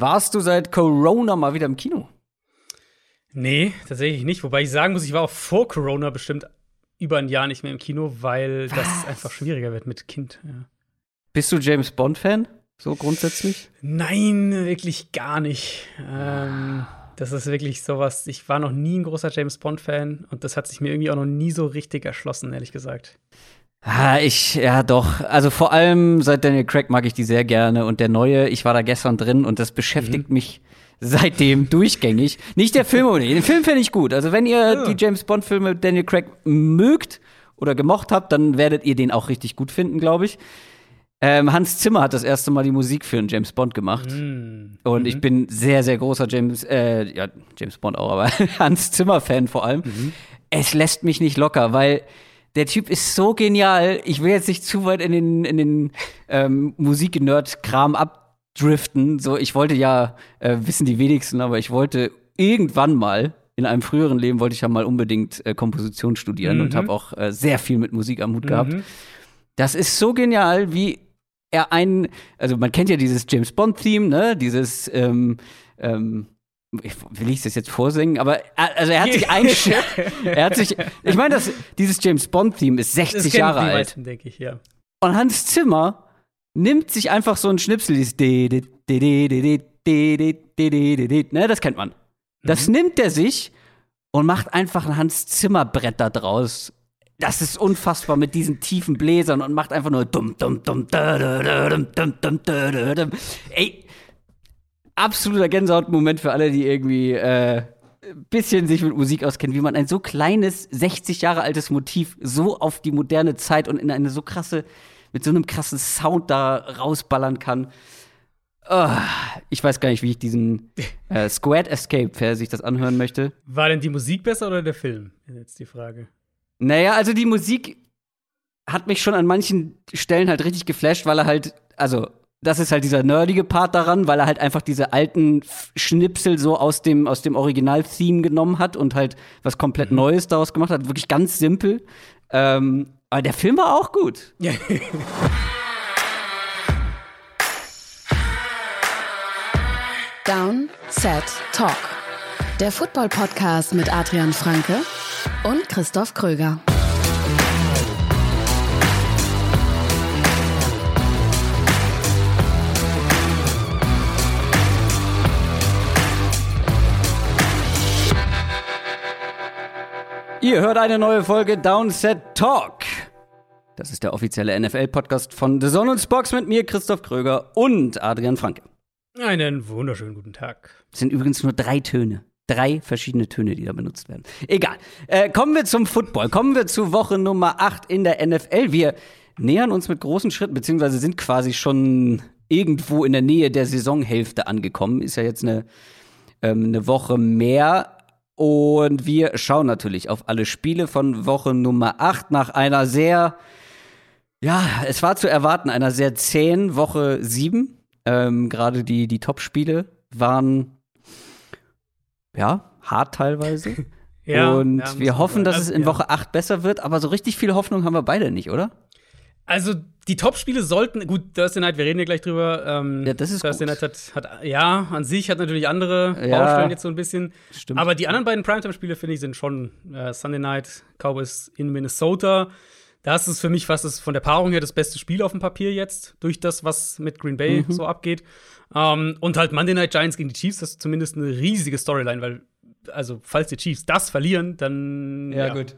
Warst du seit Corona mal wieder im Kino? Nee, tatsächlich nicht. Wobei ich sagen muss, ich war auch vor Corona bestimmt über ein Jahr nicht mehr im Kino, weil Was? das einfach schwieriger wird mit Kind. Ja. Bist du James Bond-Fan? So grundsätzlich? Nein, wirklich gar nicht. Ähm, das ist wirklich sowas. Ich war noch nie ein großer James Bond-Fan und das hat sich mir irgendwie auch noch nie so richtig erschlossen, ehrlich gesagt. Ah, ich, ja doch. Also vor allem seit Daniel Craig mag ich die sehr gerne und der neue, ich war da gestern drin und das beschäftigt mhm. mich seitdem durchgängig. Nicht der Film oder den Film finde ich gut. Also wenn ihr ja. die James Bond Filme Daniel Craig mögt oder gemocht habt, dann werdet ihr den auch richtig gut finden, glaube ich. Ähm, Hans Zimmer hat das erste Mal die Musik für einen James Bond gemacht. Mm. Und mhm. ich bin sehr, sehr großer James, äh, ja, James Bond auch, aber Hans Zimmer-Fan vor allem. Mhm. Es lässt mich nicht locker, weil der Typ ist so genial. Ich will jetzt nicht zu weit in den, in den ähm, Musik-Nerd-Kram abdriften. So, ich wollte ja, äh, wissen die wenigsten, aber ich wollte irgendwann mal in einem früheren Leben wollte ich ja mal unbedingt äh, Komposition studieren mhm. und habe auch äh, sehr viel mit Musik am Hut gehabt. Mhm. Das ist so genial, wie er einen, also man kennt ja dieses James Bond-Theme, ne? Dieses, ähm, ähm, will ich das jetzt vorsingen, aber also er hat sich eingestellt. er hat sich, ich meine, dieses James Bond-Theme ist 60 Jahre alt. Meisten, denke ich, ja. Und Hans Zimmer nimmt sich einfach so ein Schnipsel, dieses ne, das kennt man. Das mhm. nimmt er sich und macht einfach ein Hans Zimmer Brett da draus das ist unfassbar mit diesen tiefen Bläsern und macht einfach nur dumm, dumm, dumm, dumm, dumm, dumm, dumm, Ey, absoluter Gänsehautmoment für alle, die irgendwie äh, bisschen sich mit Musik auskennen, wie man ein so kleines, 60 Jahre altes Motiv so auf die moderne Zeit und in eine so krasse, mit so einem krassen Sound da rausballern kann. Oh, ich weiß gar nicht, wie ich diesen äh, Squad Escape, wer sich das anhören möchte. War denn die Musik besser oder der Film? Jetzt die Frage. Naja, also die Musik hat mich schon an manchen Stellen halt richtig geflasht, weil er halt, also das ist halt dieser nerdige Part daran, weil er halt einfach diese alten Schnipsel so aus dem, aus dem Original-Theme genommen hat und halt was komplett mhm. Neues daraus gemacht hat. Wirklich ganz simpel. Ähm, aber der Film war auch gut. Down, Set, Talk. Der Football-Podcast mit Adrian Franke und Christoph Kröger. Ihr hört eine neue Folge Downset Talk. Das ist der offizielle NFL-Podcast von The Spox mit mir, Christoph Kröger und Adrian Franke. Einen wunderschönen guten Tag. Es sind übrigens nur drei Töne drei verschiedene Töne, die da benutzt werden. Egal. Äh, kommen wir zum Football. Kommen wir zu Woche Nummer 8 in der NFL. Wir nähern uns mit großen Schritten, beziehungsweise sind quasi schon irgendwo in der Nähe der Saisonhälfte angekommen. Ist ja jetzt eine, ähm, eine Woche mehr. Und wir schauen natürlich auf alle Spiele von Woche Nummer 8 nach einer sehr, ja, es war zu erwarten, einer sehr zähen Woche 7. Ähm, Gerade die, die Top-Spiele waren ja, hart teilweise. ja, und ja, wir hoffen, dass also, es in Woche 8 besser wird, aber so richtig viel Hoffnung haben wir beide nicht, oder? Also, die Top-Spiele sollten, gut, Thursday Night, wir reden ja gleich drüber. Ähm, ja, das ist Thursday gut. Night hat, hat, ja, an sich hat natürlich andere ja, Baustellen jetzt so ein bisschen. Stimmt. Aber die anderen beiden Primetime-Spiele, finde ich, sind schon äh, Sunday Night, Cowboys in Minnesota. Das ist für mich fast das, von der Paarung her das beste Spiel auf dem Papier jetzt, durch das, was mit Green Bay mhm. so abgeht. Ähm, und halt Monday Night Giants gegen die Chiefs, das ist zumindest eine riesige Storyline, weil, also, falls die Chiefs das verlieren, dann. Ja, ja. gut.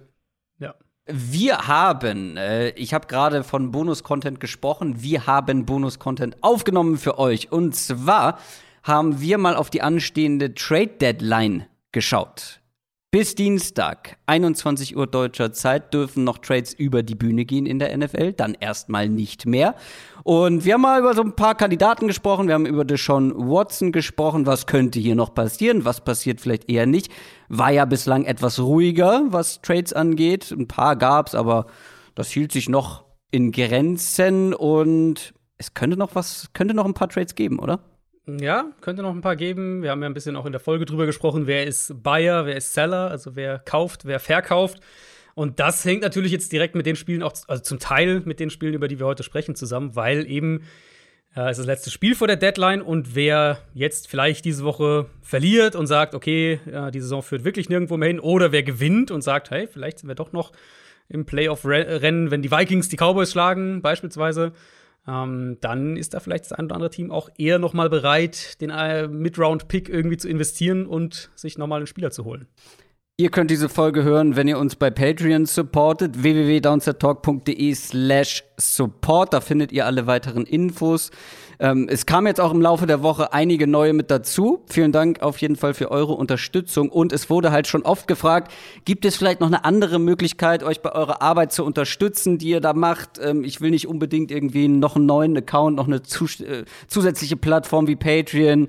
Wir haben, äh, ich habe gerade von Bonus-Content gesprochen, wir haben Bonus-Content aufgenommen für euch. Und zwar haben wir mal auf die anstehende Trade-Deadline geschaut. Bis Dienstag, 21 Uhr deutscher Zeit, dürfen noch Trades über die Bühne gehen in der NFL, dann erstmal nicht mehr. Und wir haben mal über so ein paar Kandidaten gesprochen, wir haben über Deshaun Watson gesprochen, was könnte hier noch passieren, was passiert vielleicht eher nicht. War ja bislang etwas ruhiger, was Trades angeht. Ein paar gab's, aber das hielt sich noch in Grenzen und es könnte noch was, könnte noch ein paar Trades geben, oder? Ja, könnte noch ein paar geben. Wir haben ja ein bisschen auch in der Folge drüber gesprochen, wer ist Buyer, wer ist Seller, also wer kauft, wer verkauft. Und das hängt natürlich jetzt direkt mit den Spielen auch, also zum Teil mit den Spielen, über die wir heute sprechen, zusammen, weil eben Ja, es ist das letzte Spiel vor der Deadline und wer jetzt vielleicht diese Woche verliert und sagt, okay, ja, die Saison führt wirklich nirgendwo mehr hin, oder wer gewinnt und sagt, hey, vielleicht sind wir doch noch im Playoff-Rennen, wenn die Vikings die Cowboys schlagen, beispielsweise, ähm, dann ist da vielleicht das ein oder andere Team auch eher noch mal bereit, den äh, Mid-Round-Pick irgendwie zu investieren und sich nochmal einen Spieler zu holen. Ihr könnt diese Folge hören, wenn ihr uns bei Patreon supportet, www.downsettalk.de slash support. Da findet ihr alle weiteren Infos. Ähm, es kam jetzt auch im Laufe der Woche einige neue mit dazu. Vielen Dank auf jeden Fall für eure Unterstützung. Und es wurde halt schon oft gefragt, gibt es vielleicht noch eine andere Möglichkeit, euch bei eurer Arbeit zu unterstützen, die ihr da macht? Ähm, ich will nicht unbedingt irgendwie noch einen neuen Account, noch eine äh, zusätzliche Plattform wie Patreon.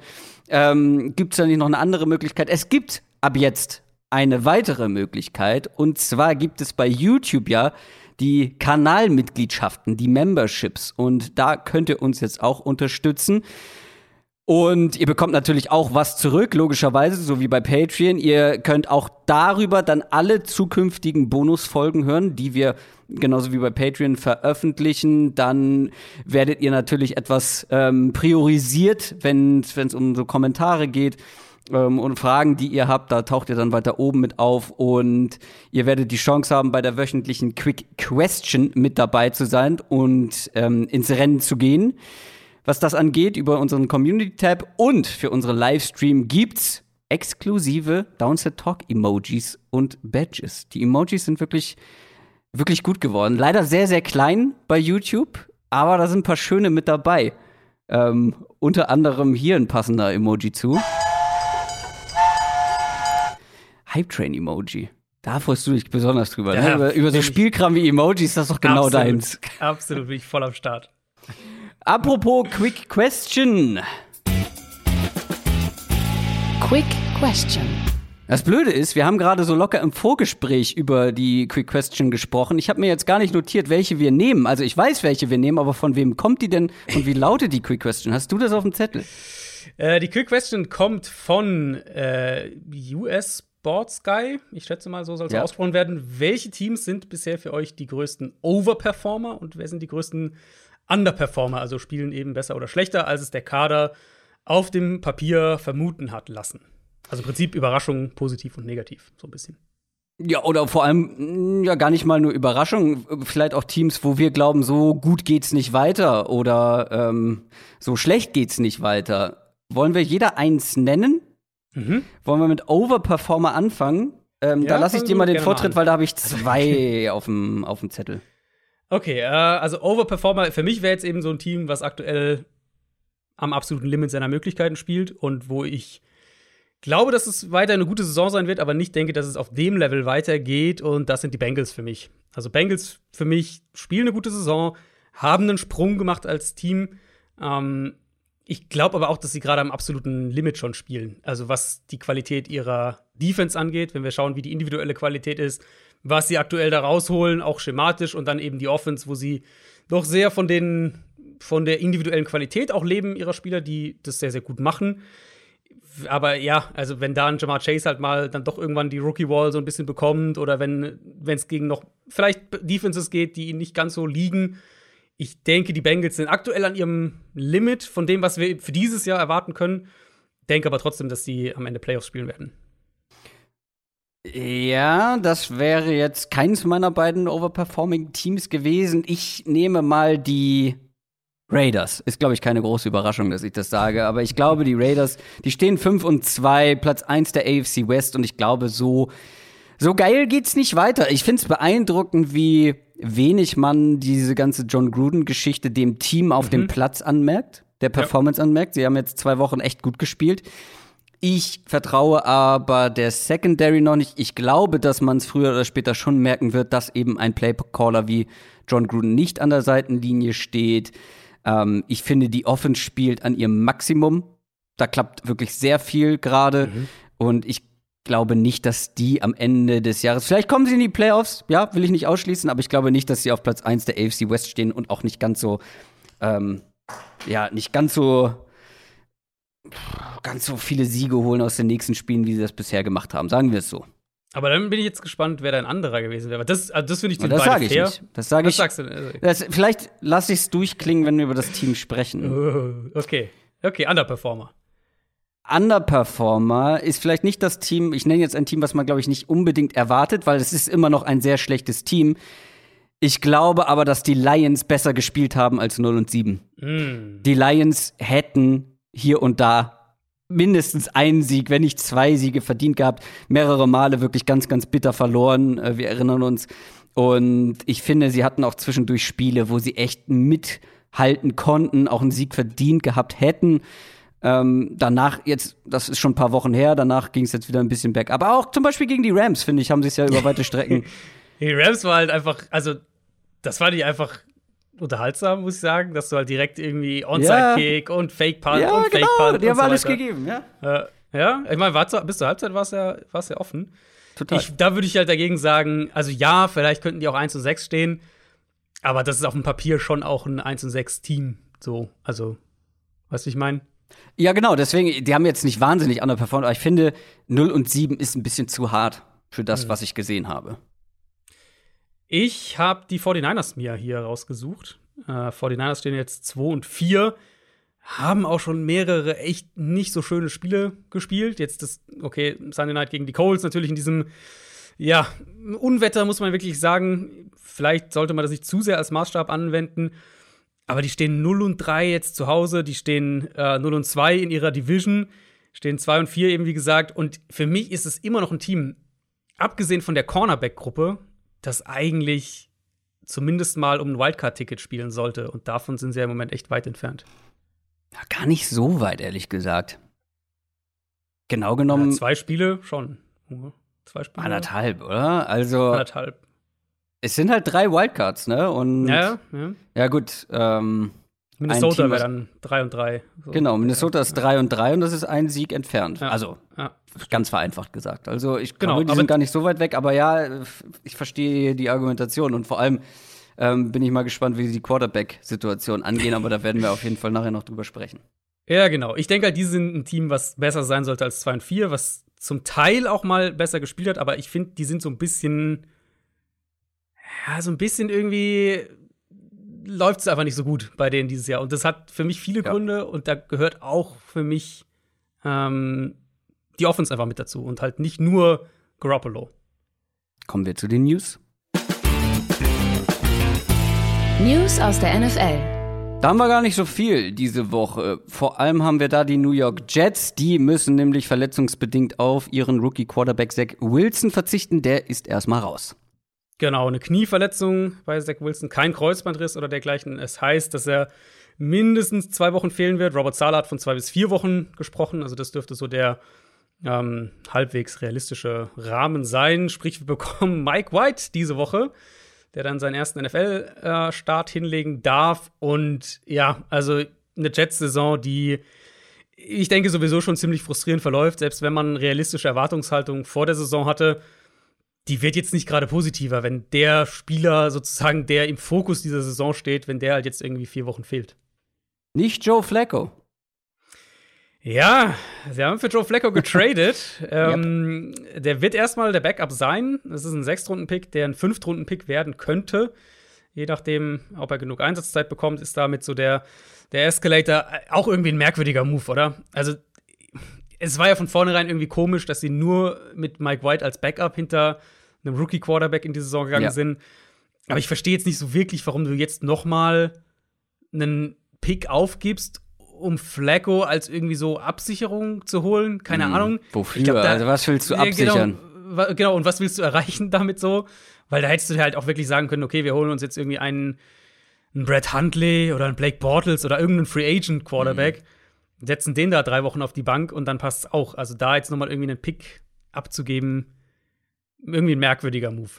Ähm, gibt es da nicht noch eine andere Möglichkeit? Es gibt ab jetzt eine weitere Möglichkeit. Und zwar gibt es bei YouTube ja die Kanalmitgliedschaften, die Memberships. Und da könnt ihr uns jetzt auch unterstützen. Und ihr bekommt natürlich auch was zurück, logischerweise, so wie bei Patreon. Ihr könnt auch darüber dann alle zukünftigen Bonusfolgen hören, die wir genauso wie bei Patreon veröffentlichen. Dann werdet ihr natürlich etwas ähm, priorisiert, wenn es um so Kommentare geht ähm, und Fragen, die ihr habt, da taucht ihr dann weiter oben mit auf und ihr werdet die Chance haben, bei der wöchentlichen Quick Question mit dabei zu sein und ähm, ins Rennen zu gehen. Was das angeht, über unseren Community-Tab und für unsere Livestream gibt's exklusive Downset Talk Emojis und Badges. Die Emojis sind wirklich, wirklich gut geworden. Leider sehr, sehr klein bei YouTube, aber da sind ein paar schöne mit dabei. Ähm, unter anderem hier ein passender Emoji zu. Hype Train Emoji. Da freust du dich besonders drüber. Ne? Ja, ne? Über, über so Spielkram wie Emojis, das ist doch genau absolut, deins. Absolut, bin ich voll am Start. Apropos Quick Question. Quick Question. Das Blöde ist, wir haben gerade so locker im Vorgespräch über die Quick Question gesprochen. Ich habe mir jetzt gar nicht notiert, welche wir nehmen. Also ich weiß, welche wir nehmen, aber von wem kommt die denn und wie lautet die Quick Question? Hast du das auf dem Zettel? Äh, die Quick Question kommt von äh, US Sports Guy, ich schätze mal, so soll es ja. ausgesprochen werden. Welche Teams sind bisher für euch die größten Overperformer und wer sind die größten Underperformer, also spielen eben besser oder schlechter, als es der Kader auf dem Papier vermuten hat lassen? Also im Prinzip Überraschung, positiv und negativ, so ein bisschen. Ja, oder vor allem mm, ja gar nicht mal nur Überraschung, vielleicht auch Teams, wo wir glauben, so gut geht's nicht weiter oder ähm, so schlecht geht's nicht weiter. Wollen wir jeder eins nennen? Mhm. Wollen wir mit Overperformer anfangen? Ähm, ja, da lasse ich dir mal den Vortritt, weil da habe ich zwei auf dem auf dem Zettel. Okay, äh, also Overperformer, für mich wäre jetzt eben so ein Team, was aktuell am absoluten Limit seiner Möglichkeiten spielt und wo ich glaube, dass es weiter eine gute Saison sein wird, aber nicht denke, dass es auf dem Level weitergeht und das sind die Bengals für mich. Also Bengals für mich spielen eine gute Saison, haben einen Sprung gemacht als Team. Ähm, ich glaube aber auch, dass sie gerade am absoluten Limit schon spielen. Also was die Qualität ihrer Defense angeht, wenn wir schauen, wie die individuelle Qualität ist, was sie aktuell da rausholen, auch schematisch und dann eben die Offense, wo sie doch sehr von den von der individuellen Qualität auch leben ihrer Spieler, die das sehr sehr gut machen. Aber ja, also wenn da ein Jamar Chase halt mal dann doch irgendwann die Rookie Wall so ein bisschen bekommt oder wenn es gegen noch vielleicht Defenses geht, die nicht ganz so liegen, ich denke, die Bengals sind aktuell an ihrem Limit von dem, was wir für dieses Jahr erwarten können. Denke aber trotzdem, dass sie am Ende Playoffs spielen werden. Ja, das wäre jetzt keins meiner beiden overperforming Teams gewesen. Ich nehme mal die Raiders. Ist, glaube ich, keine große Überraschung, dass ich das sage. Aber ich glaube, die Raiders, die stehen 5 und 2, Platz 1 der AFC West. Und ich glaube, so, so geil geht's nicht weiter. Ich finde es beeindruckend, wie wenig man diese ganze John Gruden-Geschichte dem Team auf mhm. dem Platz anmerkt, der Performance ja. anmerkt. Sie haben jetzt zwei Wochen echt gut gespielt. Ich vertraue aber der Secondary noch nicht. Ich glaube, dass man es früher oder später schon merken wird, dass eben ein Playcaller wie John Gruden nicht an der Seitenlinie steht. Ähm, ich finde, die Offense spielt an ihrem Maximum. Da klappt wirklich sehr viel gerade. Mhm. Und ich glaube nicht, dass die am Ende des Jahres, vielleicht kommen sie in die Playoffs, ja, will ich nicht ausschließen, aber ich glaube nicht, dass sie auf Platz 1 der AFC West stehen und auch nicht ganz so, ähm, ja, nicht ganz so, ganz so viele Siege holen aus den nächsten Spielen, wie sie das bisher gemacht haben. Sagen wir es so. Aber dann bin ich jetzt gespannt, wer dein anderer gewesen wäre. Das, also das finde ich den Das sage ich fair. nicht. Das sage ich. Sagst du, also. das, vielleicht lasse ich es durchklingen, wenn wir über das Team sprechen. Oh, okay. Okay, Underperformer. Underperformer ist vielleicht nicht das Team, ich nenne jetzt ein Team, was man, glaube ich, nicht unbedingt erwartet, weil es ist immer noch ein sehr schlechtes Team. Ich glaube aber, dass die Lions besser gespielt haben als 0 und 7. Mm. Die Lions hätten hier und da mindestens einen Sieg, wenn nicht zwei Siege verdient gehabt. Mehrere Male wirklich ganz, ganz bitter verloren. Äh, wir erinnern uns. Und ich finde, sie hatten auch zwischendurch Spiele, wo sie echt mithalten konnten, auch einen Sieg verdient gehabt hätten. Ähm, danach, jetzt, das ist schon ein paar Wochen her, danach ging es jetzt wieder ein bisschen bergab. Aber auch zum Beispiel gegen die Rams, finde ich, haben sie es ja über weite Strecken. die Rams war halt einfach, also, das war nicht einfach unterhaltsam, muss ich sagen, dass du halt direkt irgendwie Onside-Kick ja. und Fake-Punt ja, und genau, Fake-Punt. Die haben so alles gegeben, ja. Äh, ja, ich meine, bis zur Halbzeit war es ja, ja offen. Total. Ich, da würde ich halt dagegen sagen, also ja, vielleicht könnten die auch 1 zu 6 stehen, aber das ist auf dem Papier schon auch ein 1 zu 6 Team. So, also, weißt du, ich meine? Ja, genau, deswegen, die haben jetzt nicht wahnsinnig underperformed, aber ich finde, 0 und 7 ist ein bisschen zu hart für das, mhm. was ich gesehen habe. Ich habe die 49ers mir hier rausgesucht. Äh, 49ers stehen jetzt 2 und 4. Haben auch schon mehrere echt nicht so schöne Spiele gespielt. Jetzt das, okay, Sunday Night gegen die Colts natürlich in diesem, ja, Unwetter, muss man wirklich sagen. Vielleicht sollte man das nicht zu sehr als Maßstab anwenden. Aber die stehen 0 und 3 jetzt zu Hause. Die stehen äh, 0 und 2 in ihrer Division. Stehen 2 und 4 eben, wie gesagt. Und für mich ist es immer noch ein Team, abgesehen von der Cornerback-Gruppe, das eigentlich zumindest mal um ein Wildcard-Ticket spielen sollte. Und davon sind sie ja im Moment echt weit entfernt. Ja, gar nicht so weit, ehrlich gesagt. Genau genommen. Ja, zwei Spiele schon. Zwei Spiele. Anderthalb, oder? Also. Anderthalb. Es sind halt drei Wildcards, ne? Und ja, ja. ja gut. Ähm, Minnesota wäre dann 3 und 3. So. Genau, Minnesota ist 3 und 3 und das ist ein Sieg entfernt. Ja. Also, ja. ganz vereinfacht gesagt. Also, ich genau, glaube, die sind gar nicht so weit weg, aber ja, ich verstehe die Argumentation und vor allem ähm, bin ich mal gespannt, wie sie die Quarterback-Situation angehen, aber da werden wir auf jeden Fall nachher noch drüber sprechen. Ja, genau. Ich denke halt, die sind ein Team, was besser sein sollte als 2 und 4, was zum Teil auch mal besser gespielt hat, aber ich finde, die sind so ein bisschen ja, so ein bisschen irgendwie läuft es einfach nicht so gut bei denen dieses Jahr. Und das hat für mich viele ja. Gründe und da gehört auch für mich ähm, die Offense einfach mit dazu und halt nicht nur Garoppolo. Kommen wir zu den News. News aus der NFL. Da haben wir gar nicht so viel diese Woche. Vor allem haben wir da die New York Jets. Die müssen nämlich verletzungsbedingt auf ihren Rookie-Quarterback Zach Wilson verzichten. Der ist erstmal raus. Genau, eine Knieverletzung bei Zach Wilson, kein Kreuzbandriss oder dergleichen. Es heißt, dass er mindestens zwei Wochen fehlen wird. Robert Sala hat von zwei bis vier Wochen gesprochen. Also das dürfte so der ähm, halbwegs realistische Rahmen sein. Sprich, wir bekommen Mike White diese Woche, der dann seinen ersten NFL-Start hinlegen darf. Und ja, also eine Jets-Saison, die ich denke sowieso schon ziemlich frustrierend verläuft, selbst wenn man realistische Erwartungshaltung vor der Saison hatte die wird jetzt nicht gerade positiver, wenn der Spieler sozusagen, der im Fokus dieser Saison steht, wenn der halt jetzt irgendwie vier Wochen fehlt. Nicht Joe Flacco. Ja, sie haben für Joe Flacco getradet. ähm, yep. Der wird erstmal der Backup sein. Das ist ein Sechstrunden-Pick, der ein Fünftrunden-Pick werden könnte. Je nachdem, ob er genug Einsatzzeit bekommt, ist damit so der, der Escalator auch irgendwie ein merkwürdiger Move, oder? Also, es war ja von vornherein irgendwie komisch, dass sie nur mit Mike White als Backup hinter einem Rookie-Quarterback in die Saison gegangen ja. sind. Aber ich verstehe jetzt nicht so wirklich, warum du jetzt noch mal einen Pick aufgibst, um Flacco als irgendwie so Absicherung zu holen. Keine hm, Ahnung. Wofür? Glaub, da, also was willst du absichern? Ja, genau, genau, und was willst du erreichen damit so? Weil da hättest du halt auch wirklich sagen können, okay, wir holen uns jetzt irgendwie einen, einen Brad Huntley oder einen Blake Bortles oder irgendeinen Free Agent Quarterback. Mhm setzen den da drei Wochen auf die Bank und dann passt es auch. Also da jetzt nochmal irgendwie einen Pick abzugeben, irgendwie ein merkwürdiger Move.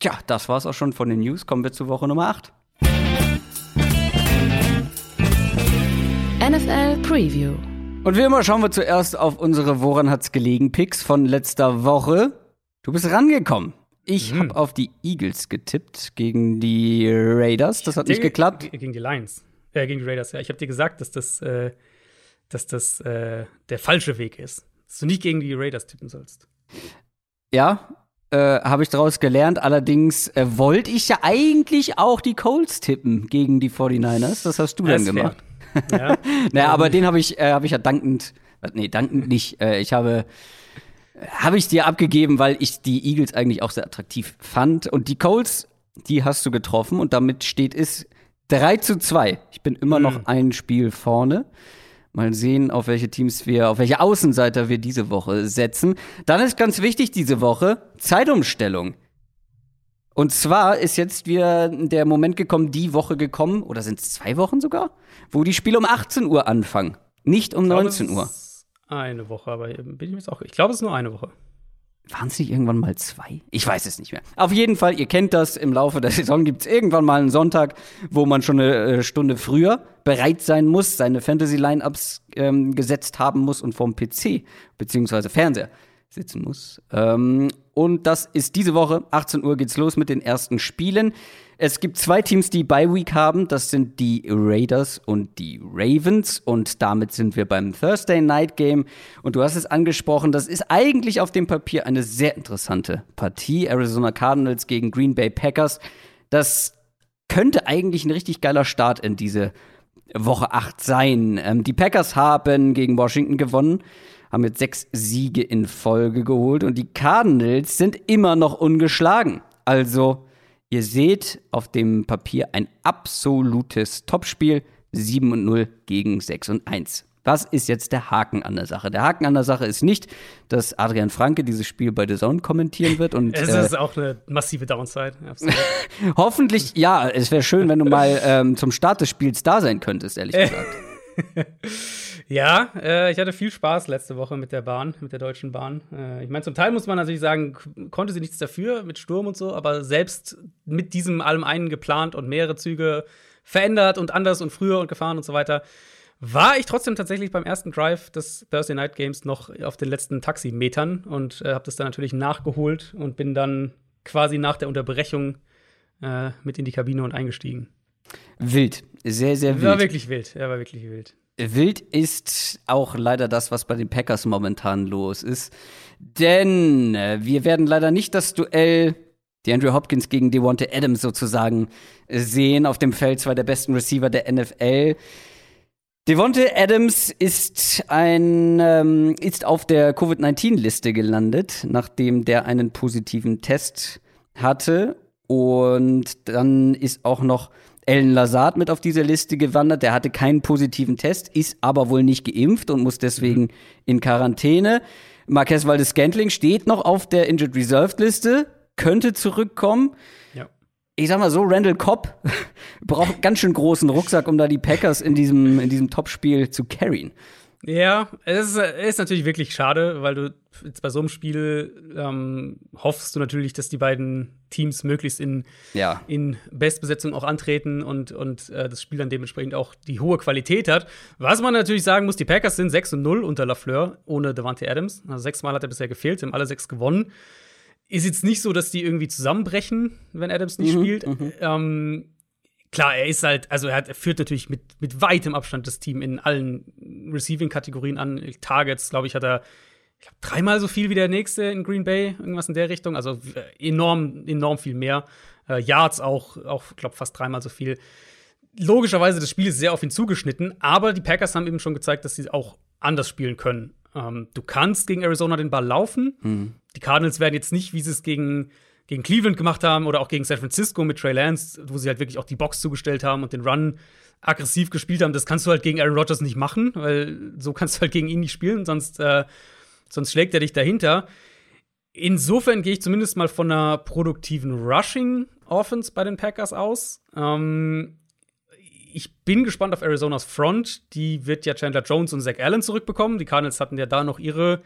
Tja, das war's auch schon von den News. Kommen wir zu Woche Nummer 8. NFL Preview. Und wie immer schauen wir zuerst auf unsere Woran hat's gelegen Picks von letzter Woche. Du bist rangekommen. Ich mhm. habe auf die Eagles getippt gegen die Raiders. Das hat nicht geklappt. Gegen die Lions. Äh, gegen die Raiders, ja. Ich habe dir gesagt, dass das äh, dass das äh, der falsche Weg ist. Dass du nicht gegen die Raiders tippen sollst. Ja, äh, habe ich daraus gelernt. Allerdings äh, wollte ich ja eigentlich auch die Colts tippen gegen die 49ers. Das hast du dann gemacht. Ja. naja, aber den habe ich, äh, hab ich ja dankend, nee, dankend nicht. Äh, ich habe habe ich dir abgegeben, weil ich die Eagles eigentlich auch sehr attraktiv fand. Und die Colts, die hast du getroffen und damit steht es 3 zu 2. Ich bin immer mhm. noch ein Spiel vorne. Mal sehen, auf welche Teams wir, auf welche Außenseiter wir diese Woche setzen. Dann ist ganz wichtig diese Woche Zeitumstellung. Und zwar ist jetzt wieder der Moment gekommen, die Woche gekommen, oder sind es zwei Wochen sogar, wo die Spiele um 18 Uhr anfangen, nicht um glaube, 19 Uhr. Eine Woche, aber bin ich mir jetzt auch. Ich glaube, es ist nur eine Woche. Waren es nicht irgendwann mal zwei? Ich weiß es nicht mehr. Auf jeden Fall, ihr kennt das, im Laufe der Saison gibt es irgendwann mal einen Sonntag, wo man schon eine äh, Stunde früher bereit sein muss, seine Fantasy-Lineups ähm, gesetzt haben muss und vorm PC bzw. Fernseher sitzen muss. Ähm, und das ist diese Woche, 18 Uhr geht's los mit den ersten Spielen. Es gibt zwei Teams, die Bye Week haben. Das sind die Raiders und die Ravens. Und damit sind wir beim Thursday Night Game. Und du hast es angesprochen, das ist eigentlich auf dem Papier eine sehr interessante Partie. Arizona Cardinals gegen Green Bay Packers. Das könnte eigentlich ein richtig geiler Start in diese Woche 8 sein. Ähm, die Packers haben gegen Washington gewonnen, haben jetzt sechs Siege in Folge geholt und die Cardinals sind immer noch ungeschlagen. Also Ihr seht auf dem Papier ein absolutes Topspiel. 7 und 0 gegen 6 und 1. Was ist jetzt der Haken an der Sache? Der Haken an der Sache ist nicht, dass Adrian Franke dieses Spiel bei The Zone kommentieren wird. Und, es ist äh, auch eine massive Downside. hoffentlich, ja. Es wäre schön, wenn du mal ähm, zum Start des Spiels da sein könntest, ehrlich gesagt. Ja, äh, ich hatte viel Spaß letzte Woche mit der Bahn, mit der Deutschen Bahn. Äh, ich meine, zum Teil muss man natürlich sagen, konnte sie nichts dafür mit Sturm und so, aber selbst mit diesem allem einen geplant und mehrere Züge verändert und anders und früher und gefahren und so weiter, war ich trotzdem tatsächlich beim ersten Drive des Thursday Night Games noch auf den letzten Taximetern und äh, habe das dann natürlich nachgeholt und bin dann quasi nach der Unterbrechung äh, mit in die Kabine und eingestiegen. Wild, sehr, sehr wild. War wirklich wild, er war wirklich wild. Wild ist auch leider das, was bei den Packers momentan los ist. Denn äh, wir werden leider nicht das Duell die Andrew Hopkins gegen Devonta Adams sozusagen sehen auf dem Feld, zwei der besten Receiver der NFL. Devonta Adams ist ein ähm, ist auf der Covid-19-Liste gelandet, nachdem der einen positiven Test hatte und dann ist auch noch Ellen Lazard mit auf diese Liste gewandert. Der hatte keinen positiven Test, ist aber wohl nicht geimpft und muss deswegen mhm. in Quarantäne. Marquez Valdes Scantling steht noch auf der Injured Reserved Liste, könnte zurückkommen. Ja. Ich sag mal so, Randall Cobb braucht ganz schön großen Rucksack, um da die Packers in diesem, in diesem Topspiel zu carryen. Ja, es ist, ist, natürlich wirklich schade, weil du jetzt bei so einem Spiel ähm, hoffst du natürlich, dass die beiden Teams möglichst in, ja. in Bestbesetzung auch antreten und, und äh, das Spiel dann dementsprechend auch die hohe Qualität hat. Was man natürlich sagen muss, die Packers sind 6 und 0 unter LaFleur ohne Devante Adams. Also sechsmal hat er bisher gefehlt, haben alle sechs gewonnen. Ist jetzt nicht so, dass die irgendwie zusammenbrechen, wenn Adams nicht mhm, spielt. Mhm. Ähm, klar, er ist halt, also er, hat, er führt natürlich mit, mit weitem Abstand das Team in allen Receiving-Kategorien an. Targets, glaube ich, hat er ich glaub, dreimal so viel wie der nächste in Green Bay, irgendwas in der Richtung. Also äh, enorm, enorm viel mehr. Äh, Yards auch, auch glaube fast dreimal so viel. Logischerweise, das Spiel ist sehr auf ihn zugeschnitten, aber die Packers haben eben schon gezeigt, dass sie auch anders spielen können. Ähm, du kannst gegen Arizona den Ball laufen. Mhm. Die Cardinals werden jetzt nicht, wie sie es gegen gegen Cleveland gemacht haben oder auch gegen San Francisco mit Trey Lance, wo sie halt wirklich auch die Box zugestellt haben und den Run aggressiv gespielt haben. Das kannst du halt gegen Aaron Rodgers nicht machen, weil so kannst du halt gegen ihn nicht spielen, sonst, äh, sonst schlägt er dich dahinter. Insofern gehe ich zumindest mal von einer produktiven Rushing Offense bei den Packers aus. Ähm, ich bin gespannt auf Arizonas Front. Die wird ja Chandler Jones und Zach Allen zurückbekommen. Die Cardinals hatten ja da noch ihre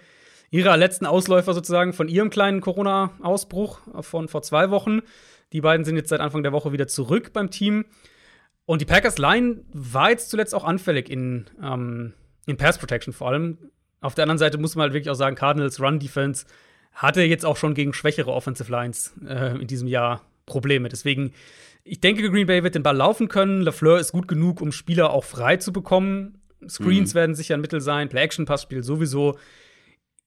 ihrer letzten Ausläufer sozusagen von ihrem kleinen Corona-Ausbruch von vor zwei Wochen. Die beiden sind jetzt seit Anfang der Woche wieder zurück beim Team. Und die Packers Line war jetzt zuletzt auch anfällig in, ähm, in Pass Protection vor allem. Auf der anderen Seite muss man halt wirklich auch sagen, Cardinals Run Defense hatte jetzt auch schon gegen schwächere Offensive Lines äh, in diesem Jahr Probleme. Deswegen, ich denke, Green Bay wird den Ball laufen können. LaFleur ist gut genug, um Spieler auch frei zu bekommen. Screens mhm. werden sicher ein Mittel sein, Play-Action-Passspiel sowieso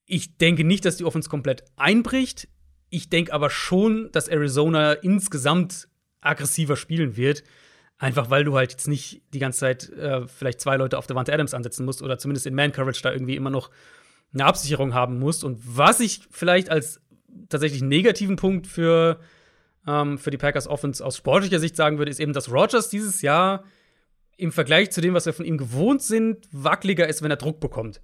Ich denke nicht, dass die Offense komplett einbricht. Ich denke aber schon, dass Arizona insgesamt aggressiver spielen wird. Einfach weil du halt jetzt nicht die ganze Zeit äh, vielleicht zwei Leute auf der Wand Adams ansetzen musst oder zumindest in Man-Coverage da irgendwie immer noch eine Absicherung haben musst. Und was ich vielleicht als tatsächlich negativen Punkt für, ähm, für die Packers Offense aus sportlicher Sicht sagen würde, ist eben, dass Rogers dieses Jahr im Vergleich zu dem, was wir von ihm gewohnt sind, wackeliger ist, wenn er Druck bekommt.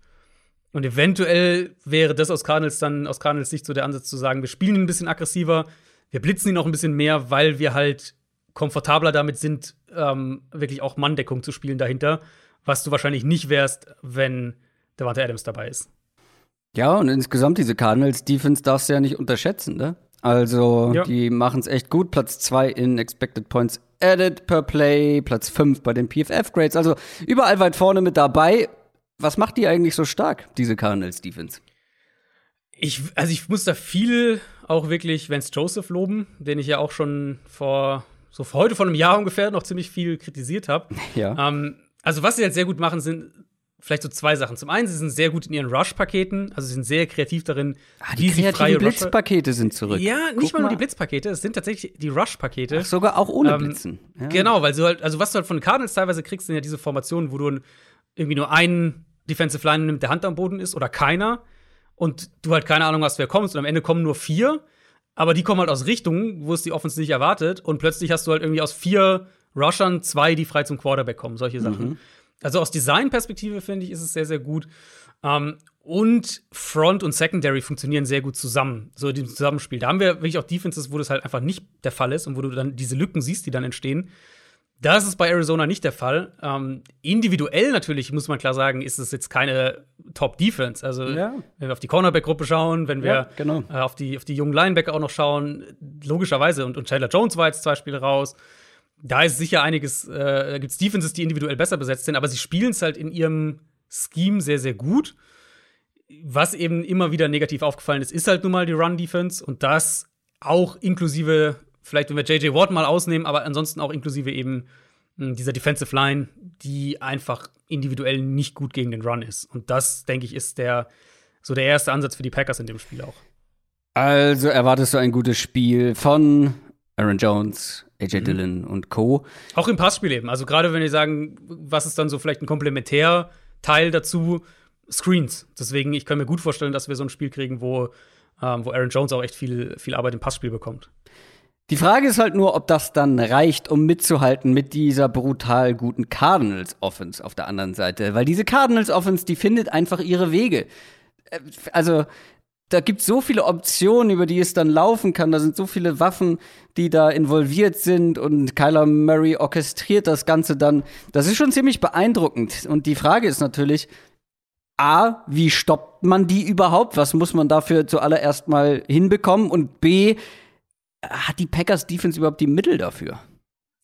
Und eventuell wäre das aus Cardinals dann aus Cardinals Sicht so der Ansatz zu sagen, wir spielen ihn ein bisschen aggressiver, wir blitzen ihn auch ein bisschen mehr, weil wir halt komfortabler damit sind, ähm, wirklich auch Manndeckung zu spielen dahinter, was du wahrscheinlich nicht wärst, wenn Devante Adams dabei ist. Ja, und insgesamt diese Cardinals Defense darfst du ja nicht unterschätzen, ne? Also, ja. die machen es echt gut. Platz 2 in Expected Points Added per Play, Platz 5 bei den PFF Grades. Also überall weit vorne mit dabei. Was macht die eigentlich so stark, diese Cardinals Defense? Ich, also ich muss da viel auch wirklich Vance Joseph loben, den ich ja auch schon vor so heute vor einem Jahr ungefähr noch ziemlich viel kritisiert habe. Ja. Ähm, also, was sie halt sehr gut machen, sind vielleicht so zwei Sachen. Zum einen, sie sind sehr gut in ihren Rush-Paketen, also sie sind sehr kreativ darin, ah, die kreativen Blitzpakete sind zurück. Ja, nicht mal nur die Blitzpakete, es sind tatsächlich die Rush-Pakete. Sogar auch ohne ähm, Blitzen. Ja. Genau, weil du halt, also was du halt von Cardinals teilweise kriegst, sind ja diese Formationen, wo du irgendwie nur einen Defensive Line mit der Hand am Boden ist oder keiner und du halt keine Ahnung hast, wer kommt und am Ende kommen nur vier aber die kommen halt aus Richtungen, wo es die Offense nicht erwartet. Und plötzlich hast du halt irgendwie aus vier Rushern zwei, die frei zum Quarterback kommen. Solche Sachen. Mhm. Also aus Designperspektive finde ich, ist es sehr, sehr gut. Ähm, und Front und Secondary funktionieren sehr gut zusammen, so im Zusammenspiel. Da haben wir wirklich auch Defenses, wo das halt einfach nicht der Fall ist und wo du dann diese Lücken siehst, die dann entstehen. Das ist bei Arizona nicht der Fall. Ähm, individuell natürlich, muss man klar sagen, ist es jetzt keine Top-Defense. Also, ja. wenn wir auf die Cornerback-Gruppe schauen, wenn wir ja, genau. äh, auf, die, auf die jungen Linebacker auch noch schauen, logischerweise, und, und Taylor Jones war jetzt zwei Spiele raus. Da ist sicher einiges, äh, da gibt es Defenses, die individuell besser besetzt sind, aber sie spielen es halt in ihrem Scheme sehr, sehr gut. Was eben immer wieder negativ aufgefallen ist, ist halt nun mal die Run-Defense und das auch inklusive vielleicht wenn wir JJ Watt mal ausnehmen, aber ansonsten auch inklusive eben hm, dieser Defensive Line, die einfach individuell nicht gut gegen den Run ist. Und das, denke ich, ist der so der erste Ansatz für die Packers in dem Spiel auch. Also erwartest du ein gutes Spiel von Aaron Jones, AJ mhm. Dillon und Co. Auch im Passspiel eben. Also gerade wenn wir sagen, was ist dann so vielleicht ein Komplementärteil dazu? Screens. Deswegen, ich kann mir gut vorstellen, dass wir so ein Spiel kriegen, wo, ähm, wo Aaron Jones auch echt viel, viel Arbeit im Passspiel bekommt. Die Frage ist halt nur, ob das dann reicht, um mitzuhalten mit dieser brutal guten Cardinals Offense auf der anderen Seite. Weil diese Cardinals Offense, die findet einfach ihre Wege. Äh, also, da gibt so viele Optionen, über die es dann laufen kann. Da sind so viele Waffen, die da involviert sind und Kyler Murray orchestriert das Ganze dann. Das ist schon ziemlich beeindruckend. Und die Frage ist natürlich, A, wie stoppt man die überhaupt? Was muss man dafür zuallererst mal hinbekommen? Und B, hat die Packers Defense überhaupt die Mittel dafür?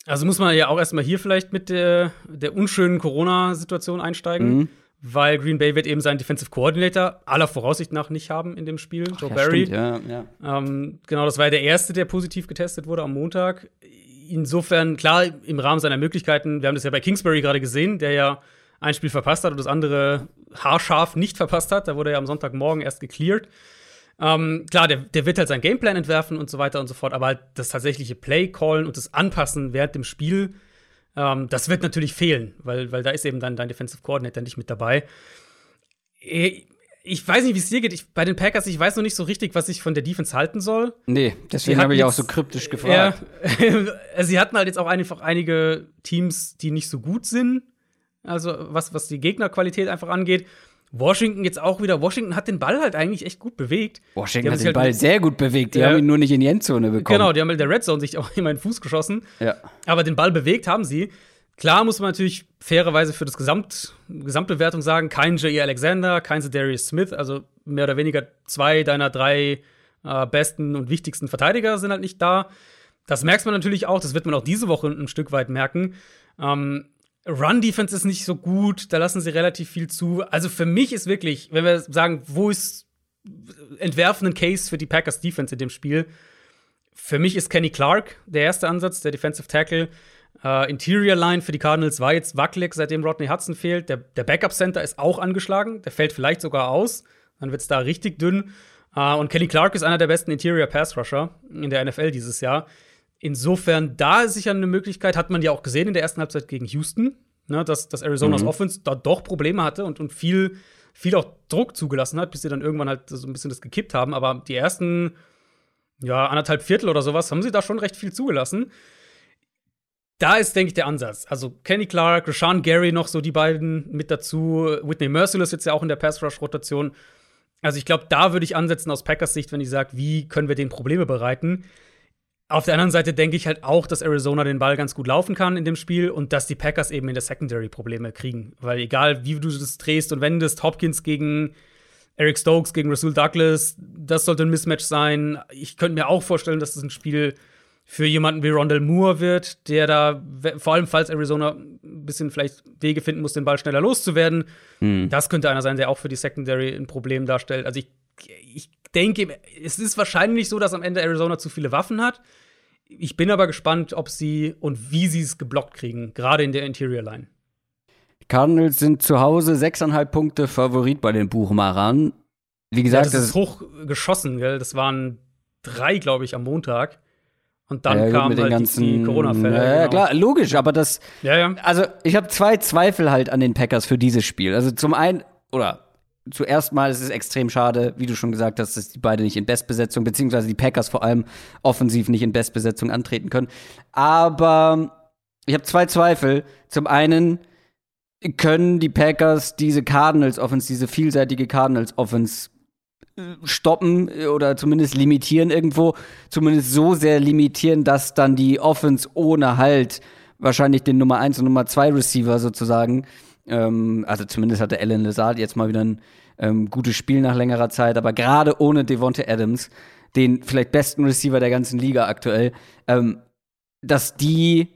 Also muss man ja auch erstmal hier vielleicht mit der, der unschönen Corona-Situation einsteigen, mhm. weil Green Bay wird eben seinen Defensive Coordinator aller Voraussicht nach nicht haben in dem Spiel, Ach, Joe ja, Barry. Stimmt, ja, ja. Ähm, genau, das war ja der erste, der positiv getestet wurde am Montag. Insofern, klar, im Rahmen seiner Möglichkeiten, wir haben das ja bei Kingsbury gerade gesehen, der ja ein Spiel verpasst hat und das andere haarscharf nicht verpasst hat. Da wurde er am Sonntagmorgen erst gecleared. Ähm, klar, der, der wird halt seinen Gameplan entwerfen und so weiter und so fort, aber halt das tatsächliche Play-Callen und das Anpassen während dem Spiel, ähm, das wird natürlich fehlen, weil, weil da ist eben dann dein Defensive Coordinator nicht mit dabei. Äh, ich weiß nicht, wie es dir geht. Ich, bei den Packers, ich weiß noch nicht so richtig, was ich von der Defense halten soll. Nee, deswegen habe ich auch so kryptisch gefragt. Ja, sie hatten halt jetzt auch einfach einige Teams, die nicht so gut sind. Also, was, was die Gegnerqualität einfach angeht. Washington jetzt auch wieder. Washington hat den Ball halt eigentlich echt gut bewegt. Washington hat den halt Ball sehr gut bewegt. Die ja. haben ihn nur nicht in die Endzone bekommen. Genau, die haben mit der Red Zone sich auch in den Fuß geschossen. Ja. Aber den Ball bewegt haben sie. Klar muss man natürlich fairerweise für das Gesamt, Gesamtbewertung sagen, kein J.E. Alexander, kein Darius Smith, also mehr oder weniger zwei deiner drei äh, besten und wichtigsten Verteidiger sind halt nicht da. Das merkt man natürlich auch, das wird man auch diese Woche ein Stück weit merken. Ähm, Run-Defense ist nicht so gut, da lassen sie relativ viel zu. Also für mich ist wirklich, wenn wir sagen, wo ist entwerfenden Case für die Packers Defense in dem Spiel, für mich ist Kenny Clark der erste Ansatz, der Defensive Tackle. Uh, Interior Line für die Cardinals war jetzt wackelig, seitdem Rodney Hudson fehlt. Der, der Backup Center ist auch angeschlagen, der fällt vielleicht sogar aus. dann wird es da richtig dünn. Uh, und Kelly Clark ist einer der besten Interior Pass Rusher in der NFL dieses Jahr. Insofern, da ist sicher eine Möglichkeit, hat man ja auch gesehen in der ersten Halbzeit gegen Houston, ne, dass, dass Arizonas mhm. Offense da doch Probleme hatte und, und viel, viel auch Druck zugelassen hat, bis sie dann irgendwann halt so ein bisschen das gekippt haben. Aber die ersten, ja, anderthalb Viertel oder sowas haben sie da schon recht viel zugelassen da ist, denke ich, der Ansatz. Also Kenny Clark, Rashawn Gary noch so die beiden mit dazu. Whitney Merciless jetzt ja auch in der Pass-Rush-Rotation. Also ich glaube, da würde ich ansetzen aus Packers Sicht, wenn ich sage, wie können wir den Probleme bereiten. Auf der anderen Seite denke ich halt auch, dass Arizona den Ball ganz gut laufen kann in dem Spiel und dass die Packers eben in der Secondary Probleme kriegen. Weil egal, wie du das drehst und wendest, Hopkins gegen Eric Stokes gegen Rasul Douglas, das sollte ein Mismatch sein. Ich könnte mir auch vorstellen, dass das ein Spiel für jemanden wie Rondell Moore wird, der da, vor allem falls Arizona ein bisschen vielleicht Wege finden muss, den Ball schneller loszuwerden. Mhm. Das könnte einer sein, der auch für die Secondary ein Problem darstellt. Also ich, ich denke, es ist wahrscheinlich so, dass am Ende Arizona zu viele Waffen hat. Ich bin aber gespannt, ob sie und wie sie es geblockt kriegen, gerade in der Interior Line. Cardinals sind zu Hause sechseinhalb Punkte Favorit bei den Buchmachern. Wie gesagt, ja, das, das ist hoch geschossen, gell? Das waren drei, glaube ich, am Montag. Und dann ja, kam mit den halt ganzen, die, die Corona-Fälle. Ja, genau. klar, logisch, aber das. Ja, ja. Also, ich habe zwei Zweifel halt an den Packers für dieses Spiel. Also, zum einen, oder zuerst mal ist es extrem schade, wie du schon gesagt hast, dass die beide nicht in Bestbesetzung, beziehungsweise die Packers vor allem offensiv nicht in Bestbesetzung antreten können. Aber ich habe zwei Zweifel. Zum einen können die Packers diese Cardinals Offense, diese vielseitige Cardinals Offense stoppen äh, oder zumindest limitieren irgendwo, zumindest so sehr limitieren, dass dann die Offense ohne halt wahrscheinlich den Nummer 1 und Nummer 2 Receiver sozusagen, ähm, also zumindest hatte Alan Lazard jetzt mal wieder ein ähm, gutes Spiel nach längerer Zeit, aber gerade ohne Devonte Adams, den vielleicht besten Receiver der ganzen Liga aktuell, ähm, dass die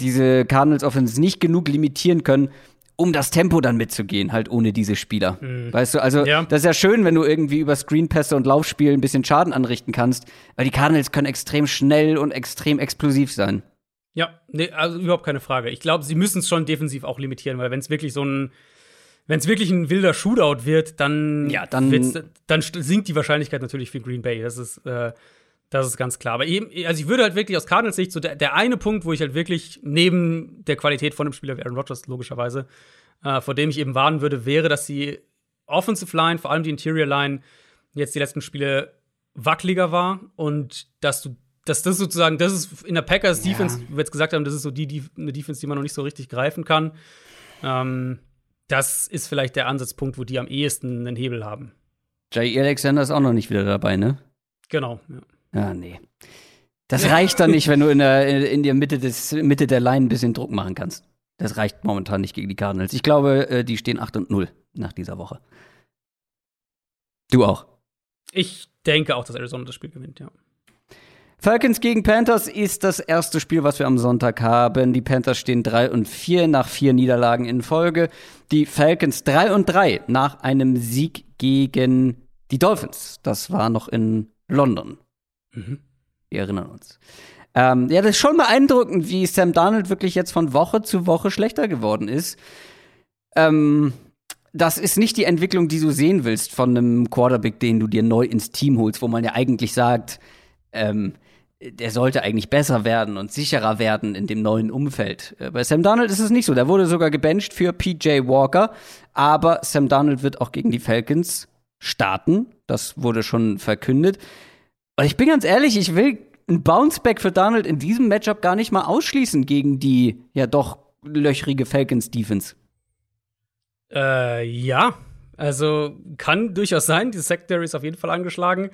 diese Cardinals Offense nicht genug limitieren können, um das Tempo dann mitzugehen, halt ohne diese Spieler. Mhm. Weißt du, also ja. das ist ja schön, wenn du irgendwie über Screenpässe und Laufspiel ein bisschen Schaden anrichten kannst, weil die Cardinals können extrem schnell und extrem explosiv sein. Ja, nee, also überhaupt keine Frage. Ich glaube, sie müssen es schon defensiv auch limitieren, weil wenn es wirklich so ein wenn es wirklich ein wilder Shootout wird, dann, ja, dann, dann sinkt die Wahrscheinlichkeit natürlich für Green Bay. Das ist, äh, das ist ganz klar. Aber eben, also ich würde halt wirklich aus Cardinals Sicht so der, der eine Punkt, wo ich halt wirklich neben der Qualität von dem Spieler wie Aaron Rodgers logischerweise, äh, vor dem ich eben warnen würde, wäre, dass die Offensive Line, vor allem die Interior Line, jetzt die letzten Spiele wackeliger war und dass du dass das sozusagen, das ist in der Packers ja. Defense, wie wir jetzt gesagt haben, das ist so die, die eine Defense, die man noch nicht so richtig greifen kann. Ähm, das ist vielleicht der Ansatzpunkt, wo die am ehesten einen Hebel haben. Jay Alexander ist auch noch nicht wieder dabei, ne? Genau, ja. Ja, nee. Das reicht dann nicht, wenn du in der, in der Mitte, des, Mitte der Line ein bisschen Druck machen kannst. Das reicht momentan nicht gegen die Cardinals. Ich glaube, äh, die stehen 8 und 0 nach dieser Woche. Du auch. Ich denke auch, dass Arizona das Spiel gewinnt, ja. Falcons gegen Panthers ist das erste Spiel, was wir am Sonntag haben. Die Panthers stehen 3 und 4 nach vier Niederlagen in Folge. Die Falcons 3 und 3 nach einem Sieg gegen die Dolphins. Das war noch in London. Mhm. Wir erinnern uns. Ähm, ja, das ist schon beeindruckend, wie Sam Darnold wirklich jetzt von Woche zu Woche schlechter geworden ist. Ähm, das ist nicht die Entwicklung, die du sehen willst von einem Quarterback, den du dir neu ins Team holst, wo man ja eigentlich sagt, ähm, der sollte eigentlich besser werden und sicherer werden in dem neuen Umfeld. Äh, bei Sam Darnold ist es nicht so. Der wurde sogar gebencht für PJ Walker, aber Sam Darnold wird auch gegen die Falcons starten. Das wurde schon verkündet. Und ich bin ganz ehrlich, ich will ein Bounceback für Donald in diesem Matchup gar nicht mal ausschließen gegen die ja doch löchrige Falcons Defense. Äh, ja. Also kann durchaus sein. Die Secondary ist auf jeden Fall angeschlagen.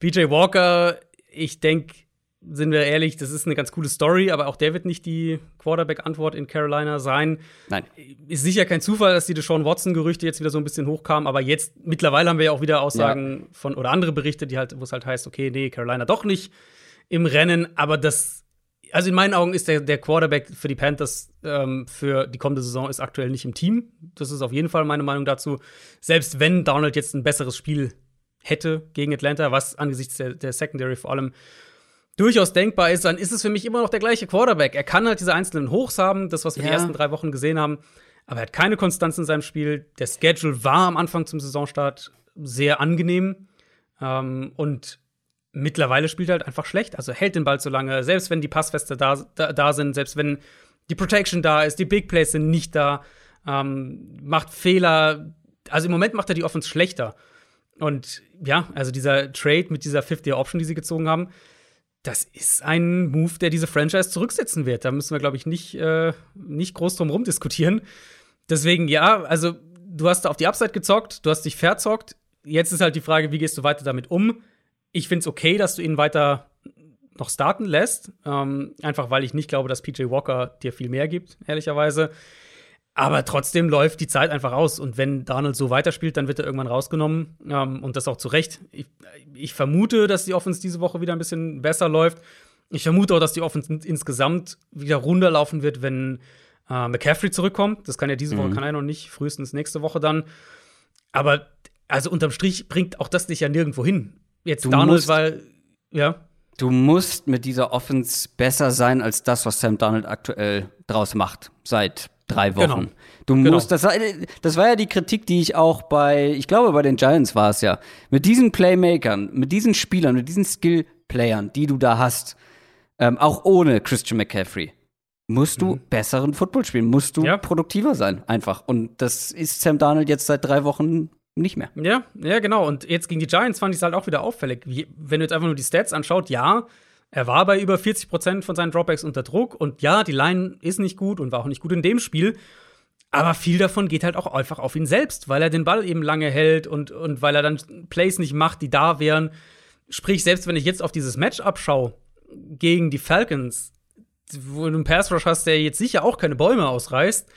BJ Walker, ich denke, sind wir ehrlich, das ist eine ganz coole Story, aber auch der wird nicht die Quarterback-Antwort in Carolina sein. Nein. Ist sicher kein Zufall, dass die Deshaun Watson-Gerüchte jetzt wieder so ein bisschen hochkamen, aber jetzt, mittlerweile haben wir ja auch wieder Aussagen ja. von oder andere Berichte, die halt, wo es halt heißt, okay, nee, Carolina doch nicht im Rennen, aber das, also in meinen Augen ist der, der Quarterback für die Panthers ähm, für die kommende Saison ist aktuell nicht im Team. Das ist auf jeden Fall meine Meinung dazu. Selbst wenn Donald jetzt ein besseres Spiel hätte gegen Atlanta, was angesichts der, der Secondary vor allem durchaus denkbar ist, dann ist es für mich immer noch der gleiche Quarterback. Er kann halt diese einzelnen Hochs haben, das, was wir ja. die ersten drei Wochen gesehen haben, aber er hat keine Konstanz in seinem Spiel. Der Schedule war am Anfang zum Saisonstart sehr angenehm. Ähm, und mittlerweile spielt er halt einfach schlecht. Also hält den Ball zu lange, selbst wenn die Passfeste da, da, da sind, selbst wenn die Protection da ist, die Big Plays sind nicht da, ähm, macht Fehler. Also im Moment macht er die Offense schlechter. Und ja, also dieser Trade mit dieser 50-Year-Option, die sie gezogen haben, das ist ein Move, der diese Franchise zurücksetzen wird. Da müssen wir, glaube ich, nicht, äh, nicht groß drum rum diskutieren. Deswegen, ja, also du hast auf die Upside gezockt, du hast dich verzockt. Jetzt ist halt die Frage, wie gehst du weiter damit um? Ich finde es okay, dass du ihn weiter noch starten lässt. Ähm, einfach weil ich nicht glaube, dass PJ Walker dir viel mehr gibt, ehrlicherweise. Aber trotzdem läuft die Zeit einfach aus. Und wenn Donald so weiterspielt, dann wird er irgendwann rausgenommen. Ähm, und das auch zu Recht. Ich, ich, vermute, dass die Offense diese Woche wieder ein bisschen besser läuft. Ich vermute auch, dass die Offense insgesamt wieder runterlaufen wird, wenn äh, McCaffrey zurückkommt. Das kann ja diese Woche, mhm. kann er noch nicht. Frühestens nächste Woche dann. Aber also unterm Strich bringt auch das dich ja nirgendwo hin. Jetzt du Donald, weil, ja. Du musst mit dieser Offense besser sein als das, was Sam Donald aktuell draus macht. Seit drei Wochen. Genau. Du genau. musst, das war, das war ja die Kritik, die ich auch bei, ich glaube, bei den Giants war es ja. Mit diesen Playmakern, mit diesen Spielern, mit diesen Skill-Playern, die du da hast, ähm, auch ohne Christian McCaffrey, musst du mhm. besseren Football spielen, musst du ja. produktiver sein, einfach. Und das ist Sam Darnold jetzt seit drei Wochen nicht mehr. Ja, ja, genau. Und jetzt gegen die Giants fand ich es halt auch wieder auffällig. Wenn du jetzt einfach nur die Stats anschaut, ja, er war bei über 40 Prozent von seinen Dropbacks unter Druck und ja, die Line ist nicht gut und war auch nicht gut in dem Spiel. Aber viel davon geht halt auch einfach auf ihn selbst, weil er den Ball eben lange hält und, und weil er dann Plays nicht macht, die da wären. Sprich, selbst wenn ich jetzt auf dieses Matchup schaue gegen die Falcons, wo du einen Pass Rush hast, der jetzt sicher auch keine Bäume ausreißt,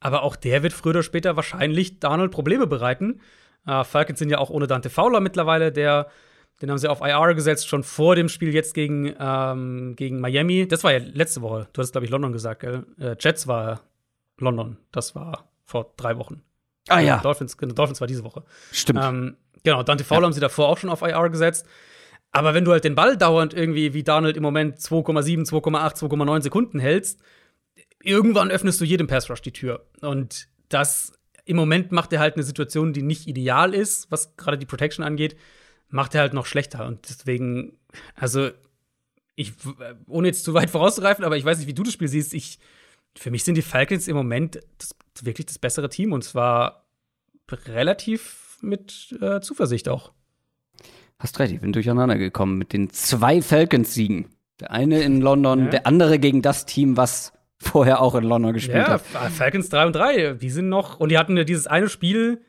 aber auch der wird früher oder später wahrscheinlich Donald Probleme bereiten. Äh, Falcons sind ja auch ohne Dante Fowler mittlerweile, der den haben sie auf IR gesetzt, schon vor dem Spiel jetzt gegen, ähm, gegen Miami. Das war ja letzte Woche. Du hast, glaube ich, London gesagt, gell? Äh, Jets war London. Das war vor drei Wochen. Ah ja. Dolphins, genau, Dolphins war diese Woche. Stimmt. Ähm, genau, Dante Fowler ja. haben sie davor auch schon auf IR gesetzt. Aber wenn du halt den Ball dauernd irgendwie wie Donald im Moment 2,7, 2,8, 2,9 Sekunden hältst, irgendwann öffnest du jedem Pass Rush die Tür. Und das im Moment macht er halt eine Situation, die nicht ideal ist, was gerade die Protection angeht macht er halt noch schlechter. Und deswegen, also, ich, ohne jetzt zu weit vorauszugreifen, aber ich weiß nicht, wie du das Spiel siehst, ich, für mich sind die Falcons im Moment das, wirklich das bessere Team und zwar relativ mit äh, Zuversicht auch. Hast recht, ich bin durcheinander gekommen mit den zwei Falcons-Siegen. Der eine in London, ja. der andere gegen das Team, was vorher auch in London gespielt ja, hat. Falcons 3 und 3, die sind noch, und die hatten ja dieses eine Spiel,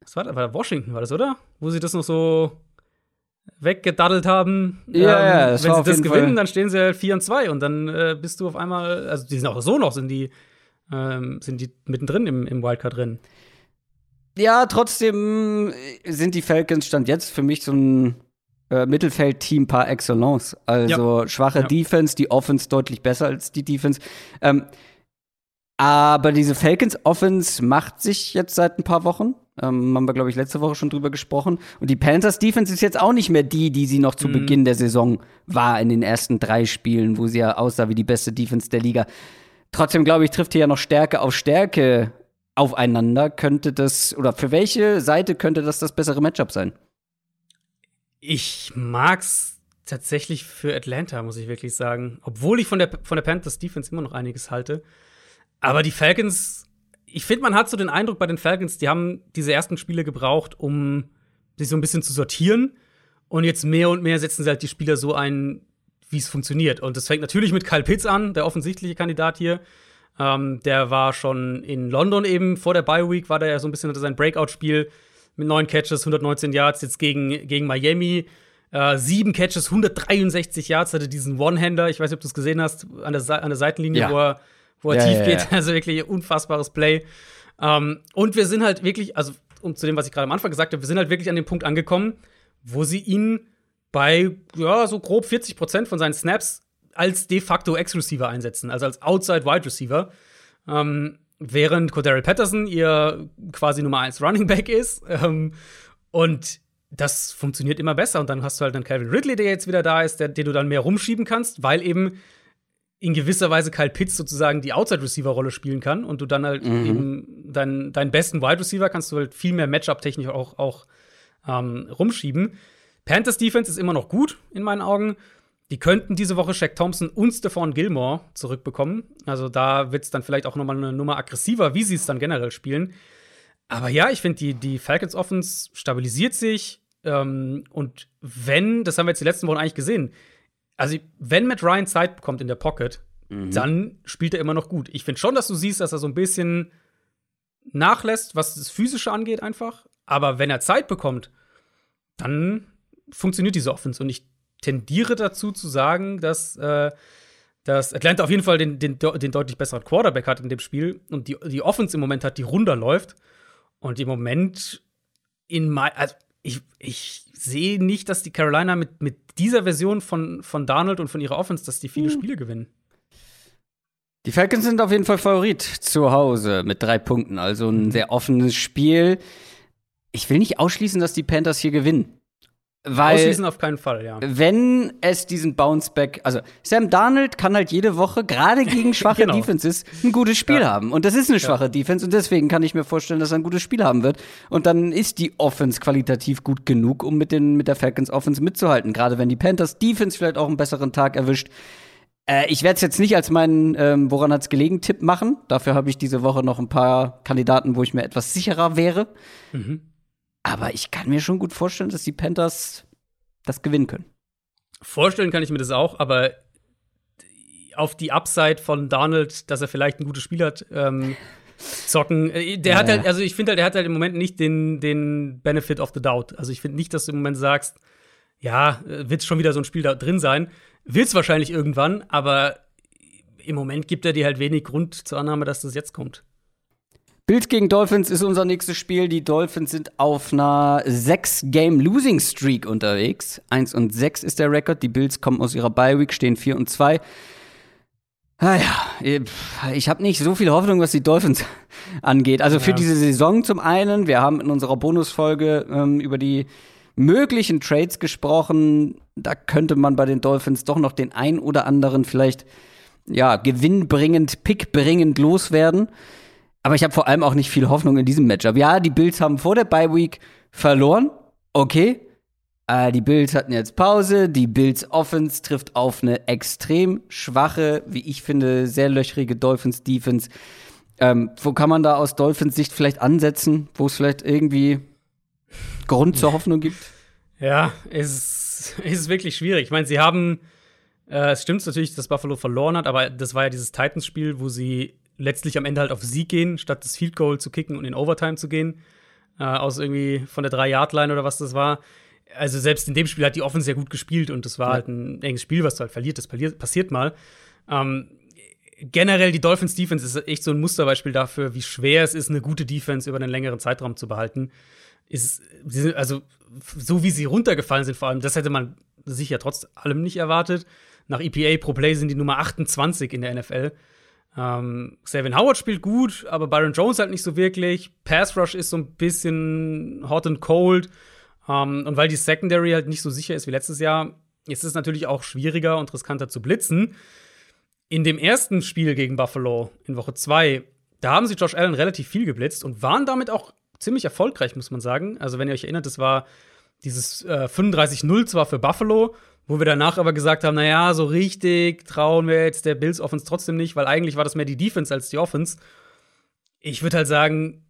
was war das? War Washington, war das, oder? Wo sie das noch so weggedaddelt haben. Ja, ähm, ja, wenn sie das gewinnen, Fall. dann stehen sie halt 4 und 2 und dann äh, bist du auf einmal, also die sind auch so noch, sind die, ähm, sind die mittendrin im, im Wildcard drin. Ja, trotzdem sind die Falcons Stand jetzt für mich so ein äh, Mittelfeld-Team par excellence. Also ja. schwache ja. Defense, die Offense deutlich besser als die Defense. Ähm, aber diese Falcons Offense macht sich jetzt seit ein paar Wochen. Ähm, haben wir, glaube ich, letzte Woche schon drüber gesprochen. Und die Panthers Defense ist jetzt auch nicht mehr die, die sie noch zu mhm. Beginn der Saison war in den ersten drei Spielen, wo sie ja aussah wie die beste Defense der Liga. Trotzdem, glaube ich, trifft hier ja noch Stärke auf Stärke aufeinander. Könnte das, oder für welche Seite könnte das das bessere Matchup sein? Ich mag's tatsächlich für Atlanta, muss ich wirklich sagen. Obwohl ich von der, von der Panthers Defense immer noch einiges halte. Aber die Falcons ich finde, man hat so den Eindruck bei den Falcons, die haben diese ersten Spiele gebraucht, um sich so ein bisschen zu sortieren. Und jetzt mehr und mehr setzen sie halt die Spieler so ein, wie es funktioniert. Und das fängt natürlich mit Kyle Pitts an, der offensichtliche Kandidat hier. Ähm, der war schon in London eben vor der Bye Week, war der ja so ein bisschen sein Breakout-Spiel mit neun Catches, 119 Yards, jetzt gegen, gegen Miami. Äh, sieben Catches, 163 Yards, hatte diesen One-Hander, ich weiß nicht, ob du es gesehen hast, an der, an der Seitenlinie, ja. wo er wo er ja, tief ja, geht. Also wirklich unfassbares Play. Ähm, und wir sind halt wirklich, also um zu dem, was ich gerade am Anfang gesagt habe, wir sind halt wirklich an dem Punkt angekommen, wo sie ihn bei ja, so grob 40 Prozent von seinen Snaps als de facto Ex-Receiver einsetzen, also als Outside Wide Receiver. Ähm, während Cordero Patterson ihr quasi Nummer 1 Running Back ist. Ähm, und das funktioniert immer besser. Und dann hast du halt dann Calvin Ridley, der jetzt wieder da ist, der, den du dann mehr rumschieben kannst, weil eben in gewisser Weise Kyle Pitts sozusagen die Outside-Receiver-Rolle spielen kann und du dann halt mhm. eben deinen, deinen besten Wide Receiver kannst du halt viel mehr Matchup-technisch auch, auch ähm, rumschieben. Panthers Defense ist immer noch gut in meinen Augen. Die könnten diese Woche Shaq Thompson und Stephon Gilmore zurückbekommen. Also da wird es dann vielleicht auch nochmal eine Nummer aggressiver, wie sie es dann generell spielen. Aber ja, ich finde, die, die Falcons Offense stabilisiert sich. Ähm, und wenn, das haben wir jetzt die letzten Wochen eigentlich gesehen, also wenn Matt Ryan Zeit bekommt in der Pocket, mhm. dann spielt er immer noch gut. Ich finde schon, dass du siehst, dass er so ein bisschen nachlässt, was das Physische angeht, einfach. Aber wenn er Zeit bekommt, dann funktioniert diese Offense. Und ich tendiere dazu zu sagen, dass, äh, dass Atlanta auf jeden Fall den, den, den deutlich besseren Quarterback hat in dem Spiel und die, die Offense im Moment hat, die runterläuft. Und im Moment in mein, also ich, ich sehe nicht, dass die Carolina mit, mit dieser Version von, von Donald und von ihrer Offense, dass die viele hm. Spiele gewinnen. Die Falcons sind auf jeden Fall Favorit zu Hause mit drei Punkten, also ein mhm. sehr offenes Spiel. Ich will nicht ausschließen, dass die Panthers hier gewinnen. Weil, Ausschließen auf keinen Fall, ja. Wenn es diesen Bounceback, also Sam Darnold kann halt jede Woche, gerade gegen schwache genau. Defenses, ein gutes Spiel ja. haben. Und das ist eine schwache ja. Defense und deswegen kann ich mir vorstellen, dass er ein gutes Spiel haben wird. Und dann ist die Offense qualitativ gut genug, um mit, den, mit der Falcons Offense mitzuhalten. Gerade wenn die Panthers Defense vielleicht auch einen besseren Tag erwischt. Äh, ich werde es jetzt nicht als meinen ähm, Woran hat's gelegen Tipp machen. Dafür habe ich diese Woche noch ein paar Kandidaten, wo ich mir etwas sicherer wäre. Mhm. Aber ich kann mir schon gut vorstellen, dass die Panthers das gewinnen können. Vorstellen kann ich mir das auch, aber auf die Upside von Donald, dass er vielleicht ein gutes Spiel hat, ähm, zocken. Äh, der ja, hat halt, also ich finde halt, der hat halt im Moment nicht den, den Benefit of the Doubt. Also ich finde nicht, dass du im Moment sagst, ja, äh, wird schon wieder so ein Spiel da drin sein. Will es wahrscheinlich irgendwann, aber im Moment gibt er dir halt wenig Grund zur Annahme, dass das jetzt kommt. Bills gegen Dolphins ist unser nächstes Spiel. Die Dolphins sind auf einer 6-Game-Losing-Streak unterwegs. 1 und 6 ist der Rekord. Die Bills kommen aus ihrer Bye-Week, stehen 4 und 2. Ah ja, ich habe nicht so viel Hoffnung, was die Dolphins angeht. Also für ja. diese Saison zum einen, wir haben in unserer Bonusfolge ähm, über die möglichen Trades gesprochen. Da könnte man bei den Dolphins doch noch den ein oder anderen vielleicht ja gewinnbringend, pickbringend loswerden. Aber ich habe vor allem auch nicht viel Hoffnung in diesem Matchup. Ja, die Bills haben vor der Bye Week verloren. Okay. Äh, die Bills hatten jetzt Pause. Die Bills Offense trifft auf eine extrem schwache, wie ich finde, sehr löchrige Dolphins Defense. Ähm, wo kann man da aus Dolphins Sicht vielleicht ansetzen, wo es vielleicht irgendwie Grund zur Hoffnung gibt? Ja, es ist wirklich schwierig. Ich meine, sie haben, äh, es stimmt natürlich, dass Buffalo verloren hat, aber das war ja dieses Titans-Spiel, wo sie letztlich am Ende halt auf Sieg gehen, statt das Field Goal zu kicken und in Overtime zu gehen. Äh, aus irgendwie von der 3-Yard-Line oder was das war. Also selbst in dem Spiel hat die Offense sehr gut gespielt und das war ja. halt ein enges Spiel, was du halt verliert. Das passiert mal. Ähm, generell die Dolphins Defense ist echt so ein Musterbeispiel dafür, wie schwer es ist, eine gute Defense über einen längeren Zeitraum zu behalten. Ist, also, so wie sie runtergefallen sind, vor allem, das hätte man sich ja trotz allem nicht erwartet. Nach EPA pro Play sind die Nummer 28 in der NFL. Ähm, Xavier Howard spielt gut, aber Byron Jones halt nicht so wirklich. Pass Rush ist so ein bisschen hot and cold. Ähm, und weil die Secondary halt nicht so sicher ist wie letztes Jahr, ist es natürlich auch schwieriger und riskanter zu blitzen. In dem ersten Spiel gegen Buffalo in Woche 2, da haben sie Josh Allen relativ viel geblitzt und waren damit auch ziemlich erfolgreich, muss man sagen. Also, wenn ihr euch erinnert, das war dieses äh, 35-0 zwar für Buffalo, wo wir danach aber gesagt haben, naja, so richtig trauen wir jetzt der Bills Offense trotzdem nicht, weil eigentlich war das mehr die Defense als die Offense. Ich würde halt sagen,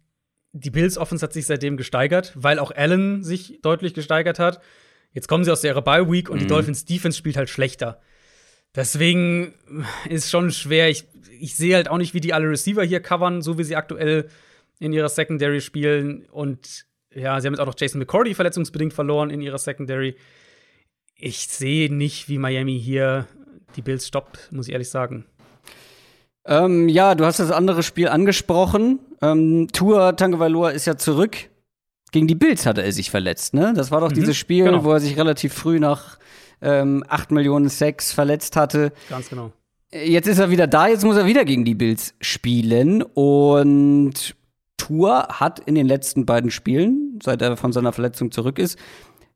die Bills Offense hat sich seitdem gesteigert, weil auch Allen sich deutlich gesteigert hat. Jetzt kommen sie aus der Bye Week und mhm. die Dolphins Defense spielt halt schlechter. Deswegen ist schon schwer. Ich, ich sehe halt auch nicht, wie die alle Receiver hier covern, so wie sie aktuell in ihrer Secondary spielen. Und ja, sie haben jetzt auch noch Jason McCordy verletzungsbedingt verloren in ihrer Secondary ich sehe nicht, wie Miami hier die Bills stoppt, muss ich ehrlich sagen. Ähm, ja, du hast das andere Spiel angesprochen. Ähm, Tour Tagovailoa ist ja zurück. Gegen die Bills hatte er sich verletzt, ne? Das war doch mhm, dieses Spiel, genau. wo er sich relativ früh nach ähm, 8 Millionen Sex verletzt hatte. Ganz genau. Jetzt ist er wieder da, jetzt muss er wieder gegen die Bills spielen. Und Tour hat in den letzten beiden Spielen, seit er von seiner Verletzung zurück ist,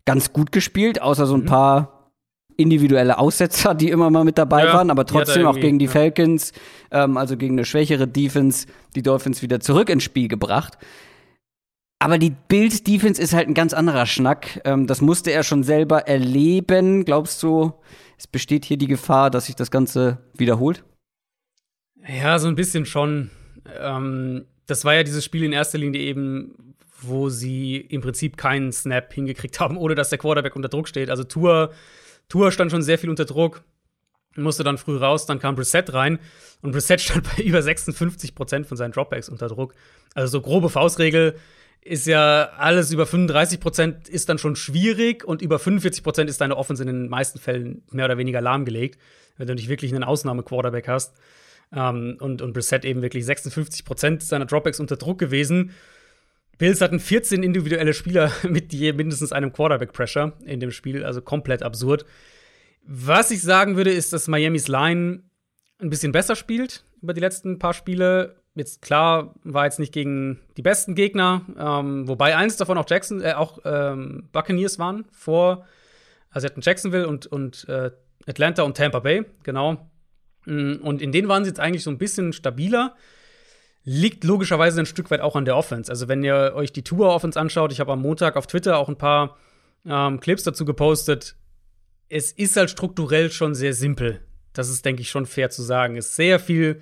ganz gut gespielt, außer so ein mhm. paar individuelle Aussetzer, die immer mal mit dabei ja, waren, aber trotzdem auch gegen die ja. Falcons, ähm, also gegen eine schwächere Defense, die Dolphins wieder zurück ins Spiel gebracht. Aber die Bild-Defense ist halt ein ganz anderer Schnack. Ähm, das musste er schon selber erleben. Glaubst du, es besteht hier die Gefahr, dass sich das Ganze wiederholt? Ja, so ein bisschen schon. Ähm, das war ja dieses Spiel in erster Linie eben, wo sie im Prinzip keinen Snap hingekriegt haben, ohne dass der Quarterback unter Druck steht. Also Tour, Tour stand schon sehr viel unter Druck, musste dann früh raus, dann kam Brissett rein und Brissett stand bei über 56 Prozent von seinen Dropbacks unter Druck. Also so grobe Faustregel ist ja alles über 35 Prozent ist dann schon schwierig und über 45 Prozent ist deine Offense in den meisten Fällen mehr oder weniger lahmgelegt, wenn du nicht wirklich einen Ausnahme-Quarterback hast. Um, und, und Brissett eben wirklich 56 Prozent seiner Dropbacks unter Druck gewesen. Bills hatten 14 individuelle Spieler mit je mindestens einem Quarterback-Pressure in dem Spiel, also komplett absurd. Was ich sagen würde, ist, dass Miamis Line ein bisschen besser spielt über die letzten paar Spiele. Jetzt klar, war jetzt nicht gegen die besten Gegner, ähm, wobei eins davon auch Jackson, äh, auch ähm, Buccaneers waren vor. Also sie hatten Jacksonville und, und äh, Atlanta und Tampa Bay, genau. Mm, und in denen waren sie jetzt eigentlich so ein bisschen stabiler. Liegt logischerweise ein Stück weit auch an der Offense. Also, wenn ihr euch die Tour-Offense anschaut, ich habe am Montag auf Twitter auch ein paar ähm, Clips dazu gepostet. Es ist halt strukturell schon sehr simpel. Das ist, denke ich, schon fair zu sagen. Es ist sehr viel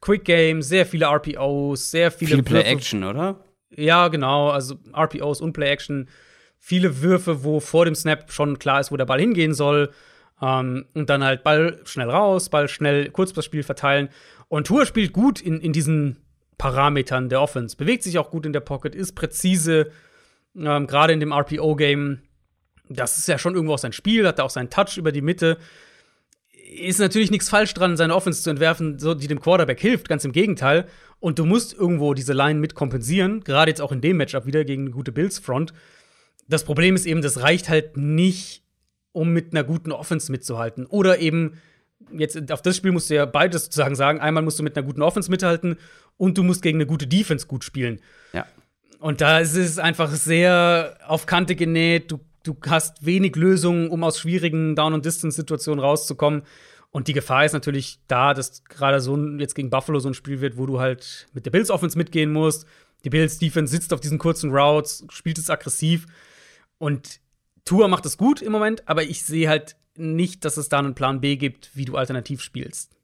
Quick Game, sehr viele RPOs, sehr viele Viel Play-Action, oder? Ja, genau. Also RPOs und Play-Action. Viele Würfe, wo vor dem Snap schon klar ist, wo der Ball hingehen soll. Um, und dann halt Ball schnell raus, Ball schnell Kurzpassspiel verteilen. Und Tour spielt gut in, in diesen Parametern der Offense. Bewegt sich auch gut in der Pocket, ist präzise, ähm, gerade in dem RPO-Game. Das ist ja schon irgendwo auch sein Spiel, hat da auch seinen Touch über die Mitte. Ist natürlich nichts falsch dran, seine Offense zu entwerfen, so, die dem Quarterback hilft, ganz im Gegenteil. Und du musst irgendwo diese Line mit kompensieren, gerade jetzt auch in dem Matchup wieder gegen eine gute Bills-Front. Das Problem ist eben, das reicht halt nicht, um mit einer guten Offense mitzuhalten. Oder eben, jetzt auf das Spiel musst du ja beides sozusagen sagen. Einmal musst du mit einer guten Offense mithalten und du musst gegen eine gute Defense gut spielen. Ja. Und da ist es einfach sehr auf Kante genäht. Du, du hast wenig Lösungen, um aus schwierigen Down- und Distance-Situationen rauszukommen. Und die Gefahr ist natürlich da, dass gerade so ein, jetzt gegen Buffalo so ein Spiel wird, wo du halt mit der Bills Offense mitgehen musst. Die Bills Defense sitzt auf diesen kurzen Routes, spielt es aggressiv. Und Tour macht es gut im Moment, aber ich sehe halt nicht, dass es da einen Plan B gibt, wie du alternativ spielst.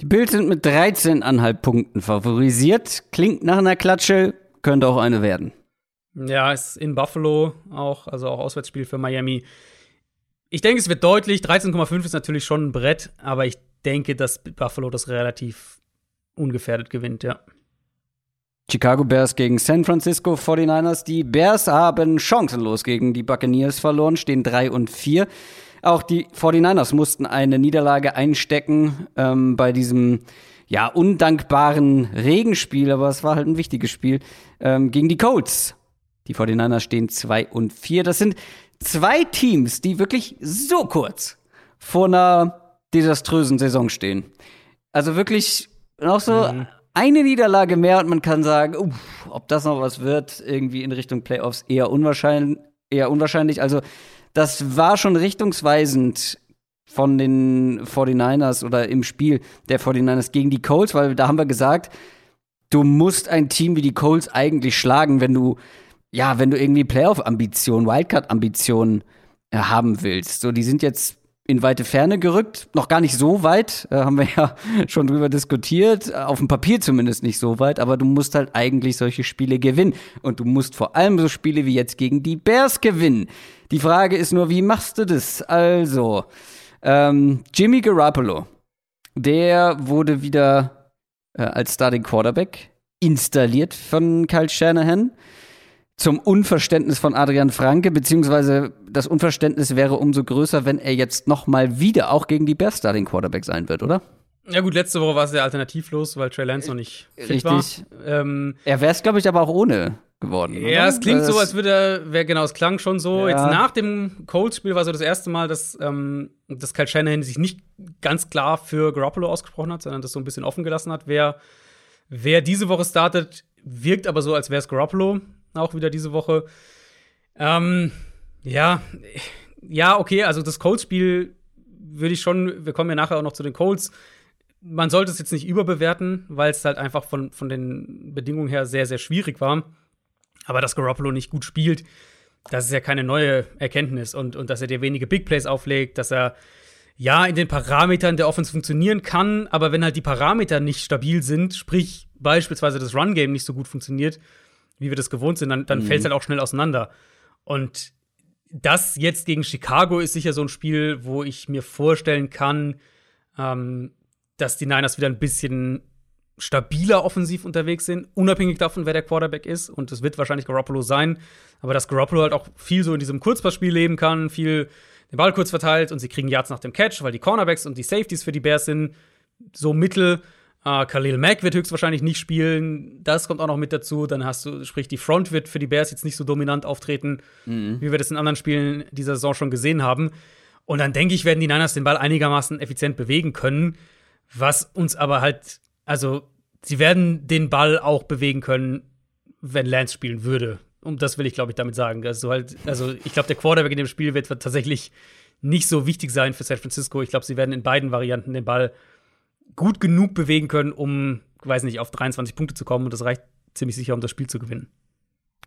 Die Bills sind mit 13,5 Punkten favorisiert. Klingt nach einer Klatsche, könnte auch eine werden. Ja, ist in Buffalo auch, also auch Auswärtsspiel für Miami. Ich denke, es wird deutlich. 13,5 ist natürlich schon ein Brett, aber ich denke, dass Buffalo das relativ ungefährdet gewinnt, ja. Chicago Bears gegen San Francisco 49ers. Die Bears haben chancenlos gegen die Buccaneers verloren, stehen 3 und 4. Auch die 49ers mussten eine Niederlage einstecken ähm, bei diesem ja undankbaren Regenspiel, aber es war halt ein wichtiges Spiel ähm, gegen die Colts. Die 49ers stehen 2 und 4. Das sind zwei Teams, die wirklich so kurz vor einer desaströsen Saison stehen. Also wirklich noch so mhm eine Niederlage mehr und man kann sagen, uff, ob das noch was wird, irgendwie in Richtung Playoffs eher unwahrscheinlich. Eher unwahrscheinlich. Also, das war schon richtungsweisend von den 49ers oder im Spiel der 49ers gegen die Colts, weil da haben wir gesagt, du musst ein Team wie die Colts eigentlich schlagen, wenn du, ja, wenn du irgendwie Playoff-Ambitionen, Wildcard-Ambitionen äh, haben willst. So, die sind jetzt in weite Ferne gerückt. Noch gar nicht so weit, äh, haben wir ja schon drüber diskutiert. Auf dem Papier zumindest nicht so weit, aber du musst halt eigentlich solche Spiele gewinnen. Und du musst vor allem so Spiele wie jetzt gegen die Bears gewinnen. Die Frage ist nur, wie machst du das? Also, ähm, Jimmy Garoppolo, der wurde wieder äh, als Starting Quarterback installiert von Kyle Shanahan zum Unverständnis von Adrian Franke, beziehungsweise das Unverständnis wäre umso größer, wenn er jetzt noch mal wieder auch gegen die Bears Starting Quarterback sein wird, oder? Ja gut, letzte Woche war es ja alternativlos, weil Trey Lance noch nicht fit Richtig. war. Ähm, er wäre es, glaube ich, aber auch ohne geworden. Ja, oder? es klingt so, als würde er, genau, es klang schon so. Ja. Jetzt nach dem Colts-Spiel war so das erste Mal, dass, ähm, dass Kyle Shanahan sich nicht ganz klar für Garoppolo ausgesprochen hat, sondern das so ein bisschen offen gelassen hat. Wer, wer diese Woche startet, wirkt aber so, als wäre es Garoppolo auch wieder diese Woche. Ähm, ja, ja, okay, also das Colts-Spiel würde ich schon, wir kommen ja nachher auch noch zu den Colts. Man sollte es jetzt nicht überbewerten, weil es halt einfach von, von den Bedingungen her sehr, sehr schwierig war. Aber dass Garoppolo nicht gut spielt, das ist ja keine neue Erkenntnis. Und, und dass er dir wenige Big Plays auflegt, dass er ja in den Parametern der Offense funktionieren kann, aber wenn halt die Parameter nicht stabil sind, sprich beispielsweise das Run-Game nicht so gut funktioniert, wie wir das gewohnt sind, dann, dann mhm. fällt es halt auch schnell auseinander. Und das jetzt gegen Chicago ist sicher so ein Spiel, wo ich mir vorstellen kann, ähm, dass die Niners wieder ein bisschen stabiler offensiv unterwegs sind, unabhängig davon, wer der Quarterback ist. Und es wird wahrscheinlich Garoppolo sein. Aber dass Garoppolo halt auch viel so in diesem Kurzpassspiel leben kann, viel den Ball kurz verteilt und sie kriegen Yards nach dem Catch, weil die Cornerbacks und die Safeties für die Bears sind so mittel. Uh, Khalil Mack wird höchstwahrscheinlich nicht spielen. Das kommt auch noch mit dazu. Dann hast du, sprich, die Front wird für die Bears jetzt nicht so dominant auftreten, mhm. wie wir das in anderen Spielen dieser Saison schon gesehen haben. Und dann denke ich, werden die Niners den Ball einigermaßen effizient bewegen können. Was uns aber halt, also, sie werden den Ball auch bewegen können, wenn Lance spielen würde. Und das will ich, glaube ich, damit sagen. Also, halt, also ich glaube, der Quarterback in dem Spiel wird tatsächlich nicht so wichtig sein für San Francisco. Ich glaube, sie werden in beiden Varianten den Ball gut genug bewegen können, um, weiß nicht, auf 23 Punkte zu kommen. Und das reicht ziemlich sicher, um das Spiel zu gewinnen.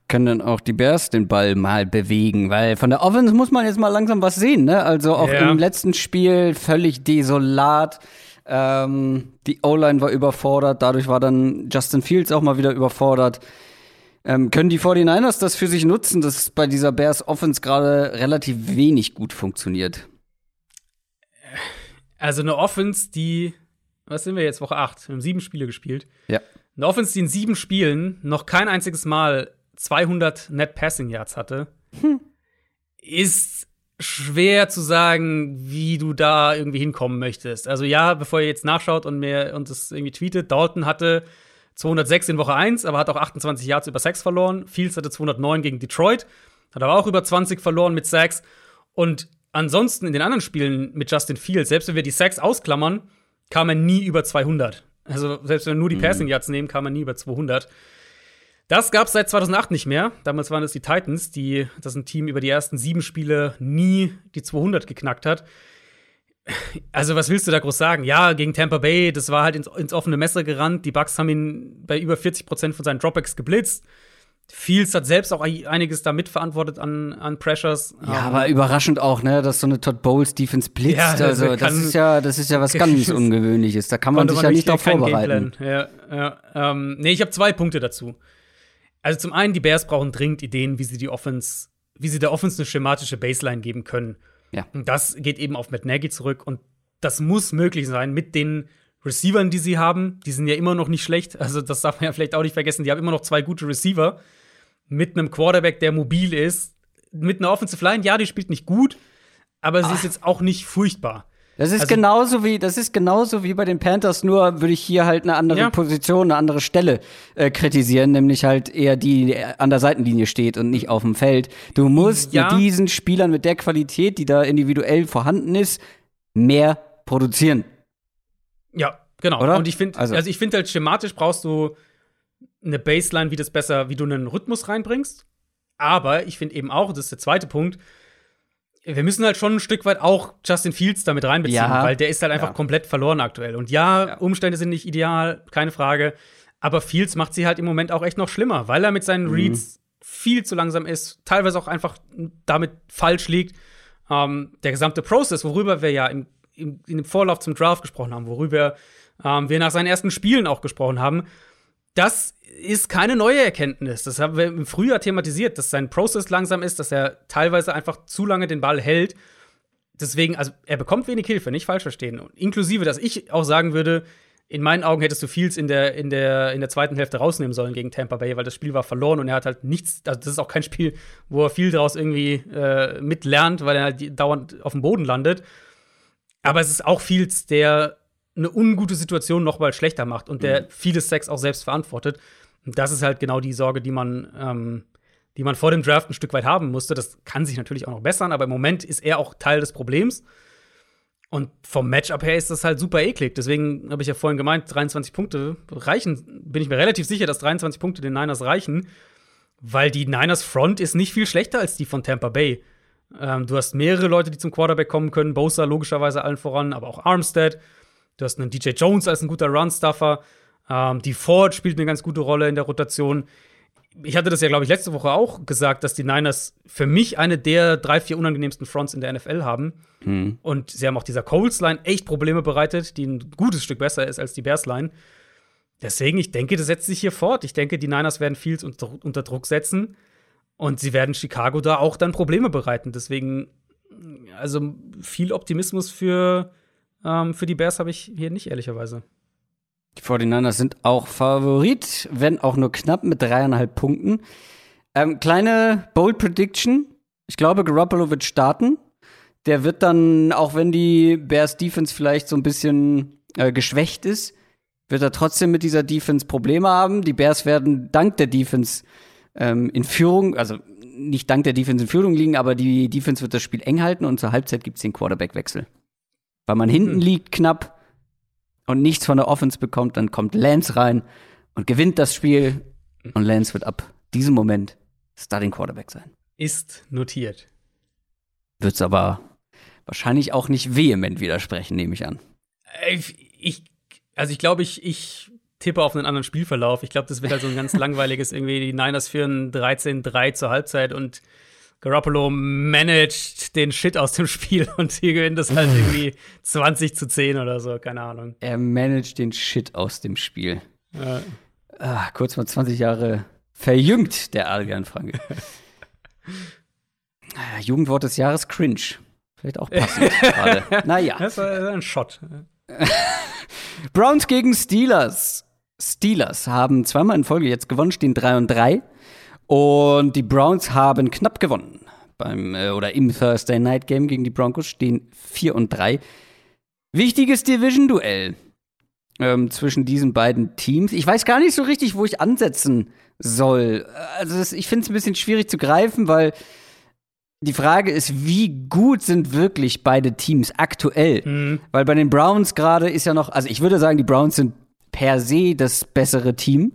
Können dann auch die Bears den Ball mal bewegen, weil von der Offense muss man jetzt mal langsam was sehen, ne? Also auch ja. im letzten Spiel völlig desolat. Ähm, die O-Line war überfordert, dadurch war dann Justin Fields auch mal wieder überfordert. Ähm, können die 49ers das für sich nutzen, dass bei dieser Bears Offense gerade relativ wenig gut funktioniert? Also eine Offense, die, was sind wir jetzt, Woche 8, wir haben sieben Spiele gespielt. Ja. Eine Offense, die in sieben Spielen noch kein einziges Mal 200 Net Passing Yards hatte, hm. ist schwer zu sagen, wie du da irgendwie hinkommen möchtest. Also ja, bevor ihr jetzt nachschaut und mir und das irgendwie tweetet, Dalton hatte 206 in Woche 1, aber hat auch 28 Yards über 6 verloren. Fields hatte 209 gegen Detroit, hat aber auch über 20 verloren mit Sacks. Und ansonsten in den anderen Spielen mit Justin Fields, selbst wenn wir die Sacks ausklammern, kam er nie über 200. Also selbst wenn wir nur die mhm. Passing Yards nehmen, kam er nie über 200. Das gab es seit 2008 nicht mehr. Damals waren es die Titans, die das ein Team über die ersten sieben Spiele nie die 200 geknackt hat. Also, was willst du da groß sagen? Ja, gegen Tampa Bay, das war halt ins, ins offene Messer gerannt. Die Bucks haben ihn bei über 40 Prozent von seinen Dropbacks geblitzt. Fields hat selbst auch einiges da mitverantwortet an, an Pressures. Ja, um, aber überraschend auch, ne, dass so eine Todd Bowles Defense blitzt. Ja, das, also, das ist ja, das ist ja was ganz Ungewöhnliches. Da kann man sich ja nicht darauf vorbereiten. Ja, ja. Ähm, nee, ich habe zwei Punkte dazu. Also zum einen, die Bears brauchen dringend Ideen, wie sie die Offense, wie sie der Offense eine schematische Baseline geben können. Ja. Und das geht eben auf Matt Nagy zurück. Und das muss möglich sein mit den Receivern, die sie haben. Die sind ja immer noch nicht schlecht. Also, das darf man ja vielleicht auch nicht vergessen. Die haben immer noch zwei gute Receiver. Mit einem Quarterback, der mobil ist. Mit einer Offensive Line, ja, die spielt nicht gut. Aber sie Ach. ist jetzt auch nicht furchtbar. Das ist also, genauso wie das ist genauso wie bei den Panthers, nur würde ich hier halt eine andere ja. Position, eine andere Stelle äh, kritisieren, nämlich halt eher die, die an der Seitenlinie steht und nicht auf dem Feld. Du musst ja. mit diesen Spielern mit der Qualität, die da individuell vorhanden ist, mehr produzieren. Ja, genau. Oder? Und ich finde, also, also ich finde halt schematisch brauchst du eine Baseline, wie das besser, wie du einen Rhythmus reinbringst. Aber ich finde eben auch, das ist der zweite Punkt, wir müssen halt schon ein Stück weit auch Justin Fields damit reinbeziehen, ja. weil der ist halt einfach ja. komplett verloren aktuell. Und ja, ja, Umstände sind nicht ideal, keine Frage. Aber Fields macht sie halt im Moment auch echt noch schlimmer, weil er mit seinen mhm. Reads viel zu langsam ist, teilweise auch einfach damit falsch liegt. Ähm, der gesamte Prozess, worüber wir ja im, im, dem Vorlauf zum Draft gesprochen haben, worüber ähm, wir nach seinen ersten Spielen auch gesprochen haben, das ist keine neue Erkenntnis. Das haben wir im Frühjahr thematisiert, dass sein Prozess langsam ist, dass er teilweise einfach zu lange den Ball hält. Deswegen, also er bekommt wenig Hilfe, nicht falsch verstehen. Inklusive, dass ich auch sagen würde, in meinen Augen hättest du Fields in der, in der, in der zweiten Hälfte rausnehmen sollen gegen Tampa Bay, weil das Spiel war verloren und er hat halt nichts, also das ist auch kein Spiel, wo er viel draus irgendwie äh, mitlernt, weil er halt dauernd auf dem Boden landet. Aber es ist auch Fields, der eine ungute Situation noch mal schlechter macht und der mhm. vieles Sex auch selbst verantwortet. Und das ist halt genau die Sorge, die man, ähm, die man vor dem Draft ein Stück weit haben musste. Das kann sich natürlich auch noch bessern, aber im Moment ist er auch Teil des Problems. Und vom Matchup her ist das halt super eklig. Deswegen habe ich ja vorhin gemeint, 23 Punkte reichen. Bin ich mir relativ sicher, dass 23 Punkte den Niners reichen, weil die Niners Front ist nicht viel schlechter als die von Tampa Bay. Ähm, du hast mehrere Leute, die zum Quarterback kommen können. Bosa logischerweise allen voran, aber auch Armstead. Du hast einen DJ Jones als ein guter Run-Stuffer. Ähm, die Ford spielt eine ganz gute Rolle in der Rotation. ich hatte das ja, glaube ich, letzte Woche auch gesagt, dass die Niners für mich eine der drei, vier unangenehmsten Fronts in der NFL haben. Mhm. Und sie haben auch dieser Coles-Line echt Probleme bereitet, die ein gutes Stück besser ist als die Bears-Line. Deswegen, ich denke, das setzt sich hier fort. Ich denke, die Niners werden Fields unter, unter Druck setzen und sie werden Chicago da auch dann Probleme bereiten. Deswegen, also viel Optimismus für, ähm, für die Bears habe ich hier nicht, ehrlicherweise. Die 49ers sind auch Favorit, wenn auch nur knapp mit dreieinhalb Punkten. Ähm, kleine Bold Prediction. Ich glaube, Garoppolo wird starten. Der wird dann, auch wenn die Bears Defense vielleicht so ein bisschen äh, geschwächt ist, wird er trotzdem mit dieser Defense Probleme haben. Die Bears werden dank der Defense ähm, in Führung, also nicht dank der Defense in Führung liegen, aber die Defense wird das Spiel eng halten und zur Halbzeit gibt es den Quarterback-Wechsel. Weil man hinten hm. liegt knapp und nichts von der Offense bekommt, dann kommt Lance rein und gewinnt das Spiel und Lance wird ab diesem Moment Starting Quarterback sein. Ist notiert. Wird's aber wahrscheinlich auch nicht vehement widersprechen, nehme ich an. Ich, ich also ich glaube, ich, ich tippe auf einen anderen Spielverlauf. Ich glaube, das wird halt so ein ganz langweiliges irgendwie. Die Niners führen 13-3 zur Halbzeit und Garoppolo managt den Shit aus dem Spiel und sie gewinnen das halt irgendwie 20 zu 10 oder so, keine Ahnung. Er managt den Shit aus dem Spiel. Ja. Ah, kurz mal 20 Jahre verjüngt, der Adrian Franke. Jugendwort des Jahres cringe. Vielleicht auch passend gerade. Naja. Das war ein Shot. Browns gegen Steelers. Steelers haben zweimal in Folge jetzt gewonnen, stehen 3 und 3. Und die Browns haben knapp gewonnen. Beim, äh, oder im Thursday Night Game gegen die Broncos stehen 4 und 3. Wichtiges Division-Duell ähm, zwischen diesen beiden Teams. Ich weiß gar nicht so richtig, wo ich ansetzen soll. Also, das, ich finde es ein bisschen schwierig zu greifen, weil die Frage ist, wie gut sind wirklich beide Teams aktuell? Mhm. Weil bei den Browns gerade ist ja noch, also ich würde sagen, die Browns sind per se das bessere Team.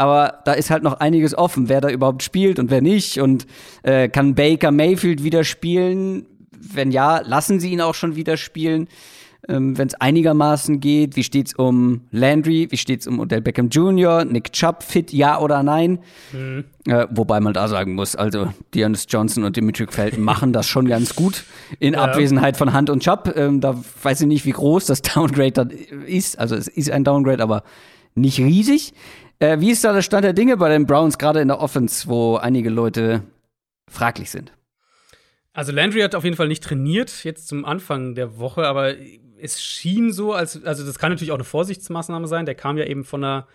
Aber da ist halt noch einiges offen, wer da überhaupt spielt und wer nicht. Und äh, kann Baker Mayfield wieder spielen? Wenn ja, lassen sie ihn auch schon wieder spielen ähm, wenn es einigermaßen geht. Wie steht's um Landry? Wie steht's um Odell Beckham Jr.? Nick Chubb fit, ja oder nein? Mhm. Äh, wobei man da sagen muss, also Dearness Johnson und Dimitri Felton machen das schon ganz gut in ja. Abwesenheit von Hunt und Chubb. Ähm, da weiß ich nicht, wie groß das Downgrade dann ist. Also es ist ein Downgrade, aber nicht riesig. Äh, wie ist da der Stand der Dinge bei den Browns, gerade in der Offense, wo einige Leute fraglich sind? Also Landry hat auf jeden Fall nicht trainiert, jetzt zum Anfang der Woche, aber es schien so, als, also das kann natürlich auch eine Vorsichtsmaßnahme sein. Der kam ja eben von einer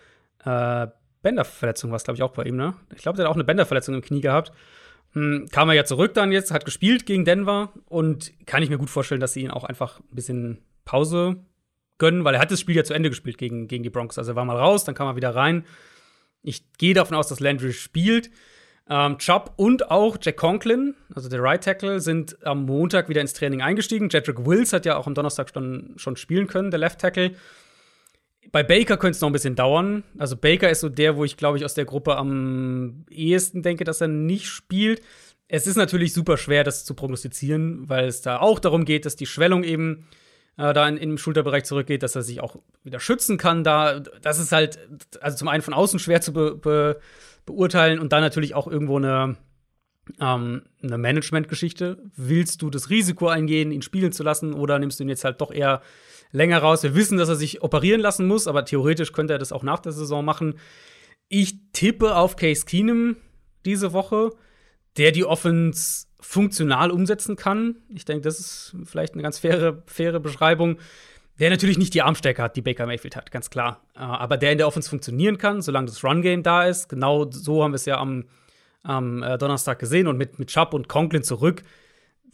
äh, Bänderverletzung, was glaube ich auch bei ihm, ne? Ich glaube, der hat auch eine Bänderverletzung im Knie gehabt. Hm, kam er ja zurück dann jetzt, hat gespielt gegen Denver und kann ich mir gut vorstellen, dass sie ihn auch einfach ein bisschen Pause gönnen, weil er hat das Spiel ja zu Ende gespielt gegen, gegen die Broncos. Also er war mal raus, dann kam er wieder rein. Ich gehe davon aus, dass Landry spielt. Ähm, Chubb und auch Jack Conklin, also der Right Tackle, sind am Montag wieder ins Training eingestiegen. Jedrick Wills hat ja auch am Donnerstag schon, schon spielen können, der Left Tackle. Bei Baker könnte es noch ein bisschen dauern. Also Baker ist so der, wo ich, glaube ich, aus der Gruppe am ehesten denke, dass er nicht spielt. Es ist natürlich super schwer, das zu prognostizieren, weil es da auch darum geht, dass die Schwellung eben äh, da in, im Schulterbereich zurückgeht, dass er sich auch wieder schützen kann. Da, das ist halt, also zum einen von außen schwer zu be, be beurteilen und dann natürlich auch irgendwo eine, ähm, eine Management-Geschichte. Willst du das Risiko eingehen, ihn spielen zu lassen oder nimmst du ihn jetzt halt doch eher länger raus? Wir wissen, dass er sich operieren lassen muss, aber theoretisch könnte er das auch nach der Saison machen. Ich tippe auf Case Keenum diese Woche, der die Offense funktional umsetzen kann. Ich denke, das ist vielleicht eine ganz faire, faire Beschreibung. Der natürlich nicht die Armstärke hat, die Baker Mayfield hat, ganz klar. Äh, aber der in der Offense funktionieren kann, solange das Run-Game da ist. Genau so haben wir es ja am, am äh, Donnerstag gesehen. Und mit, mit Chubb und Conklin zurück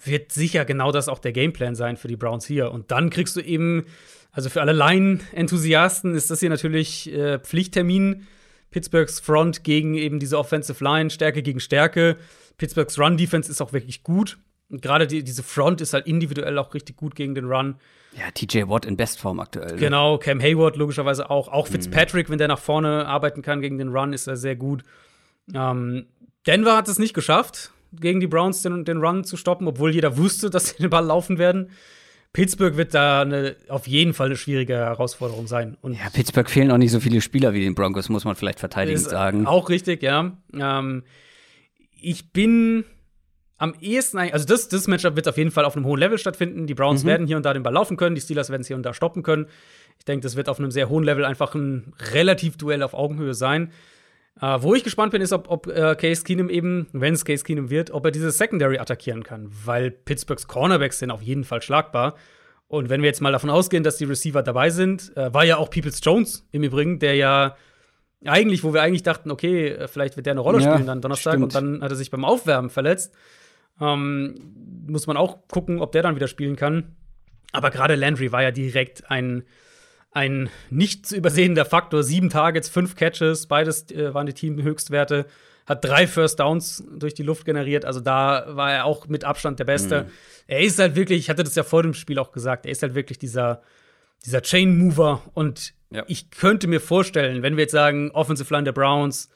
wird sicher genau das auch der Gameplan sein für die Browns hier. Und dann kriegst du eben, also für alle Line-Enthusiasten ist das hier natürlich äh, Pflichttermin. Pittsburghs Front gegen eben diese Offensive Line, Stärke gegen Stärke. Pittsburghs Run-Defense ist auch wirklich gut. Und gerade die, diese Front ist halt individuell auch richtig gut gegen den Run. Ja, TJ Watt in Bestform aktuell. Ne? Genau, Cam Hayward logischerweise auch. Auch mhm. Fitzpatrick, mhm. wenn der nach vorne arbeiten kann gegen den Run, ist er sehr gut. Ähm, Denver hat es nicht geschafft, gegen die Browns den, den Run zu stoppen, obwohl jeder wusste, dass sie den Ball laufen werden. Pittsburgh wird da eine, auf jeden Fall eine schwierige Herausforderung sein. Und ja, Pittsburgh fehlen auch nicht so viele Spieler wie den Broncos, muss man vielleicht verteidigend sagen. Auch richtig, ja. Ähm, ich bin am ehesten, also das, das Matchup wird auf jeden Fall auf einem hohen Level stattfinden. Die Browns mhm. werden hier und da den Ball laufen können, die Steelers werden es hier und da stoppen können. Ich denke, das wird auf einem sehr hohen Level einfach ein relativ Duell auf Augenhöhe sein. Uh, wo ich gespannt bin, ist, ob, ob uh, Case Keenum eben, wenn es Case Keenum wird, ob er diese Secondary attackieren kann. Weil Pittsburghs Cornerbacks sind auf jeden Fall schlagbar. Und wenn wir jetzt mal davon ausgehen, dass die Receiver dabei sind, uh, war ja auch Peoples Jones im Übrigen, der ja eigentlich, wo wir eigentlich dachten, okay, vielleicht wird der eine Rolle ja, spielen dann Donnerstag stimmt. und dann hat er sich beim Aufwärmen verletzt. Ähm, muss man auch gucken, ob der dann wieder spielen kann. Aber gerade Landry war ja direkt ein ein nicht zu übersehender Faktor. Sieben Targets, fünf Catches, beides äh, waren die Teamhöchstwerte. Hat drei First Downs durch die Luft generiert. Also da war er auch mit Abstand der Beste. Mhm. Er ist halt wirklich, ich hatte das ja vor dem Spiel auch gesagt, er ist halt wirklich dieser, dieser Chain Mover. Und ja. ich könnte mir vorstellen, wenn wir jetzt sagen, Offensive Line der Browns,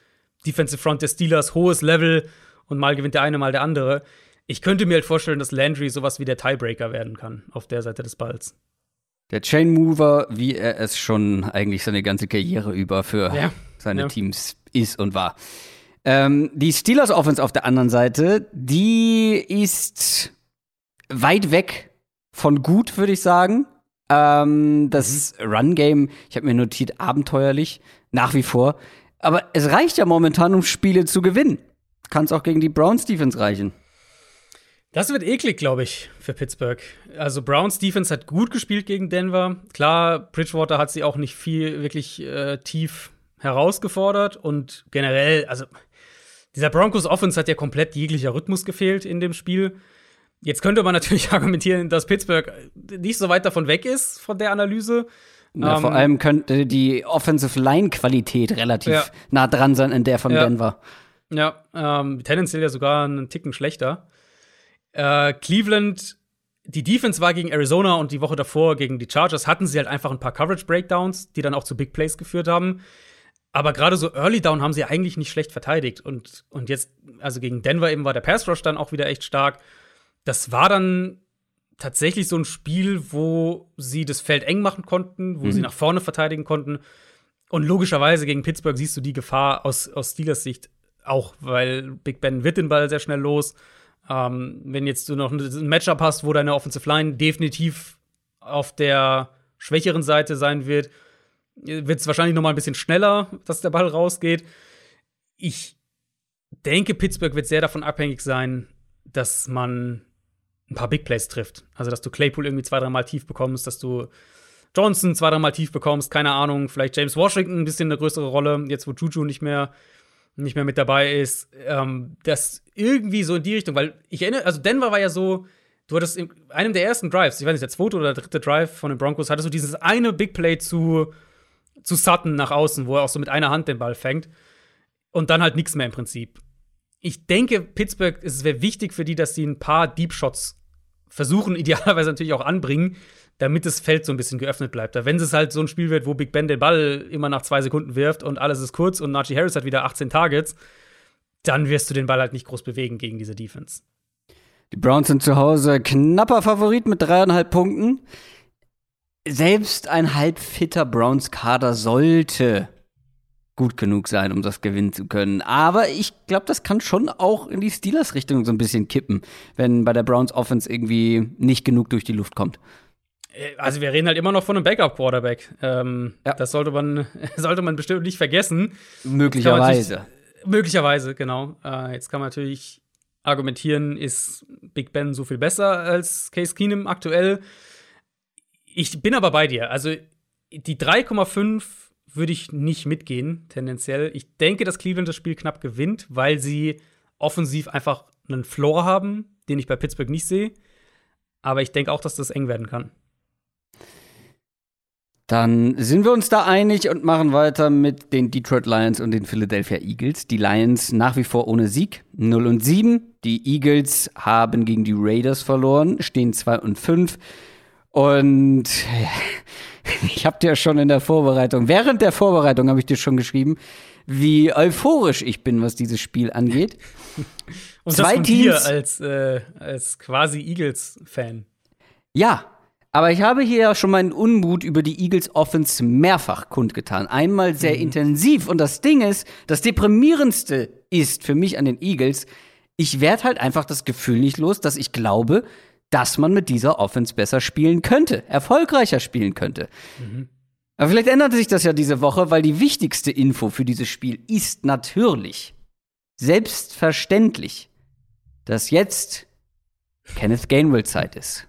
Defensive Front der Steelers, hohes Level und mal gewinnt der eine, mal der andere. Ich könnte mir halt vorstellen, dass Landry sowas wie der Tiebreaker werden kann auf der Seite des Balls. Der Chain Mover, wie er es schon eigentlich seine ganze Karriere über für ja. seine ja. Teams ist und war. Ähm, die Steelers Offense auf der anderen Seite, die ist weit weg von gut, würde ich sagen. Ähm, das mhm. Run-Game, ich habe mir notiert, abenteuerlich, nach wie vor. Aber es reicht ja momentan, um Spiele zu gewinnen. Kann es auch gegen die Browns Defense reichen. Das wird eklig, glaube ich, für Pittsburgh. Also Browns Defense hat gut gespielt gegen Denver. Klar, Bridgewater hat sie auch nicht viel wirklich äh, tief herausgefordert und generell, also dieser Broncos Offense hat ja komplett jeglicher Rhythmus gefehlt in dem Spiel. Jetzt könnte man natürlich argumentieren, dass Pittsburgh nicht so weit davon weg ist von der Analyse. Ja, ähm, vor allem könnte die Offensive Line Qualität relativ ja. nah dran sein in der von ja. Denver. Ja, ähm, tendenziell ja sogar einen Ticken schlechter. Äh, Cleveland, die Defense war gegen Arizona und die Woche davor gegen die Chargers hatten sie halt einfach ein paar Coverage Breakdowns, die dann auch zu Big Plays geführt haben. Aber gerade so Early Down haben sie eigentlich nicht schlecht verteidigt. Und, und jetzt, also gegen Denver eben war der Pass Rush dann auch wieder echt stark. Das war dann tatsächlich so ein Spiel, wo sie das Feld eng machen konnten, wo mhm. sie nach vorne verteidigen konnten. Und logischerweise gegen Pittsburgh siehst du die Gefahr aus, aus Steelers Sicht auch, weil Big Ben wird den Ball sehr schnell los. Ähm, wenn jetzt du noch ein Matchup hast, wo deine Offensive Line definitiv auf der schwächeren Seite sein wird, wird es wahrscheinlich noch mal ein bisschen schneller, dass der Ball rausgeht. Ich denke, Pittsburgh wird sehr davon abhängig sein, dass man ein paar Big Plays trifft. Also, dass du Claypool irgendwie zwei, dreimal tief bekommst, dass du Johnson zwei, dreimal tief bekommst, keine Ahnung, vielleicht James Washington ein bisschen eine größere Rolle, jetzt wo Juju nicht mehr nicht mehr mit dabei ist, ähm, das irgendwie so in die Richtung, weil ich erinnere, also Denver war ja so, du hattest in einem der ersten Drives, ich weiß nicht, der zweite oder dritte Drive von den Broncos, hattest du dieses eine Big Play zu, zu Sutton nach außen, wo er auch so mit einer Hand den Ball fängt und dann halt nichts mehr im Prinzip. Ich denke, Pittsburgh, es wäre wichtig für die, dass sie ein paar Deep Shots versuchen, idealerweise natürlich auch anbringen, damit das Feld so ein bisschen geöffnet bleibt. Da, wenn es halt so ein Spiel wird, wo Big Ben den Ball immer nach zwei Sekunden wirft und alles ist kurz und Najee Harris hat wieder 18 Targets, dann wirst du den Ball halt nicht groß bewegen gegen diese Defense. Die Browns sind zu Hause knapper Favorit mit dreieinhalb Punkten. Selbst ein halbfitter Browns-Kader sollte gut genug sein, um das gewinnen zu können. Aber ich glaube, das kann schon auch in die Steelers-Richtung so ein bisschen kippen, wenn bei der Browns Offense irgendwie nicht genug durch die Luft kommt. Äh, also wir reden halt immer noch von einem Backup-Quarterback. Ähm, ja. Das sollte man, sollte man bestimmt nicht vergessen. Möglicherweise. Möglicherweise, genau. Äh, jetzt kann man natürlich argumentieren, ist Big Ben so viel besser als Case Keenum aktuell. Ich bin aber bei dir. Also die 3,5 würde ich nicht mitgehen, tendenziell. Ich denke, dass Cleveland das Spiel knapp gewinnt, weil sie offensiv einfach einen Floor haben, den ich bei Pittsburgh nicht sehe. Aber ich denke auch, dass das eng werden kann. Dann sind wir uns da einig und machen weiter mit den Detroit Lions und den Philadelphia Eagles. Die Lions nach wie vor ohne Sieg, 0 und 7. Die Eagles haben gegen die Raiders verloren, stehen 2 und 5. Und ich habe dir schon in der Vorbereitung, während der Vorbereitung habe ich dir schon geschrieben, wie euphorisch ich bin, was dieses Spiel angeht. und Zwei das von Teams dir als, äh, als quasi Eagles-Fan. Ja, Aber ich habe hier ja schon meinen Unmut über die Eagles Offense mehrfach kundgetan. Einmal sehr mhm. intensiv. Und das Ding ist, das deprimierendste ist für mich an den Eagles, ich werde halt einfach das Gefühl nicht los, dass ich glaube, dass man mit dieser Offense besser spielen könnte, erfolgreicher spielen könnte. Mhm. Aber vielleicht ändert sich das ja diese Woche, weil die wichtigste Info für dieses Spiel ist natürlich, selbstverständlich, dass jetzt Kenneth Gainwell Zeit ist.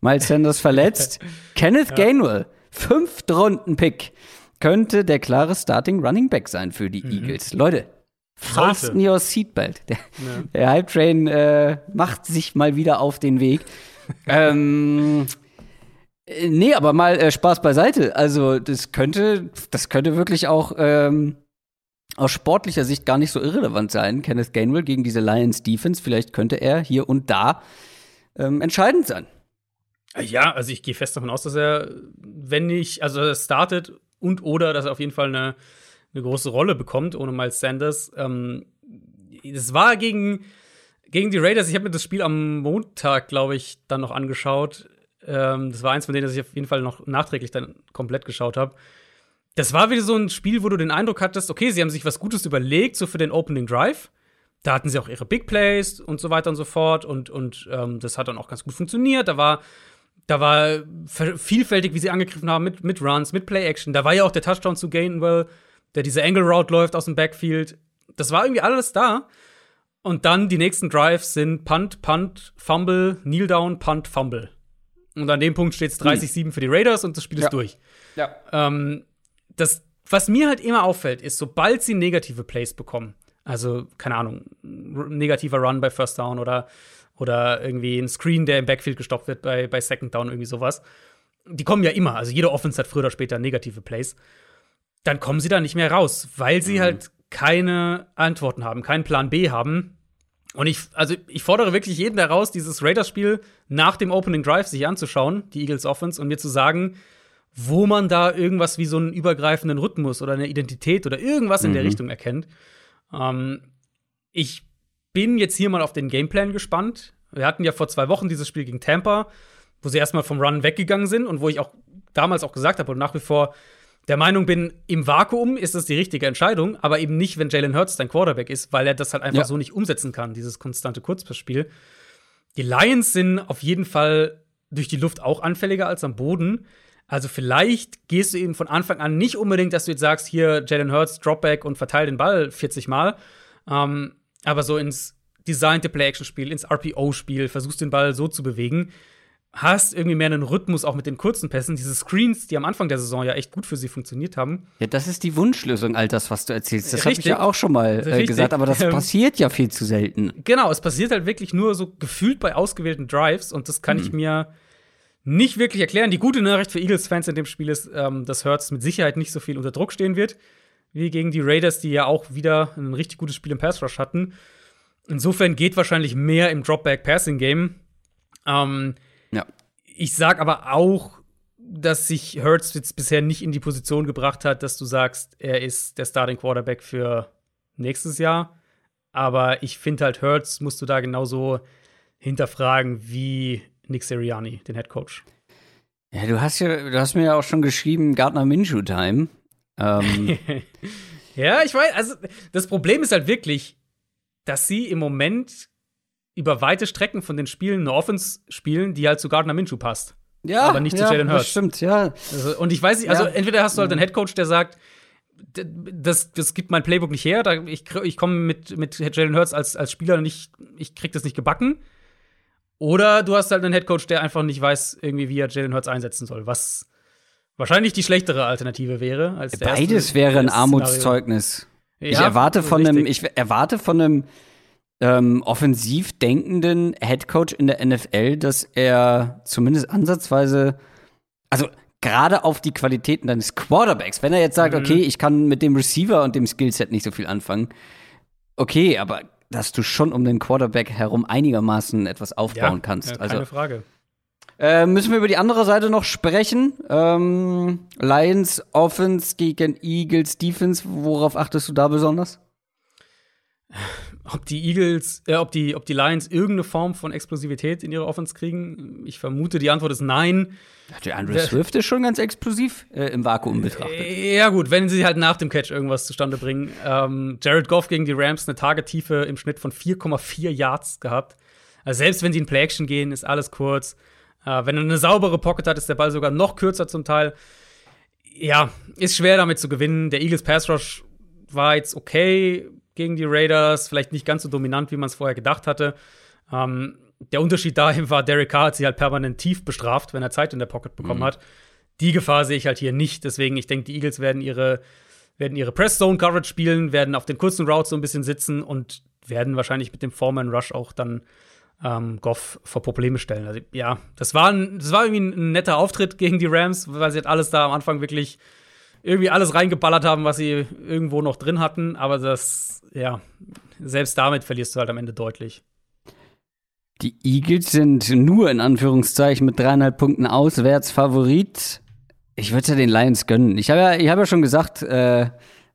Miles Sanders verletzt. Kenneth ja. Gainwell, Fünftrunden-Pick, könnte der klare Starting Running Back sein für die mhm. Eagles. Leute, fasten your seatbelt. Der, ja. der Hype Train äh, macht sich mal wieder auf den Weg. ähm, äh, nee, aber mal äh, Spaß beiseite. Also, das könnte, das könnte wirklich auch ähm, aus sportlicher Sicht gar nicht so irrelevant sein. Kenneth Gainwell gegen diese Lions Defense. Vielleicht könnte er hier und da ähm, entscheidend sein. Ja, also ich gehe fest davon aus, dass er, wenn nicht, also er startet und oder dass er auf jeden Fall eine, eine große Rolle bekommt, ohne Miles Sanders. Ähm, das war gegen, gegen die Raiders. Ich habe mir das Spiel am Montag, glaube ich, dann noch angeschaut. Ähm, das war eins von denen, das ich auf jeden Fall noch nachträglich dann komplett geschaut habe. Das war wieder so ein Spiel, wo du den Eindruck hattest, okay, sie haben sich was Gutes überlegt, so für den Opening Drive. Da hatten sie auch ihre Big Plays und so weiter und so fort. Und, und ähm, das hat dann auch ganz gut funktioniert. Da war, da war vielfältig, wie sie angegriffen haben, mit, mit Runs, mit Play-Action. Da war ja auch der Touchdown zu Gainwell, der diese Angle Route läuft aus dem Backfield. Das war irgendwie alles da. Und dann die nächsten Drives sind Punt, Punt, Fumble, Kneel Down, Punt, Fumble. Und an dem Punkt steht es 30-7 für die Raiders und das Spiel ja. ist durch. Ja. Ähm, das, was mir halt immer auffällt, ist, sobald sie negative Plays bekommen, also, keine Ahnung, negativer Run bei First Down oder, oder irgendwie ein Screen, der im Backfield gestoppt wird bei, bei Second Down, irgendwie sowas. Die kommen ja immer, also jede Offense hat früher oder später negative Plays. Dann kommen sie da nicht mehr raus, weil sie mhm. halt keine Antworten haben, keinen Plan B haben. Und ich, also ich fordere wirklich jeden daraus, dieses Raiders-Spiel nach dem Opening Drive sich anzuschauen, die Eagles Offense, und mir zu sagen, wo man da irgendwas wie so einen übergreifenden Rhythmus oder eine Identität oder irgendwas mhm. in der mhm. Richtung erkennt. Ähm, ich bin jetzt hier mal auf den Gameplan gespannt. Wir hatten ja vor zwei Wochen dieses Spiel gegen Tampa, wo sie erstmal vom Run weggegangen sind und wo ich auch damals auch gesagt habe und nach wie vor der Meinung bin, im Vakuum ist das die richtige Entscheidung, aber eben nicht, wenn Jalen Hurts dein Quarterback ist, weil er das halt einfach ja. so nicht umsetzen kann, dieses konstante Kurzpassspiel. Die Lions sind auf jeden Fall durch die Luft auch anfälliger als am Boden. Also vielleicht gehst du eben von Anfang an nicht unbedingt, dass du jetzt sagst, hier Jalen Hurts, Dropback und verteil den Ball 40 Mal, ähm, aber so ins designte Play-Action-Spiel, ins RPO-Spiel, versuchst den Ball so zu bewegen, hast irgendwie mehr einen Rhythmus auch mit den kurzen Pässen. Diese Screens, die am Anfang der Saison ja echt gut für sie funktioniert haben. Ja, das ist die Wunschlösung, all das, was du erzählst. Das habe ich ja auch schon mal äh, gesagt, aber das ähm, passiert ja viel zu selten. Genau, es passiert halt wirklich nur so gefühlt bei ausgewählten Drives und das kann mhm. ich mir nicht wirklich erklären. Die gute Nachricht für Eagles-Fans in dem Spiel ist, ähm, dass Hurts mit Sicherheit nicht so viel unter Druck stehen wird, wie gegen die Raiders, die ja auch wieder ein richtig gutes Spiel im Pass Rush hatten. Insofern geht wahrscheinlich mehr im Dropback-Passing-Game. Ähm. Ich sag aber auch, dass sich Hurts jetzt bisher nicht in die Position gebracht hat, dass du sagst, er ist der Starting Quarterback für nächstes Jahr. Aber ich finde halt, Hurts musst du da genauso hinterfragen wie Nick Sirianni, den Head Coach. Ja, du hast ja, du hast mir ja auch schon geschrieben, Gardner Minshew Time. Ähm. ja, ich weiß, also das Problem ist halt wirklich, dass sie im Moment über weite Strecken von den Spielen eine Offense spielen, die halt zu Gardner Minshew passt. Ja, aber nicht ja, zu Jalen Hurts. Das stimmt, ja. Also, und ich weiß nicht, also ja. entweder hast du halt einen Headcoach, der sagt, das, das gibt mein Playbook nicht her, da, ich, ich komme mit, mit Jalen Hurts als, als Spieler nicht, ich krieg das nicht gebacken. Oder du hast halt einen Headcoach, der einfach nicht weiß, irgendwie, wie er Jalen Hurts einsetzen soll, was wahrscheinlich die schlechtere Alternative wäre. Als Beides erste, wäre ein Armutszeugnis. Ja, ich erwarte von einem, ich erwarte von einem ähm, offensiv denkenden Headcoach in der NFL, dass er zumindest ansatzweise, also gerade auf die Qualitäten deines Quarterbacks, wenn er jetzt sagt, mhm. okay, ich kann mit dem Receiver und dem Skillset nicht so viel anfangen, okay, aber dass du schon um den Quarterback herum einigermaßen etwas aufbauen ja, kannst. Ja, keine also, Frage. Äh, müssen wir über die andere Seite noch sprechen? Ähm, Lions Offense gegen Eagles Defense, worauf achtest du da besonders? Ob die Eagles, äh, ob die, ob die Lions irgendeine Form von Explosivität in ihre Offense kriegen. Ich vermute, die Antwort ist nein. Der Andrew Swift ist schon ganz explosiv äh, im Vakuum betrachtet. Äh, ja, gut, wenn sie halt nach dem Catch irgendwas zustande bringen. Ähm, Jared Goff gegen die Rams eine Tagetiefe im Schnitt von 4,4 Yards gehabt. Also selbst wenn sie in Play-Action gehen, ist alles kurz. Äh, wenn er eine saubere Pocket hat, ist der Ball sogar noch kürzer zum Teil. Ja, ist schwer damit zu gewinnen. Der Eagles Pass Rush war jetzt okay gegen die Raiders, vielleicht nicht ganz so dominant, wie man es vorher gedacht hatte. Ähm, der Unterschied dahin war, Derek Carr hat sie halt permanent tief bestraft, wenn er Zeit in der Pocket bekommen mhm. hat. Die Gefahr sehe ich halt hier nicht. Deswegen, ich denke, die Eagles werden ihre, werden ihre Press-Zone-Coverage spielen, werden auf den kurzen Routes so ein bisschen sitzen und werden wahrscheinlich mit dem Foreman Rush auch dann ähm, Goff vor Probleme stellen. Also, ja, das war, ein, das war irgendwie ein netter Auftritt gegen die Rams, weil sie halt alles da am Anfang wirklich irgendwie alles reingeballert haben, was sie irgendwo noch drin hatten. Aber das, ja, selbst damit verlierst du halt am Ende deutlich. Die Eagles sind nur in Anführungszeichen mit dreieinhalb Punkten auswärts Favorit. Ich würde ja den Lions gönnen. Ich habe ja, ich hab ja schon gesagt, äh,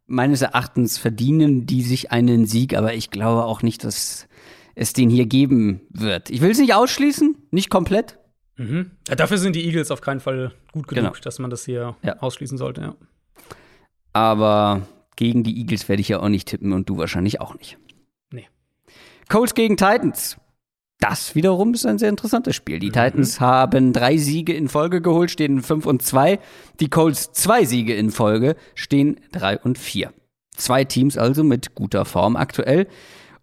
meines Erachtens verdienen die sich einen Sieg, aber ich glaube auch nicht, dass es den hier geben wird. Ich will es nicht ausschließen, nicht komplett. Mhm. Ja, dafür sind die Eagles auf keinen Fall gut genug, genau. dass man das hier ja. ausschließen sollte, ja. Aber gegen die Eagles werde ich ja auch nicht tippen und du wahrscheinlich auch nicht. Nee. Colts gegen Titans. Das wiederum ist ein sehr interessantes Spiel. Die mhm. Titans haben drei Siege in Folge geholt, stehen 5 und 2. Die Colts zwei Siege in Folge, stehen 3 und 4. Zwei Teams also mit guter Form aktuell.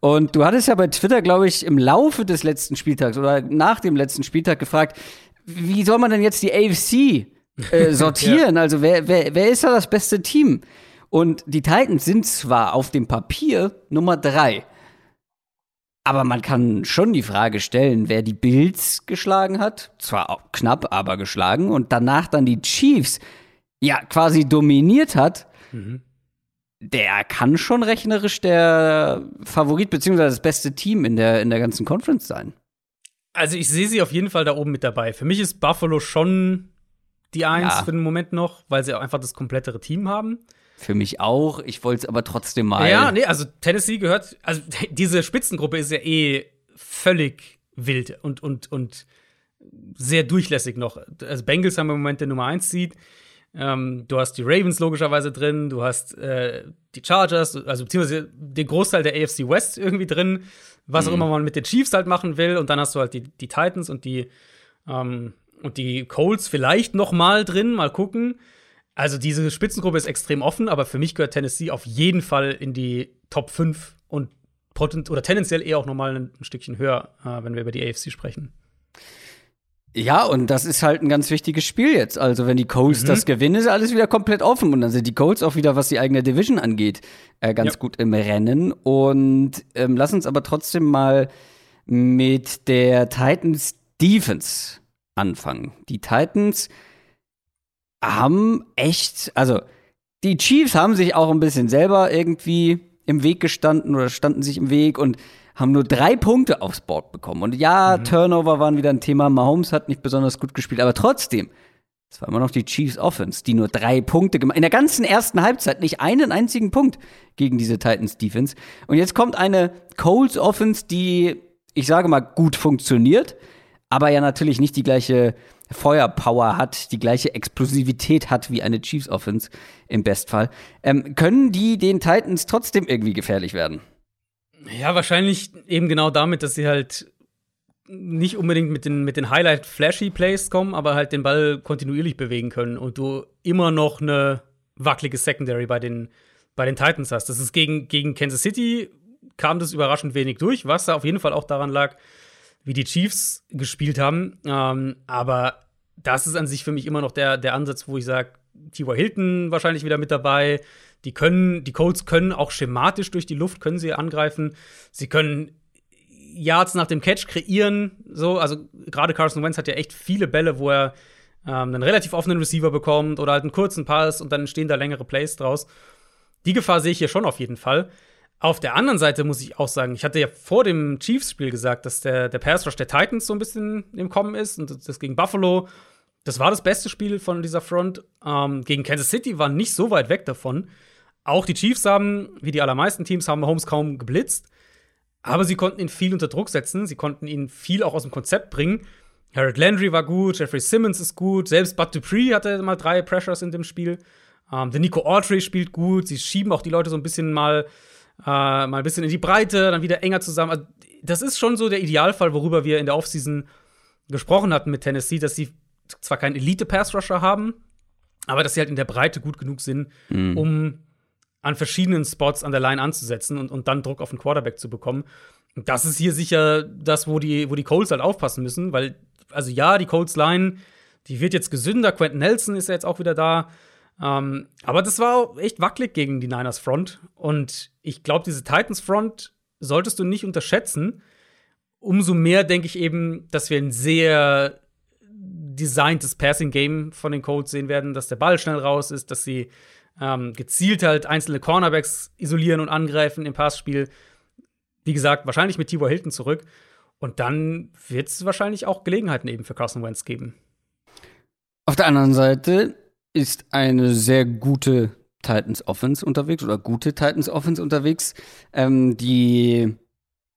Und du hattest ja bei Twitter, glaube ich, im Laufe des letzten Spieltags oder nach dem letzten Spieltag gefragt, wie soll man denn jetzt die AFC äh, sortieren. ja. Also wer, wer, wer ist da das beste Team? Und die Titans sind zwar auf dem Papier Nummer drei, aber man kann schon die Frage stellen, wer die Bills geschlagen hat. Zwar knapp, aber geschlagen. Und danach dann die Chiefs ja quasi dominiert hat. Mhm. Der kann schon rechnerisch der Favorit beziehungsweise das beste Team in der, in der ganzen Conference sein. Also ich sehe sie auf jeden Fall da oben mit dabei. Für mich ist Buffalo schon die Eins ja. für den Moment noch, weil sie auch einfach das komplettere Team haben. Für mich auch. Ich wollte es aber trotzdem mal. Ja, nee, also Tennessee gehört, also diese Spitzengruppe ist ja eh völlig wild und, und, und sehr durchlässig noch. Also Bengals haben im Moment der Nummer 1 Seed. Ähm, du hast die Ravens logischerweise drin, du hast äh, die Chargers, also beziehungsweise den Großteil der AFC West irgendwie drin, was mhm. auch immer man mit den Chiefs halt machen will. Und dann hast du halt die, die Titans und die ähm, und die Colts vielleicht noch mal drin, mal gucken. Also diese Spitzengruppe ist extrem offen, aber für mich gehört Tennessee auf jeden Fall in die Top 5 und potent oder tendenziell eher auch noch mal ein, Stückchen höher, äh, wenn wir über die AFC sprechen. Ja, und das ist halt ein ganz wichtiges Spiel jetzt. Also, wenn die Colts mhm. das gewinnen, ist alles wieder komplett offen. Und dann sind die Colts auch wieder, was die eigene Division angeht, äh, ganz ja. gut im Rennen. Und ähm, lass uns aber trotzdem mal mit der Titans Defense anfangen. Die Titans haben echt, also die Chiefs haben sich auch ein bisschen selber irgendwie im Weg gestanden oder standen sich im Weg und haben nur drei Punkte aufs Board bekommen. Und ja, mhm. Turnover waren wieder ein Thema. Mahomes hat nicht besonders gut gespielt, aber trotzdem, es war immer noch die Chiefs Offense, die nur drei Punkte gemacht In der ganzen ersten Halbzeit nicht einen einzigen Punkt gegen diese Titans Defense. Und jetzt kommt eine Colts Offense, die, ich sage mal, gut funktioniert, aber ja natürlich nicht die gleiche Feuerpower hat, die gleiche Explosivität hat wie eine Chiefs Offense im Bestfall. Ähm, können die den Titans trotzdem irgendwie gefährlich werden? Ja, wahrscheinlich eben genau damit, dass sie halt nicht unbedingt mit den, mit den Highlight-Flashy-Plays kommen, aber halt den Ball kontinuierlich bewegen können und du immer noch eine wackelige Secondary bei den, bei den Titans hast. Das ist gegen, gegen Kansas City kam das überraschend wenig durch, was da auf jeden Fall auch daran lag, wie die Chiefs gespielt haben. Ähm, aber das ist an sich für mich immer noch der, der Ansatz, wo ich sage, T.Y. Hilton wahrscheinlich wieder mit dabei. Die können, die Colts können auch schematisch durch die Luft, können sie angreifen. Sie können Yards nach dem Catch kreieren. So, also gerade Carson Wentz hat ja echt viele Bälle, wo er ähm, einen relativ offenen Receiver bekommt oder halt einen kurzen Pass und dann entstehen da längere Plays draus. Die Gefahr sehe ich hier schon auf jeden Fall. Auf der anderen Seite muss ich auch sagen, ich hatte ja vor dem Chiefs-Spiel gesagt, dass der, der Pass Rush der Titans so ein bisschen im Kommen ist und das gegen Buffalo. Das war das beste Spiel von dieser Front. Ähm, gegen Kansas City war nicht so weit weg davon. Auch die Chiefs haben, wie die allermeisten Teams, haben Holmes kaum geblitzt. Aber sie konnten ihn viel unter Druck setzen, sie konnten ihn viel auch aus dem Konzept bringen. Harold Landry war gut, Jeffrey Simmons ist gut, selbst Bud Dupree hatte mal drei Pressures in dem Spiel. Ähm, der Nico Autry spielt gut, sie schieben auch die Leute so ein bisschen mal, mal ein bisschen in die Breite, dann wieder enger zusammen. Also, das ist schon so der Idealfall, worüber wir in der Offseason gesprochen hatten mit Tennessee, dass sie zwar keinen Elite-Pass-Rusher haben, aber dass sie halt in der Breite gut genug sind, mhm. um an verschiedenen Spots an der Line anzusetzen und, und dann Druck auf den Quarterback zu bekommen. Und das ist hier sicher das, wo die, wo die Colts halt aufpassen müssen, weil, also ja, die Colts Line, die wird jetzt gesünder. Quentin Nelson ist ja jetzt auch wieder da. Ähm, aber das war echt wackelig gegen die Niners Front. Und ich glaube, diese Titans Front solltest du nicht unterschätzen. Umso mehr denke ich eben, dass wir ein sehr designtes Passing Game von den Colts sehen werden, dass der Ball schnell raus ist, dass sie ähm, gezielt halt einzelne Cornerbacks isolieren und angreifen im Passspiel. Wie gesagt, wahrscheinlich mit Tibor Hilton zurück. Und dann wird es wahrscheinlich auch Gelegenheiten eben für Carson Wentz geben. Auf der anderen Seite ist eine sehr gute Titans Offense unterwegs oder gute Titans Offense unterwegs, ähm, die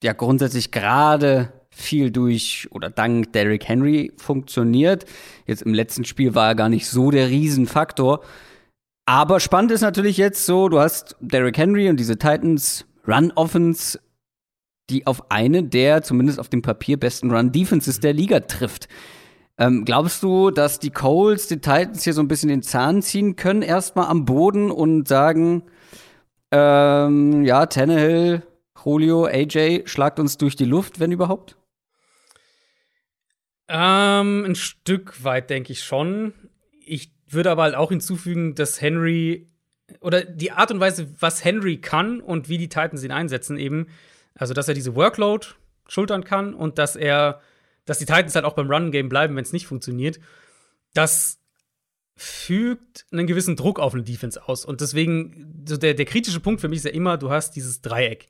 ja grundsätzlich gerade viel durch oder dank Derrick Henry funktioniert. Jetzt im letzten Spiel war er gar nicht so der Riesenfaktor. Aber spannend ist natürlich jetzt so, du hast Derrick Henry und diese Titans Run Offense, die auf eine der zumindest auf dem Papier besten Run Defenses der Liga trifft. Ähm, glaubst du, dass die Coles die Titans hier so ein bisschen den Zahn ziehen können, erstmal am Boden und sagen, ähm, ja, Tannehill, Julio, AJ, schlagt uns durch die Luft, wenn überhaupt? Ähm, ein Stück weit denke ich schon. Ich würde aber halt auch hinzufügen, dass Henry oder die Art und Weise, was Henry kann und wie die Titans ihn einsetzen, eben, also dass er diese Workload schultern kann und dass er, dass die Titans halt auch beim Run-Game bleiben, wenn es nicht funktioniert, das fügt einen gewissen Druck auf eine Defense aus. Und deswegen, so der, der kritische Punkt für mich ist ja immer, du hast dieses Dreieck.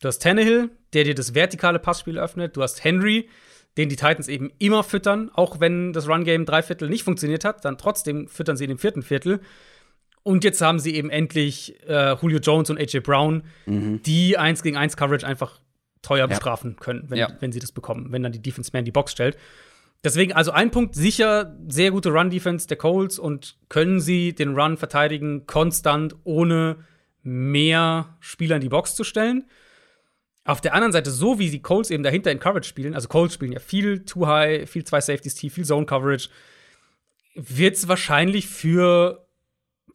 Du hast Tannehill, der dir das vertikale Passspiel öffnet, du hast Henry, den die Titans eben immer füttern, auch wenn das Run-Game drei Viertel nicht funktioniert hat, dann trotzdem füttern sie in dem vierten Viertel. Und jetzt haben sie eben endlich äh, Julio Jones und AJ Brown, mhm. die 1 gegen 1 Coverage einfach teuer bestrafen können, wenn, wenn sie das bekommen, wenn dann die Defense Man die Box stellt. Deswegen, also ein Punkt sicher, sehr gute Run-Defense der Colts und können sie den Run verteidigen, konstant, ohne mehr Spieler in die Box zu stellen. Auf der anderen Seite, so wie die Colts eben dahinter in Coverage spielen, also Colts spielen ja viel Too High, viel zwei Safeties tief, viel Zone Coverage, wird es wahrscheinlich für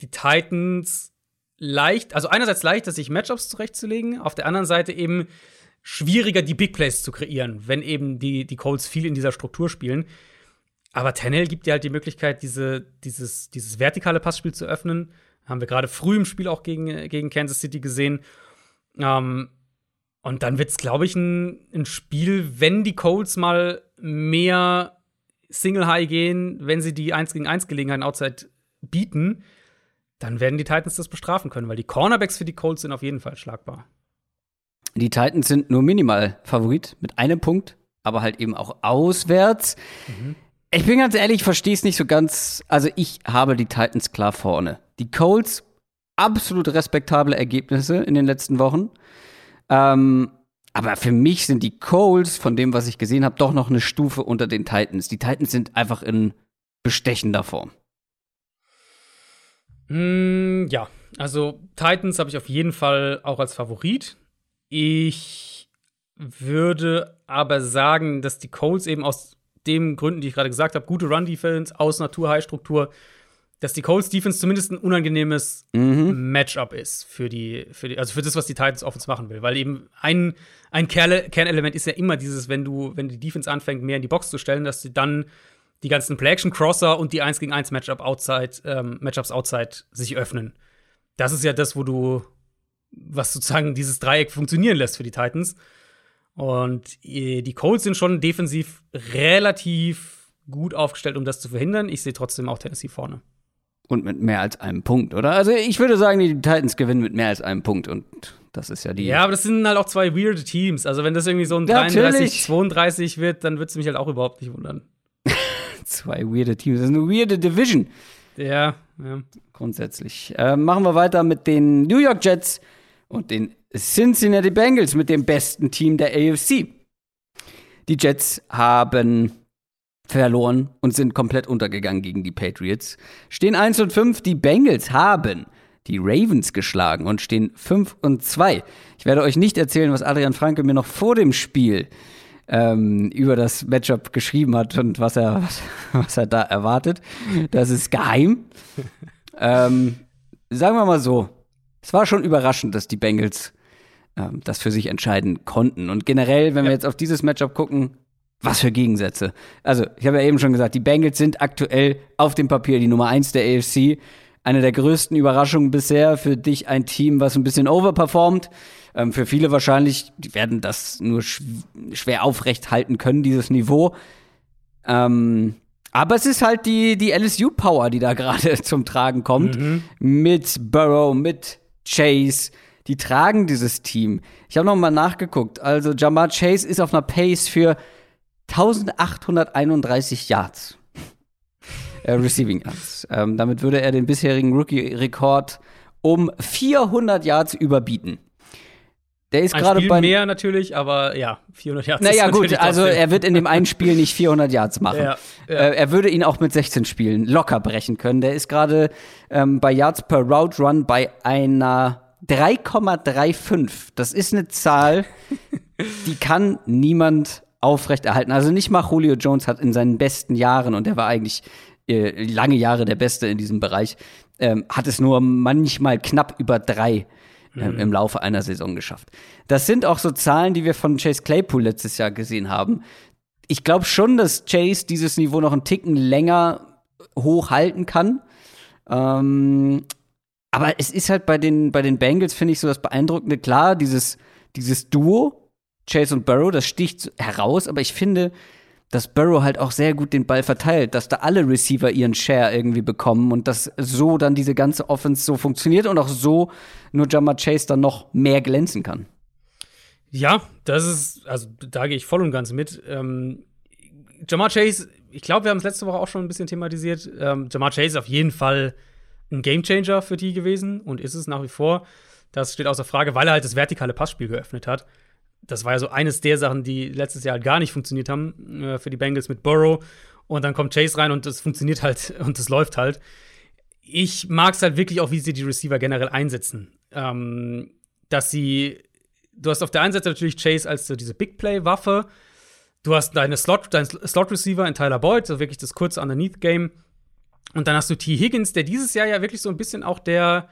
die Titans leicht, also einerseits leichter, sich Matchups zurechtzulegen, auf der anderen Seite eben schwieriger, die Big Plays zu kreieren, wenn eben die, die Colts viel in dieser Struktur spielen. Aber Tennell gibt dir halt die Möglichkeit, diese, dieses, dieses vertikale Passspiel zu öffnen. Haben wir gerade früh im Spiel auch gegen, gegen Kansas City gesehen. Ähm, und dann wird es, glaube ich, ein, ein, Spiel, wenn die Colts mal mehr Single High gehen, wenn sie die 1 gegen 1 Gelegenheiten outside bieten, dann werden die Titans das bestrafen können, weil die Cornerbacks für die Colts sind auf jeden Fall schlagbar. Die Titans sind nur minimal Favorit mit einem Punkt, aber halt eben auch auswärts. Mhm. Ich bin ganz ehrlich, ich verstehe es nicht so ganz. Also ich habe die Titans klar vorne. Die Colts absolut respektable Ergebnisse in den letzten Wochen. Ähm, aber für mich sind die Coles, von dem, was ich gesehen habe, doch noch eine Stufe unter den Titans. Die Titans sind einfach in bestechender Form. Mm, ja, also Titans habe ich auf jeden Fall auch als Favorit. Ich würde aber sagen, dass die Colts eben aus den Gründen, die ich gerade gesagt habe, gute Run-Defense, aus Natur-High-Struktur, dass die Colts Defense zumindest ein unangenehmes mhm. Matchup ist für die, für die, also für das, was die Titans Offense machen will. Weil eben ein, ein Kernelement ist ja immer dieses, wenn du, wenn die Defense anfängt, mehr in die Box zu stellen, dass sie dann die ganzen Play-Action-Crosser und die 1 gegen 1 Matchup outside, ähm, Matchups outside sich öffnen. Das ist ja das, wo du, was sozusagen dieses Dreieck funktionieren lässt für die Titans. Und äh, die Colts sind schon defensiv relativ gut aufgestellt, um das zu verhindern. Ich sehe trotzdem auch Tennessee vorne. Und mit mehr als einem Punkt, oder? Also ich würde sagen, die Titans gewinnen mit mehr als einem Punkt und das ist ja die. Ja, aber das sind halt auch zwei weirde Teams. Also wenn das irgendwie so ein 33, 32 wird, dann wird es mich halt auch überhaupt nicht wundern. zwei weirde Teams. Das ist eine weirde Division. Ja, ja. Grundsätzlich. Äh, machen wir weiter mit den New York Jets und den Cincinnati Bengals mit dem besten Team der AFC. Die Jets haben verloren und sind komplett untergegangen gegen die Patriots. Stehen 1 und 5. Die Bengals haben die Ravens geschlagen und stehen 5 und 2. Ich werde euch nicht erzählen, was Adrian Franke mir noch vor dem Spiel ähm, über das Matchup geschrieben hat und was er, was, was er da erwartet. Das ist geheim. ähm, sagen wir mal so, es war schon überraschend, dass die Bengals ähm, das für sich entscheiden konnten. Und generell, wenn ja. wir jetzt auf dieses Matchup gucken, was für Gegensätze. Also, ich habe ja eben schon gesagt, die Bengals sind aktuell auf dem Papier die Nummer 1 der AFC. Eine der größten Überraschungen bisher für dich ein Team, was ein bisschen overperformt. Ähm, für viele wahrscheinlich, die werden das nur sch schwer aufrecht halten können, dieses Niveau. Ähm, aber es ist halt die, die LSU-Power, die da gerade zum Tragen kommt. Mhm. Mit Burrow, mit Chase. Die tragen dieses Team. Ich habe noch mal nachgeguckt. Also Jamar Chase ist auf einer Pace für 1831 Yards. äh, Receiving Yards. Ähm, damit würde er den bisherigen Rookie-Rekord um 400 Yards überbieten. Der ist gerade bei mehr natürlich, aber ja, 400 Yards. Naja, gut, also er wird in dem einen Spiel nicht 400 Yards machen. Ja, ja. Äh, er würde ihn auch mit 16 Spielen locker brechen können. Der ist gerade ähm, bei Yards per Route Run bei einer 3,35. Das ist eine Zahl, die kann niemand aufrechterhalten. Also nicht mal Julio Jones hat in seinen besten Jahren, und er war eigentlich äh, lange Jahre der Beste in diesem Bereich, ähm, hat es nur manchmal knapp über drei mhm. im Laufe einer Saison geschafft. Das sind auch so Zahlen, die wir von Chase Claypool letztes Jahr gesehen haben. Ich glaube schon, dass Chase dieses Niveau noch einen Ticken länger hochhalten kann. Ähm, aber es ist halt bei den, bei den Bengals, finde ich, so das Beeindruckende. Klar, dieses, dieses Duo, Chase und Burrow, das sticht heraus, aber ich finde, dass Burrow halt auch sehr gut den Ball verteilt, dass da alle Receiver ihren Share irgendwie bekommen und dass so dann diese ganze Offense so funktioniert und auch so nur Jammer Chase dann noch mehr glänzen kann. Ja, das ist, also da gehe ich voll und ganz mit. Ähm, Jamar Chase, ich glaube, wir haben es letzte Woche auch schon ein bisschen thematisiert. Ähm, Jamar Chase ist auf jeden Fall ein Gamechanger für die gewesen und ist es nach wie vor. Das steht außer Frage, weil er halt das vertikale Passspiel geöffnet hat das war ja so eines der Sachen, die letztes Jahr halt gar nicht funktioniert haben äh, für die Bengals mit Burrow. Und dann kommt Chase rein und es funktioniert halt und es läuft halt. Ich mag es halt wirklich auch, wie sie die Receiver generell einsetzen. Ähm, dass sie, du hast auf der einen Seite natürlich Chase als so diese Big Play-Waffe. Du hast deine Slot, deinen Slot-Receiver in Tyler Boyd, so wirklich das kurze Underneath-Game. Und dann hast du T. Higgins, der dieses Jahr ja wirklich so ein bisschen auch der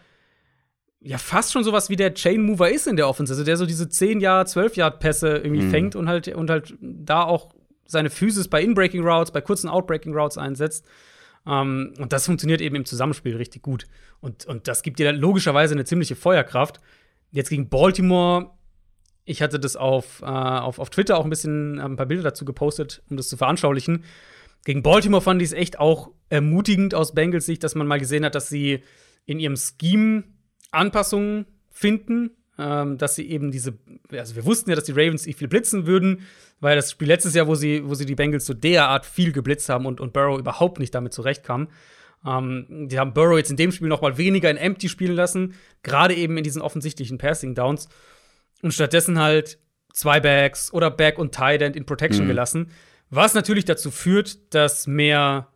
ja fast schon sowas wie der Chain Mover ist in der Offense, also der so diese 10 Jahr, 12 Yard Pässe irgendwie mhm. fängt und halt und halt da auch seine Physis bei Inbreaking Routes, bei kurzen Outbreaking Routes einsetzt. Um, ähm, und das funktioniert eben im Zusammenspiel richtig gut. Und, und das gibt dir dann logischerweise eine ziemliche Feuerkraft. Jetzt gegen Baltimore, ich hatte das auf, äh, auf, auf Twitter auch ein bisschen ein paar Bilder dazu gepostet, um das zu veranschaulichen. Gegen Baltimore fand ich es echt auch ermutigend aus Bengals Sicht, dass man mal gesehen hat, dass sie in ihrem Scheme Anpassungen finden, ähm, dass sie eben diese, also wir wussten ja, dass die Ravens viel blitzen würden, weil das Spiel letztes Jahr, wo sie, wo sie die Bengals so derart viel geblitzt haben und, und Burrow überhaupt nicht damit zurechtkam. Ähm, die haben Burrow jetzt in dem Spiel noch mal weniger in Empty spielen lassen, gerade eben in diesen offensichtlichen Passing Downs und stattdessen halt zwei Backs oder Back und Tight End in Protection mhm. gelassen, was natürlich dazu führt, dass mehr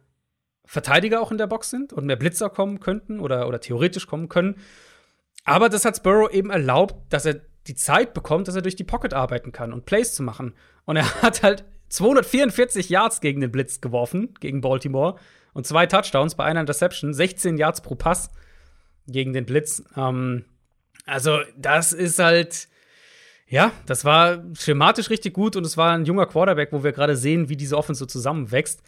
Verteidiger auch in der Box sind und mehr Blitzer kommen könnten oder, oder theoretisch kommen können. Aber das hat Sparrow eben erlaubt, dass er die Zeit bekommt, dass er durch die Pocket arbeiten kann und Plays zu machen. Und er hat halt 244 Yards gegen den Blitz geworfen, gegen Baltimore. Und zwei Touchdowns bei einer Interception, 16 Yards pro Pass gegen den Blitz. Ähm, also, das ist halt, ja, das war schematisch richtig gut und es war ein junger Quarterback, wo wir gerade sehen, wie diese Offense so zusammenwächst.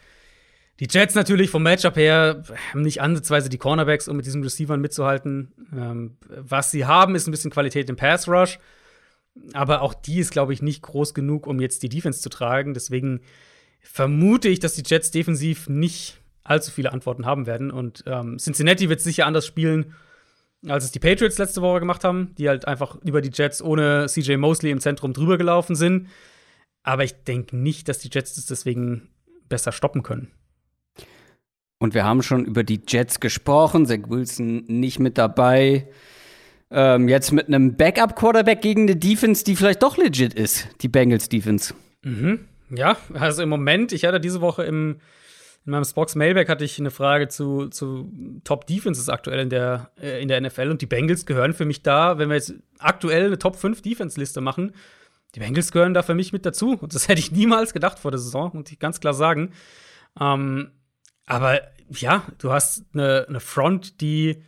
Die Jets natürlich vom Matchup her haben nicht ansatzweise die Cornerbacks, um mit diesen Receivern mitzuhalten. Ähm, was sie haben, ist ein bisschen Qualität im Pass Rush. Aber auch die ist, glaube ich, nicht groß genug, um jetzt die Defense zu tragen. Deswegen vermute ich, dass die Jets defensiv nicht allzu viele Antworten haben werden. Und ähm, Cincinnati wird sicher anders spielen, als es die Patriots letzte Woche gemacht haben, die halt einfach über die Jets ohne CJ Mosley im Zentrum drüber gelaufen sind. Aber ich denke nicht, dass die Jets das deswegen besser stoppen können. Und wir haben schon über die Jets gesprochen. Zach Wilson nicht mit dabei. ähm, jetzt mit einem Backup-Quarterback gegen eine Defense, die vielleicht doch legit ist, die Bengals-Defense. Mhm. Ja, also im Moment, ich hatte diese Woche im, in meinem Spox Mailback hatte ich eine Frage zu, zu Top Defenses aktuell in der, äh, in der NFL und die Bengals gehören für mich da, wenn wir jetzt aktuell eine Top 5 Defense-Liste machen, die Bengals gehören da für mich mit dazu. Und das hätte ich niemals gedacht vor der Saison, muss ich ganz klar sagen. Ähm, aber ja, du hast eine, eine Front, die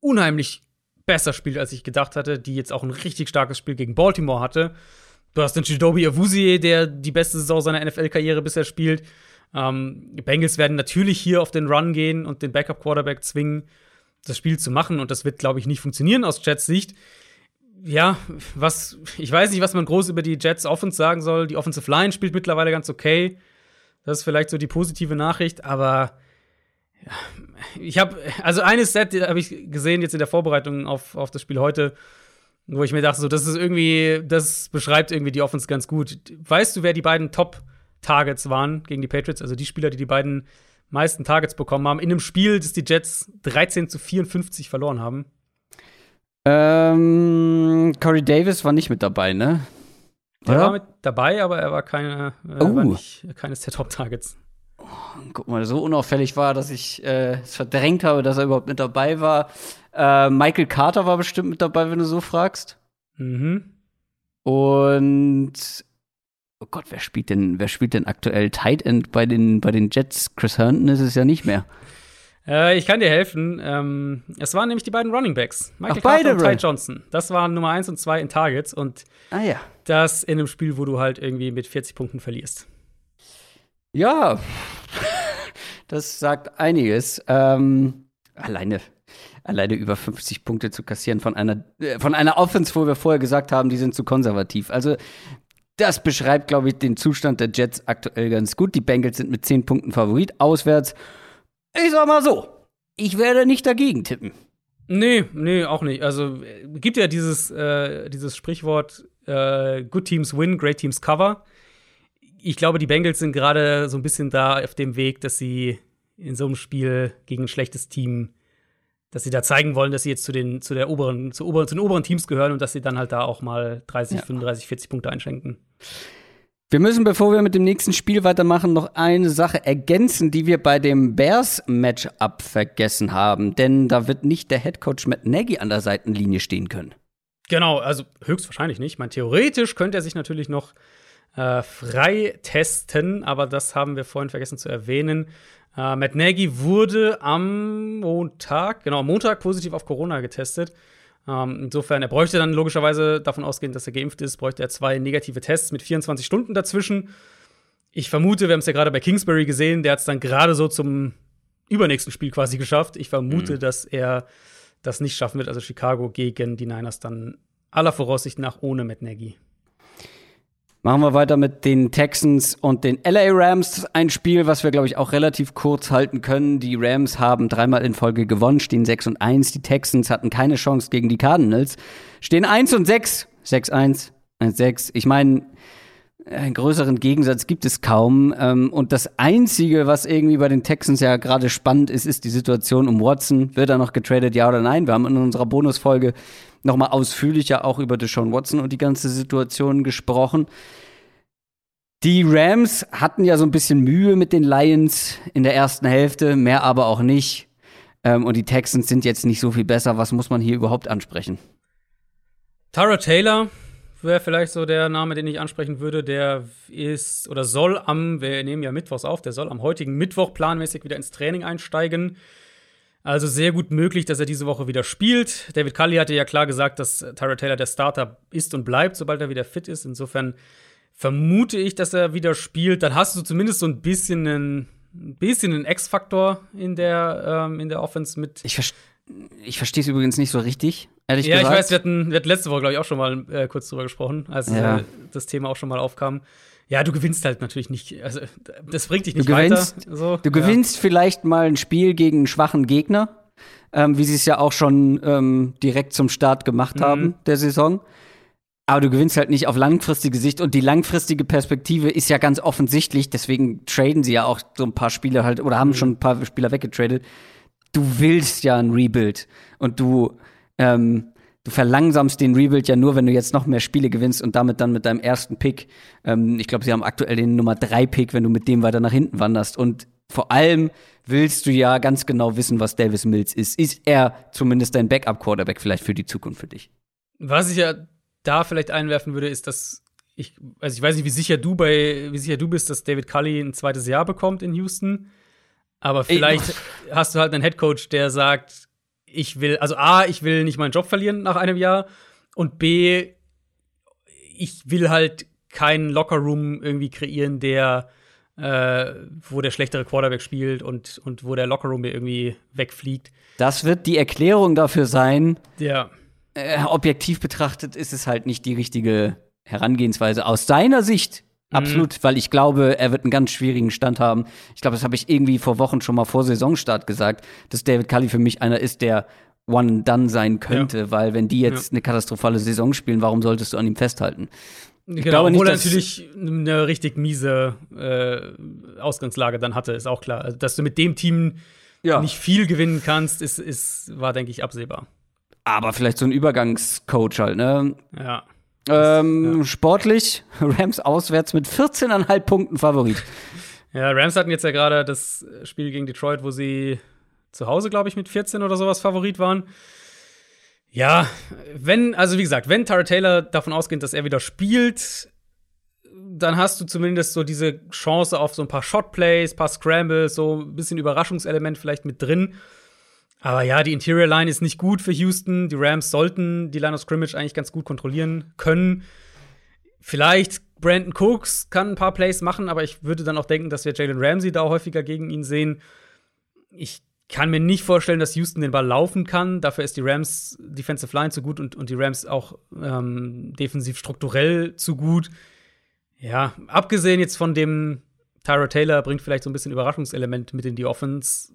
unheimlich besser spielt, als ich gedacht hatte, die jetzt auch ein richtig starkes Spiel gegen Baltimore hatte. Du hast den Chidobi Awuzie, der die beste Saison seiner NFL-Karriere bisher spielt. Ähm, die Bengals werden natürlich hier auf den Run gehen und den Backup-Quarterback zwingen, das Spiel zu machen. Und das wird, glaube ich, nicht funktionieren aus Jets Sicht. Ja, was, ich weiß nicht, was man groß über die Jets Offense sagen soll. Die Offensive Line spielt mittlerweile ganz okay. Das ist vielleicht so die positive Nachricht, aber ich habe, also eines Set habe ich gesehen jetzt in der Vorbereitung auf, auf das Spiel heute, wo ich mir dachte, so, das ist irgendwie, das beschreibt irgendwie die Offense ganz gut. Weißt du, wer die beiden Top-Targets waren gegen die Patriots? Also die Spieler, die die beiden meisten Targets bekommen haben, in einem Spiel, das die Jets 13 zu 54 verloren haben? Ähm, Corey Davis war nicht mit dabei, ne? Der Oder? war mit dabei, aber er war keine, äh, oh. war nicht, keines der Top-Targets. Oh, guck mal, so unauffällig war, dass ich äh, es verdrängt habe, dass er überhaupt mit dabei war. Äh, Michael Carter war bestimmt mit dabei, wenn du so fragst. Mhm. Und oh Gott, wer spielt denn, wer spielt denn aktuell Tight End bei den, bei den Jets? Chris Herndon ist es ja nicht mehr. Äh, ich kann dir helfen. Ähm, es waren nämlich die beiden Running Backs. Michael Ach, Carter und Ty Johnson. Das waren Nummer 1 und 2 in Targets. Und ah, ja. Das in einem Spiel, wo du halt irgendwie mit 40 Punkten verlierst. Ja, das sagt einiges. Ähm, alleine, alleine über 50 Punkte zu kassieren von einer, äh, von einer Offense, wo wir vorher gesagt haben, die sind zu konservativ. Also, das beschreibt, glaube ich, den Zustand der Jets aktuell ganz gut. Die Bengals sind mit 10 Punkten Favorit auswärts. Ich sag mal so, ich werde nicht dagegen tippen. Nee, nee, auch nicht. Also gibt ja dieses, äh, dieses Sprichwort äh, Good Teams win, Great Teams cover. Ich glaube, die Bengals sind gerade so ein bisschen da auf dem Weg, dass sie in so einem Spiel gegen ein schlechtes Team, dass sie da zeigen wollen, dass sie jetzt zu den, zu der oberen, zu, oberen, zu den oberen Teams gehören und dass sie dann halt da auch mal 30, ja. 35, 40 Punkte einschenken. Wir müssen, bevor wir mit dem nächsten Spiel weitermachen, noch eine Sache ergänzen, die wir bei dem Bears-Matchup vergessen haben. Denn da wird nicht der Headcoach Matt Nagy an der Seitenlinie stehen können. Genau, also höchstwahrscheinlich nicht. Ich meine, theoretisch könnte er sich natürlich noch äh, frei testen, aber das haben wir vorhin vergessen zu erwähnen. Äh, Matt Nagy wurde am Montag, genau, am Montag positiv auf Corona getestet. Ähm, insofern, er bräuchte dann logischerweise davon ausgehend, dass er geimpft ist, bräuchte er zwei negative Tests mit 24 Stunden dazwischen. Ich vermute, wir haben es ja gerade bei Kingsbury gesehen, der hat es dann gerade so zum übernächsten Spiel quasi geschafft. Ich vermute, mhm. dass er das nicht schaffen wird, also Chicago gegen die Niners dann aller Voraussicht nach ohne Matt Nagy. Machen wir weiter mit den Texans und den LA Rams. Ein Spiel, was wir, glaube ich, auch relativ kurz halten können. Die Rams haben dreimal in Folge gewonnen, stehen 6 und 1. Die Texans hatten keine Chance gegen die Cardinals, stehen 1 und 6. 6-1, 1-6. Ich meine, einen größeren Gegensatz gibt es kaum. Ähm, und das Einzige, was irgendwie bei den Texans ja gerade spannend ist, ist die Situation um Watson. Wird er noch getradet, ja oder nein? Wir haben in unserer Bonusfolge nochmal ausführlicher auch über Deshaun Watson und die ganze Situation gesprochen. Die Rams hatten ja so ein bisschen Mühe mit den Lions in der ersten Hälfte, mehr aber auch nicht. Ähm, und die Texans sind jetzt nicht so viel besser. Was muss man hier überhaupt ansprechen? Tara Taylor wäre vielleicht so der Name, den ich ansprechen würde. Der ist oder soll am, wir nehmen ja Mittwochs auf, der soll am heutigen Mittwoch planmäßig wieder ins Training einsteigen. Also sehr gut möglich, dass er diese Woche wieder spielt. David Cully hatte ja klar gesagt, dass Tyra Taylor der Starter ist und bleibt, sobald er wieder fit ist. Insofern vermute ich, dass er wieder spielt. Dann hast du zumindest so ein bisschen einen, ein bisschen einen X-Faktor in der, ähm, in der Offense mit. Ich, ver ich verstehe es übrigens nicht so richtig, ehrlich ja, gesagt. Ja, ich weiß, wir hatten, wir hatten letzte Woche, glaube ich, auch schon mal äh, kurz drüber gesprochen, als ja. äh, das Thema auch schon mal aufkam. Ja, du gewinnst halt natürlich nicht. Also, das bringt dich nicht du gewinnst, weiter. So, du gewinnst ja. vielleicht mal ein Spiel gegen einen schwachen Gegner, ähm, wie sie es ja auch schon ähm, direkt zum Start gemacht mhm. haben der Saison. Aber du gewinnst halt nicht auf langfristige Sicht und die langfristige Perspektive ist ja ganz offensichtlich, deswegen traden sie ja auch so ein paar Spieler halt oder haben mhm. schon ein paar Spieler weggetradet. Du willst ja ein Rebuild und du ähm, du verlangsamst den Rebuild ja nur, wenn du jetzt noch mehr Spiele gewinnst und damit dann mit deinem ersten Pick. Ähm, ich glaube, sie haben aktuell den Nummer 3 Pick, wenn du mit dem weiter nach hinten wanderst. Und vor allem willst du ja ganz genau wissen, was Davis Mills ist. Ist er zumindest dein Backup-Quarterback vielleicht für die Zukunft für dich? Was ich ja da vielleicht einwerfen würde, ist, dass ich, also ich weiß nicht, wie sicher du bei, wie sicher du bist, dass David Cully ein zweites Jahr bekommt in Houston. Aber vielleicht ich, hast du halt einen Headcoach, der sagt, ich will, also A, ich will nicht meinen Job verlieren nach einem Jahr und B, ich will halt keinen Lockerroom irgendwie kreieren, der äh, wo der schlechtere Quarterback spielt und, und wo der Lockerroom irgendwie wegfliegt. Das wird die Erklärung dafür sein. Ja. Äh, objektiv betrachtet ist es halt nicht die richtige Herangehensweise. Aus seiner Sicht mhm. absolut, weil ich glaube, er wird einen ganz schwierigen Stand haben. Ich glaube, das habe ich irgendwie vor Wochen schon mal vor Saisonstart gesagt, dass David Cully für mich einer ist, der one done sein könnte, ja. weil wenn die jetzt ja. eine katastrophale Saison spielen, warum solltest du an ihm festhalten? Ich genau, glaube nicht, obwohl er natürlich eine richtig miese äh, Ausgangslage dann hatte, ist auch klar. Also, dass du mit dem Team ja. nicht viel gewinnen kannst, ist, ist, war, denke ich, absehbar. Aber vielleicht so ein Übergangscoach halt, ne? Ja. Ähm, ja. Sportlich, Rams auswärts mit 14,5 Punkten Favorit. Ja, Rams hatten jetzt ja gerade das Spiel gegen Detroit, wo sie zu Hause, glaube ich, mit 14 oder sowas Favorit waren. Ja, wenn, also wie gesagt, wenn Tara Taylor davon ausgeht, dass er wieder spielt, dann hast du zumindest so diese Chance auf so ein paar Shotplays, paar Scrambles, so ein bisschen Überraschungselement vielleicht mit drin. Aber ja, die Interior Line ist nicht gut für Houston. Die Rams sollten die Line of Scrimmage eigentlich ganz gut kontrollieren können. Vielleicht Brandon Cooks kann ein paar Plays machen, aber ich würde dann auch denken, dass wir Jalen Ramsey da häufiger gegen ihn sehen. Ich kann mir nicht vorstellen, dass Houston den Ball laufen kann. Dafür ist die Rams Defensive Line zu gut und, und die Rams auch ähm, defensiv strukturell zu gut. Ja, abgesehen jetzt von dem Tyra Taylor bringt vielleicht so ein bisschen Überraschungselement mit in die Offense.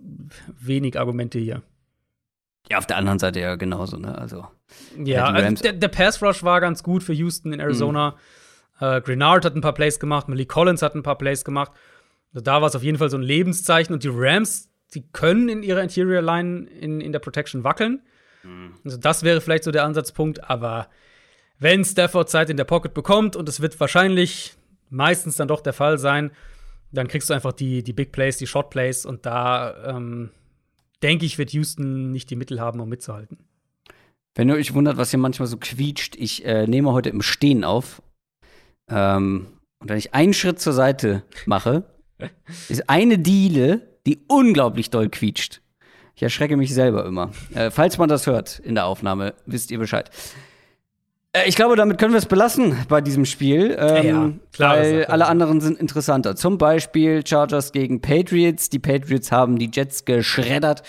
Wenig Argumente hier. Ja, auf der anderen Seite ja genauso, ne? Also. Ja, also der, der, Pass Rush war ganz gut für Houston in Arizona. Mhm. Äh, Grenard hat ein paar Plays gemacht, Malik Collins hat ein paar Plays gemacht. Also da war es auf jeden Fall so ein Lebenszeichen und die Rams sie können in ihrer Interior Line in, in der Protection wackeln. Mhm. Also das wäre vielleicht so der Ansatzpunkt, aber wenn Stafford Zeit in der Pocket bekommt, und es wird wahrscheinlich meistens dann doch der Fall sein, dann kriegst du einfach die, die Big Plays, die Short Plays und da ähm, denke ich, wird Houston nicht die Mittel haben, um mitzuhalten. Wenn ihr euch wundert, was hier manchmal so quietscht, ich äh, nehme heute im Stehen auf. Ähm, und wenn ich einen Schritt zur Seite mache, ist eine Diele die unglaublich doll quietscht. Ich erschrecke mich selber immer. Äh, falls man das hört in der Aufnahme, wisst ihr Bescheid. Äh, ich glaube, damit können wir es belassen bei diesem Spiel. Ähm, ja, klar, weil alle anderen sind interessanter. Zum Beispiel Chargers gegen Patriots. Die Patriots haben die Jets geschreddert.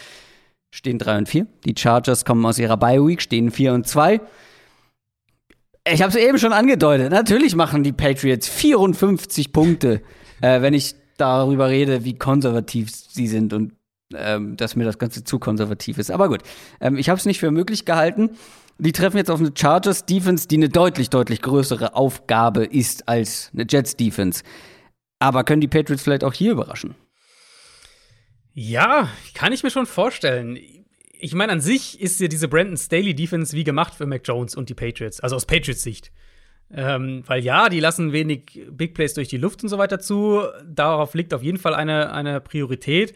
Stehen 3 und 4. Die Chargers kommen aus ihrer Bye Week, stehen 4 und 2. Ich habe es eben schon angedeutet. Natürlich machen die Patriots 54 Punkte. äh, wenn ich darüber rede, wie konservativ sie sind und ähm, dass mir das Ganze zu konservativ ist. Aber gut, ähm, ich habe es nicht für möglich gehalten. Die treffen jetzt auf eine Chargers Defense, die eine deutlich, deutlich größere Aufgabe ist als eine Jets Defense. Aber können die Patriots vielleicht auch hier überraschen? Ja, kann ich mir schon vorstellen. Ich meine, an sich ist ja diese Brandon Staley Defense wie gemacht für Mac Jones und die Patriots, also aus Patriots Sicht. Ähm, weil ja, die lassen wenig Big Plays durch die Luft und so weiter zu. Darauf liegt auf jeden Fall eine, eine Priorität.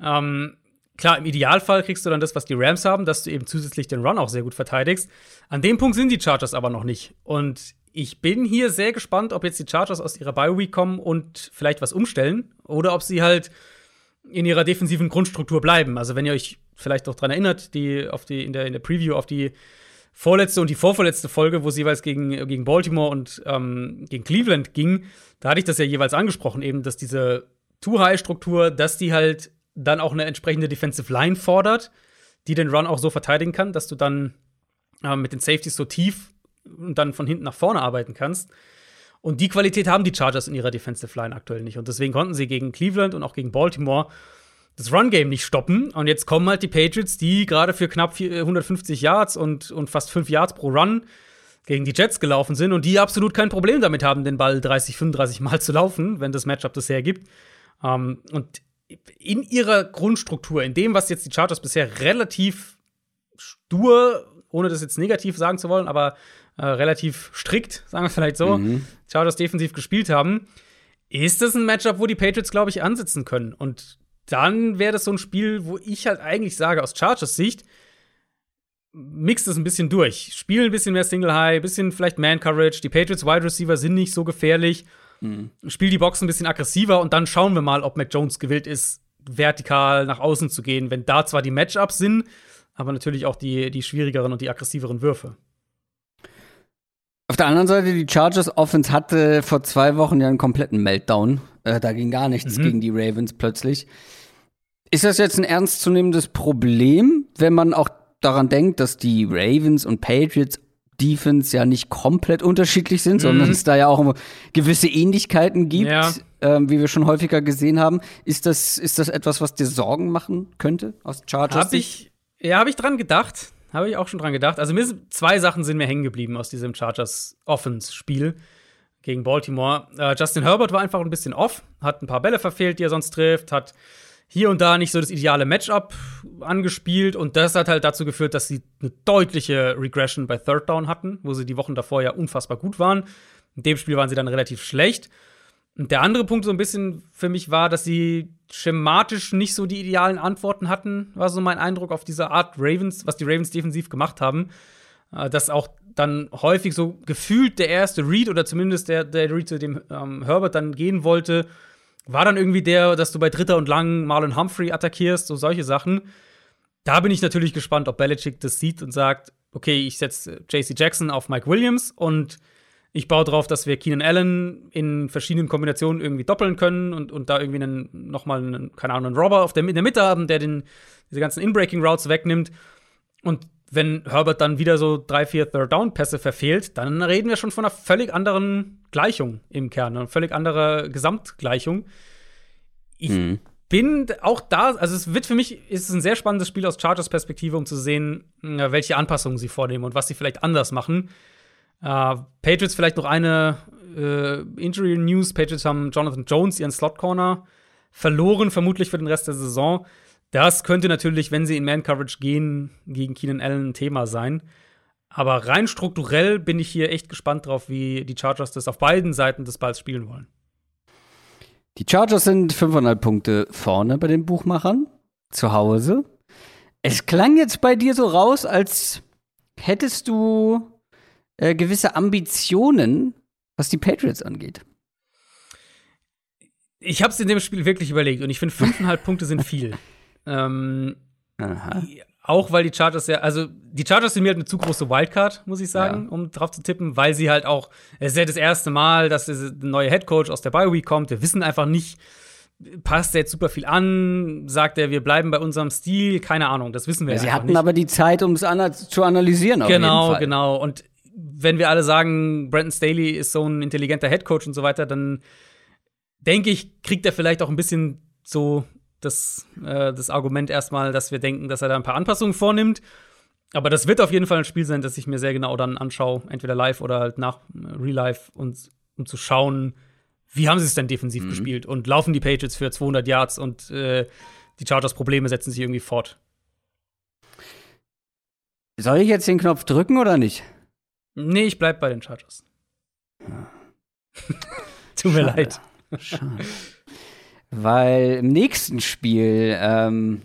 Ähm, klar, im Idealfall kriegst du dann das, was die Rams haben, dass du eben zusätzlich den Run auch sehr gut verteidigst. An dem Punkt sind die Chargers aber noch nicht. Und ich bin hier sehr gespannt, ob jetzt die Chargers aus ihrer Bye Week kommen und vielleicht was umstellen oder ob sie halt in ihrer defensiven Grundstruktur bleiben. Also, wenn ihr euch vielleicht noch daran erinnert, die auf die in der in der Preview auf die vorletzte und die vorvorletzte Folge, wo es jeweils gegen, gegen Baltimore und ähm, gegen Cleveland ging, da hatte ich das ja jeweils angesprochen, eben, dass diese Too-High-Struktur, dass die halt dann auch eine entsprechende Defensive Line fordert, die den Run auch so verteidigen kann, dass du dann äh, mit den Safeties so tief und dann von hinten nach vorne arbeiten kannst. Und die Qualität haben die Chargers in ihrer Defensive Line aktuell nicht. Und deswegen konnten sie gegen Cleveland und auch gegen Baltimore das Run-Game nicht stoppen. Und jetzt kommen halt die Patriots, die gerade für knapp 150 Yards und, und fast 5 Yards pro Run gegen die Jets gelaufen sind und die absolut kein Problem damit haben, den Ball 30, 35 Mal zu laufen, wenn das Matchup das hergibt. Ähm, und in ihrer Grundstruktur, in dem, was jetzt die Chargers bisher relativ stur ohne das jetzt negativ sagen zu wollen, aber äh, relativ strikt, sagen wir vielleicht so, mhm. Chargers defensiv gespielt haben, ist das ein Matchup, wo die Patriots, glaube ich, ansitzen können. Und dann wäre das so ein Spiel, wo ich halt eigentlich sage, aus Chargers Sicht, mixt es ein bisschen durch. Spielen ein bisschen mehr Single High, ein bisschen vielleicht Man Coverage. Die Patriots Wide Receiver sind nicht so gefährlich. Mhm. Spiel die Box ein bisschen aggressiver und dann schauen wir mal, ob Mac Jones gewillt ist, vertikal nach außen zu gehen, wenn da zwar die Matchups sind, aber natürlich auch die, die schwierigeren und die aggressiveren Würfe. Auf der anderen Seite, die Chargers Offense hatte vor zwei Wochen ja einen kompletten Meltdown. Äh, da ging gar nichts mhm. gegen die Ravens plötzlich. Ist das jetzt ein ernstzunehmendes Problem, wenn man auch daran denkt, dass die Ravens und Patriots Defense ja nicht komplett unterschiedlich sind, mhm. sondern es da ja auch gewisse Ähnlichkeiten gibt, ja. ähm, wie wir schon häufiger gesehen haben. Ist das, ist das etwas, was dir Sorgen machen könnte aus Chargers? Hab ich, ja, habe ich dran gedacht. Habe ich auch schon dran gedacht. Also mir sind, zwei Sachen sind mir hängen geblieben aus diesem Chargers Offense-Spiel gegen Baltimore. Äh, Justin Herbert war einfach ein bisschen off, hat ein paar Bälle verfehlt, die er sonst trifft, hat hier und da nicht so das ideale Matchup angespielt und das hat halt dazu geführt, dass sie eine deutliche Regression bei Third Down hatten, wo sie die Wochen davor ja unfassbar gut waren. In dem Spiel waren sie dann relativ schlecht. Und der andere Punkt so ein bisschen für mich war, dass sie schematisch nicht so die idealen Antworten hatten, war so mein Eindruck auf diese Art Ravens, was die Ravens defensiv gemacht haben. Äh, dass auch dann häufig so gefühlt der erste Read oder zumindest der, der Read, zu dem ähm, Herbert dann gehen wollte, war dann irgendwie der, dass du bei Dritter und Lang Marlon Humphrey attackierst, so solche Sachen. Da bin ich natürlich gespannt, ob Belichick das sieht und sagt, okay, ich setze JC Jackson auf Mike Williams und ich baue darauf, dass wir Keenan Allen in verschiedenen Kombinationen irgendwie doppeln können und, und da irgendwie einen, noch mal einen, keine Ahnung, einen Robber auf der, in der Mitte haben, der den, diese ganzen Inbreaking Routes wegnimmt. Und wenn Herbert dann wieder so drei, vier Third-Down-Pässe verfehlt, dann reden wir schon von einer völlig anderen Gleichung im Kern, einer völlig anderer Gesamtgleichung. Ich mhm. bin auch da, also es wird für mich, ist es ein sehr spannendes Spiel aus Chargers Perspektive, um zu sehen, welche Anpassungen sie vornehmen und was sie vielleicht anders machen. Uh, Patriots vielleicht noch eine äh, Injury News. Patriots haben Jonathan Jones, ihren Slot Corner, verloren, vermutlich für den Rest der Saison. Das könnte natürlich, wenn sie in Man Coverage gehen, gegen Keenan Allen ein Thema sein. Aber rein strukturell bin ich hier echt gespannt drauf, wie die Chargers das auf beiden Seiten des Balls spielen wollen. Die Chargers sind 500 Punkte vorne bei den Buchmachern zu Hause. Es klang jetzt bei dir so raus, als hättest du äh, gewisse Ambitionen, was die Patriots angeht. Ich habe es in dem Spiel wirklich überlegt und ich finde, fünfeinhalb Punkte sind viel. Ähm, auch weil die Chargers ja, also die Chargers sind mir halt eine zu große Wildcard, muss ich sagen, ja. um drauf zu tippen, weil sie halt auch, es ist ja das erste Mal, dass der neue Headcoach aus der Bye Week kommt. Wir wissen einfach nicht, passt der jetzt super viel an, sagt er, wir bleiben bei unserem Stil, keine Ahnung, das wissen wir ja, Sie hatten nicht. aber die Zeit, um es zu analysieren. genau, genau. Und wenn wir alle sagen, Brandon Staley ist so ein intelligenter Headcoach und so weiter, dann denke ich, kriegt er vielleicht auch ein bisschen so das, äh, das Argument erstmal, dass wir denken, dass er da ein paar Anpassungen vornimmt. Aber das wird auf jeden Fall ein Spiel sein, das ich mir sehr genau dann anschaue, entweder live oder halt nach äh, Real Life, und, um zu schauen, wie haben sie es denn defensiv mhm. gespielt und laufen die Patriots für 200 Yards und äh, die Chargers Probleme setzen sich irgendwie fort. Soll ich jetzt den Knopf drücken oder nicht? Nee, ich bleib bei den Chargers. Tut mir leid. Schade. Weil im nächsten Spiel ähm,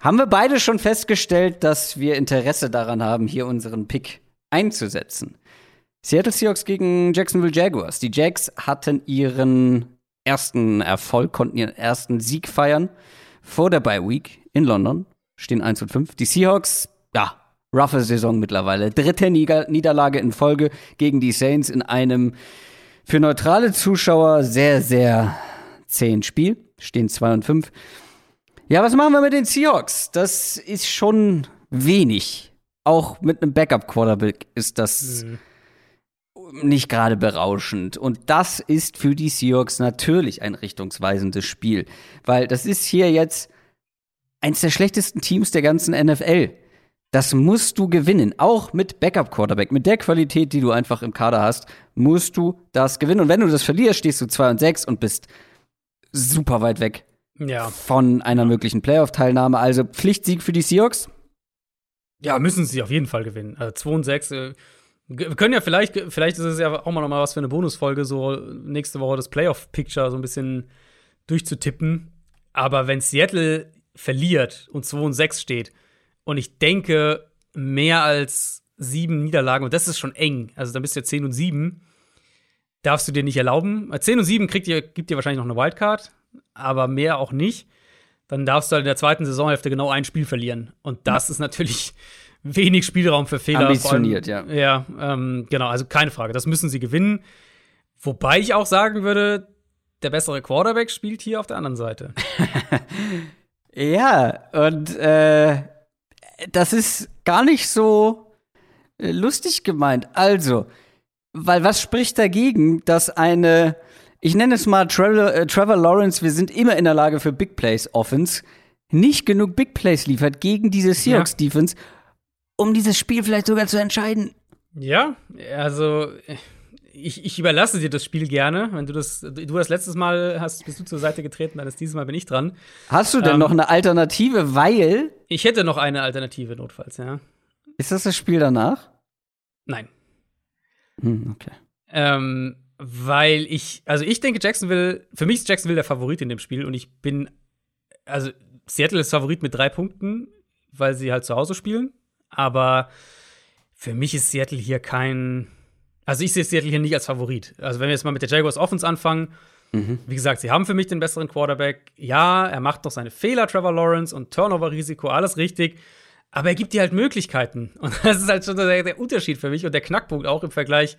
haben wir beide schon festgestellt, dass wir Interesse daran haben, hier unseren Pick einzusetzen. Seattle Seahawks gegen Jacksonville Jaguars. Die Jags hatten ihren ersten Erfolg, konnten ihren ersten Sieg feiern vor der Bye Week in London. Stehen 1 und 5. Die Seahawks, ja, roughe Saison mittlerweile. Dritte Niederlage in Folge gegen die Saints in einem für neutrale Zuschauer sehr, sehr zehn Spiel. Stehen 2 und 5. Ja, was machen wir mit den Seahawks? Das ist schon wenig. Auch mit einem Backup-Quarterback ist das mhm. nicht gerade berauschend. Und das ist für die Seahawks natürlich ein richtungsweisendes Spiel. Weil das ist hier jetzt eins der schlechtesten Teams der ganzen NFL. Das musst du gewinnen. Auch mit Backup-Quarterback. Mit der Qualität, die du einfach im Kader hast, musst du das gewinnen. Und wenn du das verlierst, stehst du 2 und 6 und bist super weit weg ja. von einer möglichen Playoff-Teilnahme. Also Pflichtsieg für die Seahawks. Ja, müssen sie auf jeden Fall gewinnen. Also 2 und 6. Äh, wir können ja vielleicht, vielleicht ist es ja auch mal noch mal was für eine Bonusfolge, so nächste Woche das Playoff-Picture so ein bisschen durchzutippen. Aber wenn Seattle verliert und 2 und 6 steht und ich denke, mehr als sieben Niederlagen, und das ist schon eng, also dann bist du ja 10 und 7, darfst du dir nicht erlauben. 10 und 7 kriegt ihr, gibt dir wahrscheinlich noch eine Wildcard, aber mehr auch nicht. Dann darfst du halt in der zweiten Saisonhälfte genau ein Spiel verlieren. Und das ja. ist natürlich wenig Spielraum für Fehler. Ambitioniert, allem, ja. Ja, ähm, genau, also keine Frage. Das müssen sie gewinnen. Wobei ich auch sagen würde, der bessere Quarterback spielt hier auf der anderen Seite. ja, und äh, das ist gar nicht so äh, lustig gemeint. Also, weil was spricht dagegen, dass eine, ich nenne es mal Trevor, äh, Trevor Lawrence, wir sind immer in der Lage für Big Plays Offense, nicht genug Big Plays liefert gegen diese Seahawks ja. Defense, um dieses Spiel vielleicht sogar zu entscheiden. Ja, also ich, ich überlasse dir das Spiel gerne. Wenn du das, du das letztes Mal hast, bist du zur Seite getreten, dann ist dieses Mal bin ich dran. Hast du denn ähm, noch eine Alternative, weil? Ich hätte noch eine Alternative notfalls, ja. Ist das das Spiel danach? Nein. Hm, okay. Ähm, weil ich, also ich denke, Jacksonville, für mich ist Jacksonville der Favorit in dem Spiel und ich bin, also Seattle ist Favorit mit drei Punkten, weil sie halt zu Hause spielen. Aber für mich ist Seattle hier kein, also ich sehe Seattle hier nicht als Favorit. Also wenn wir jetzt mal mit der Jaguars Offense anfangen, mhm. wie gesagt, sie haben für mich den besseren Quarterback. Ja, er macht noch seine Fehler, Trevor Lawrence, und Turnover-Risiko, alles richtig. Aber er gibt dir halt Möglichkeiten. Und das ist halt schon der, der Unterschied für mich und der Knackpunkt auch im Vergleich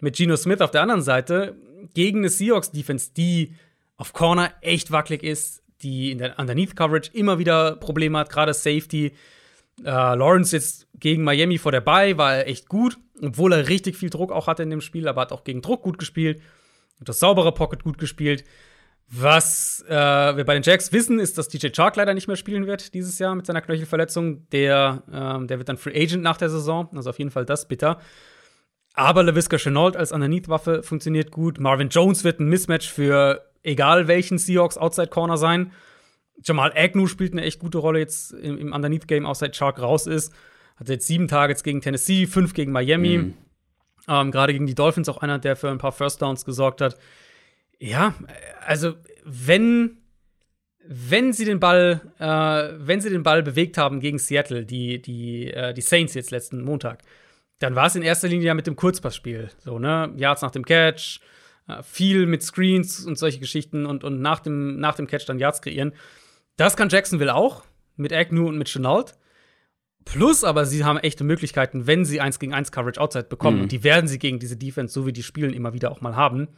mit Geno Smith auf der anderen Seite gegen eine Seahawks-Defense, die auf Corner echt wackelig ist, die in der Underneath-Coverage immer wieder Probleme hat, gerade Safety. Äh, Lawrence jetzt gegen Miami vor der Bye war er echt gut obwohl er richtig viel Druck auch hatte in dem Spiel, aber hat auch gegen Druck gut gespielt. Das saubere Pocket gut gespielt. Was äh, wir bei den Jacks wissen, ist, dass DJ Chark leider nicht mehr spielen wird dieses Jahr mit seiner Knöchelverletzung. Der, ähm, der wird dann Free Agent nach der Saison. Also auf jeden Fall das bitter. Aber LaVisca Chenault als Underneath-Waffe funktioniert gut. Marvin Jones wird ein Mismatch für egal welchen Seahawks Outside Corner sein. Jamal Agnew spielt eine echt gute Rolle jetzt im, im Underneath-Game, auch seit Chark raus ist. Hatte jetzt sieben Targets gegen Tennessee, fünf gegen Miami. Mhm. Ähm, Gerade gegen die Dolphins auch einer, der für ein paar First Downs gesorgt hat. Ja, also wenn wenn sie den Ball, äh, wenn sie den Ball bewegt haben gegen Seattle, die, die, äh, die Saints jetzt letzten Montag, dann war es in erster Linie ja mit dem Kurzpassspiel. So, ne? Yards nach dem Catch, äh, viel mit Screens und solche Geschichten und, und nach, dem, nach dem Catch dann Yards kreieren. Das kann Jacksonville auch, mit Agnew und mit Chenault. Plus aber sie haben echte Möglichkeiten, wenn sie 1 gegen 1 Coverage outside bekommen. Mhm. Und die werden sie gegen diese Defense, so wie die spielen, immer wieder auch mal haben.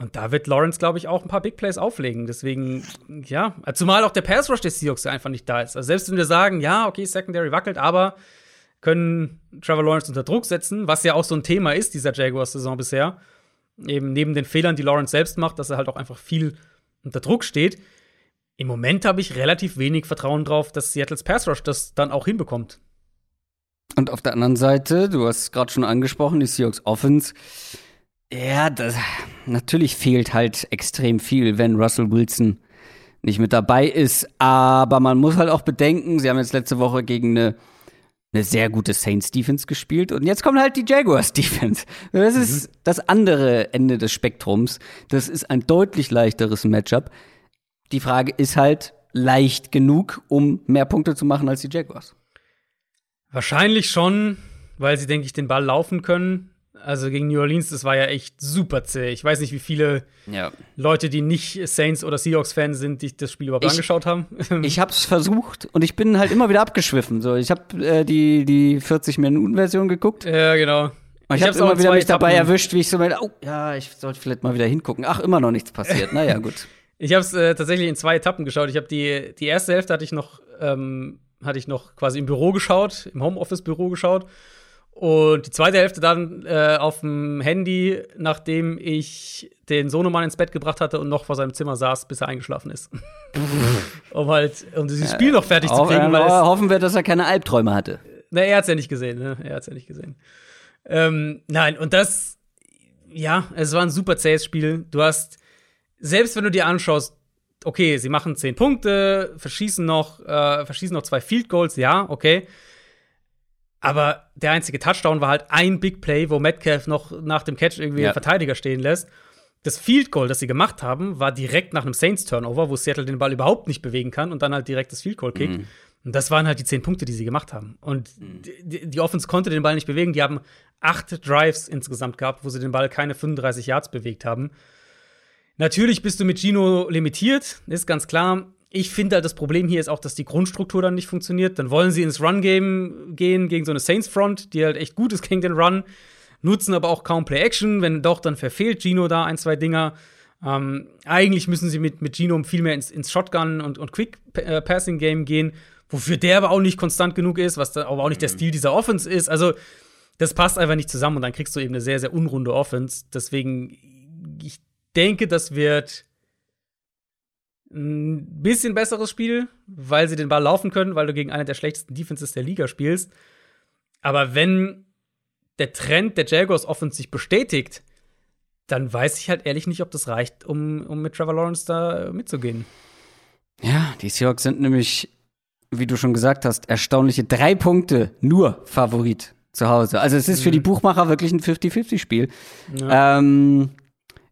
Und da wird Lawrence, glaube ich, auch ein paar Big Plays auflegen. Deswegen, ja, zumal auch der Pass Rush des Seahawks einfach nicht da ist. Also selbst wenn wir sagen, ja, okay, Secondary wackelt, aber können Trevor Lawrence unter Druck setzen, was ja auch so ein Thema ist dieser Jaguars-Saison bisher. Eben neben den Fehlern, die Lawrence selbst macht, dass er halt auch einfach viel unter Druck steht. Im Moment habe ich relativ wenig Vertrauen drauf, dass Seattles Pass Rush das dann auch hinbekommt. Und auf der anderen Seite, du hast gerade schon angesprochen, die Seahawks Offense. Ja, das, natürlich fehlt halt extrem viel, wenn Russell Wilson nicht mit dabei ist. Aber man muss halt auch bedenken, sie haben jetzt letzte Woche gegen eine, eine sehr gute Saints Defense gespielt und jetzt kommt halt die Jaguars Defense. Das ist mhm. das andere Ende des Spektrums. Das ist ein deutlich leichteres Matchup. Die Frage ist halt leicht genug, um mehr Punkte zu machen als die Jaguars. Wahrscheinlich schon, weil sie, denke ich, den Ball laufen können. Also gegen New Orleans, das war ja echt super zäh. Ich weiß nicht, wie viele ja. Leute, die nicht Saints oder Seahawks-Fans sind, die das Spiel überhaupt ich, angeschaut haben. ich habe es versucht und ich bin halt immer wieder abgeschwiffen. So, ich habe äh, die, die 40-Minuten-Version geguckt. Ja, genau. Und ich, ich habe immer wieder mich dabei erwischt, wie ich so meine, oh, ja, ich sollte vielleicht mal wieder hingucken. Ach, immer noch nichts passiert. naja, gut. Ich habe es äh, tatsächlich in zwei Etappen geschaut. Ich habe die, die erste Hälfte hatte ich noch, ähm, hatte ich noch quasi im Büro geschaut, im Homeoffice-Büro geschaut. Und die zweite Hälfte dann äh, auf dem Handy, nachdem ich den Sohnemann ins Bett gebracht hatte und noch vor seinem Zimmer saß, bis er eingeschlafen ist. um halt, um dieses Spiel noch fertig zu kriegen. Äh, hoffen wir, dass er keine Albträume hatte. Na, er hat's ja nicht gesehen, ne? Er hat's ja nicht gesehen. Ähm, nein, und das, ja, es war ein super zähes Spiel. Du hast selbst wenn du dir anschaust, okay, sie machen zehn Punkte, verschießen noch, äh, verschießen noch zwei Field Goals, ja, okay. Aber der einzige Touchdown war halt ein Big Play, wo Metcalf noch nach dem Catch irgendwie ja. den Verteidiger stehen lässt. Das Field Goal, das sie gemacht haben, war direkt nach einem Saints Turnover, wo Seattle den Ball überhaupt nicht bewegen kann und dann halt direkt das Field Goal kickt. Mhm. Und das waren halt die zehn Punkte, die sie gemacht haben. Und mhm. die, die Offense konnte den Ball nicht bewegen. Die haben acht Drives insgesamt gehabt, wo sie den Ball keine 35 Yards bewegt haben. Natürlich bist du mit Gino limitiert, ist ganz klar. Ich finde halt, das Problem hier ist auch, dass die Grundstruktur dann nicht funktioniert. Dann wollen sie ins Run-Game gehen gegen so eine Saints-Front, die halt echt gut ist gegen den Run, nutzen aber auch kaum Play-Action. Wenn doch, dann verfehlt Gino da ein, zwei Dinger. Ähm, eigentlich müssen sie mit, mit Gino viel mehr ins, ins Shotgun- und, und Quick-Passing-Game gehen wofür der aber auch nicht konstant genug ist, was da aber auch nicht der mhm. Stil dieser Offense ist. Also, das passt einfach nicht zusammen und dann kriegst du eben eine sehr, sehr unrunde Offense. Deswegen, ich denke, das wird ein bisschen besseres Spiel, weil sie den Ball laufen können, weil du gegen eine der schlechtesten Defenses der Liga spielst. Aber wenn der Trend der Jaguars Offense sich bestätigt, dann weiß ich halt ehrlich nicht, ob das reicht, um, um mit Trevor Lawrence da mitzugehen. Ja, die Seahawks sind nämlich wie du schon gesagt hast, erstaunliche drei Punkte nur Favorit zu Hause. Also es ist mhm. für die Buchmacher wirklich ein 50-50-Spiel. Ja. Ähm,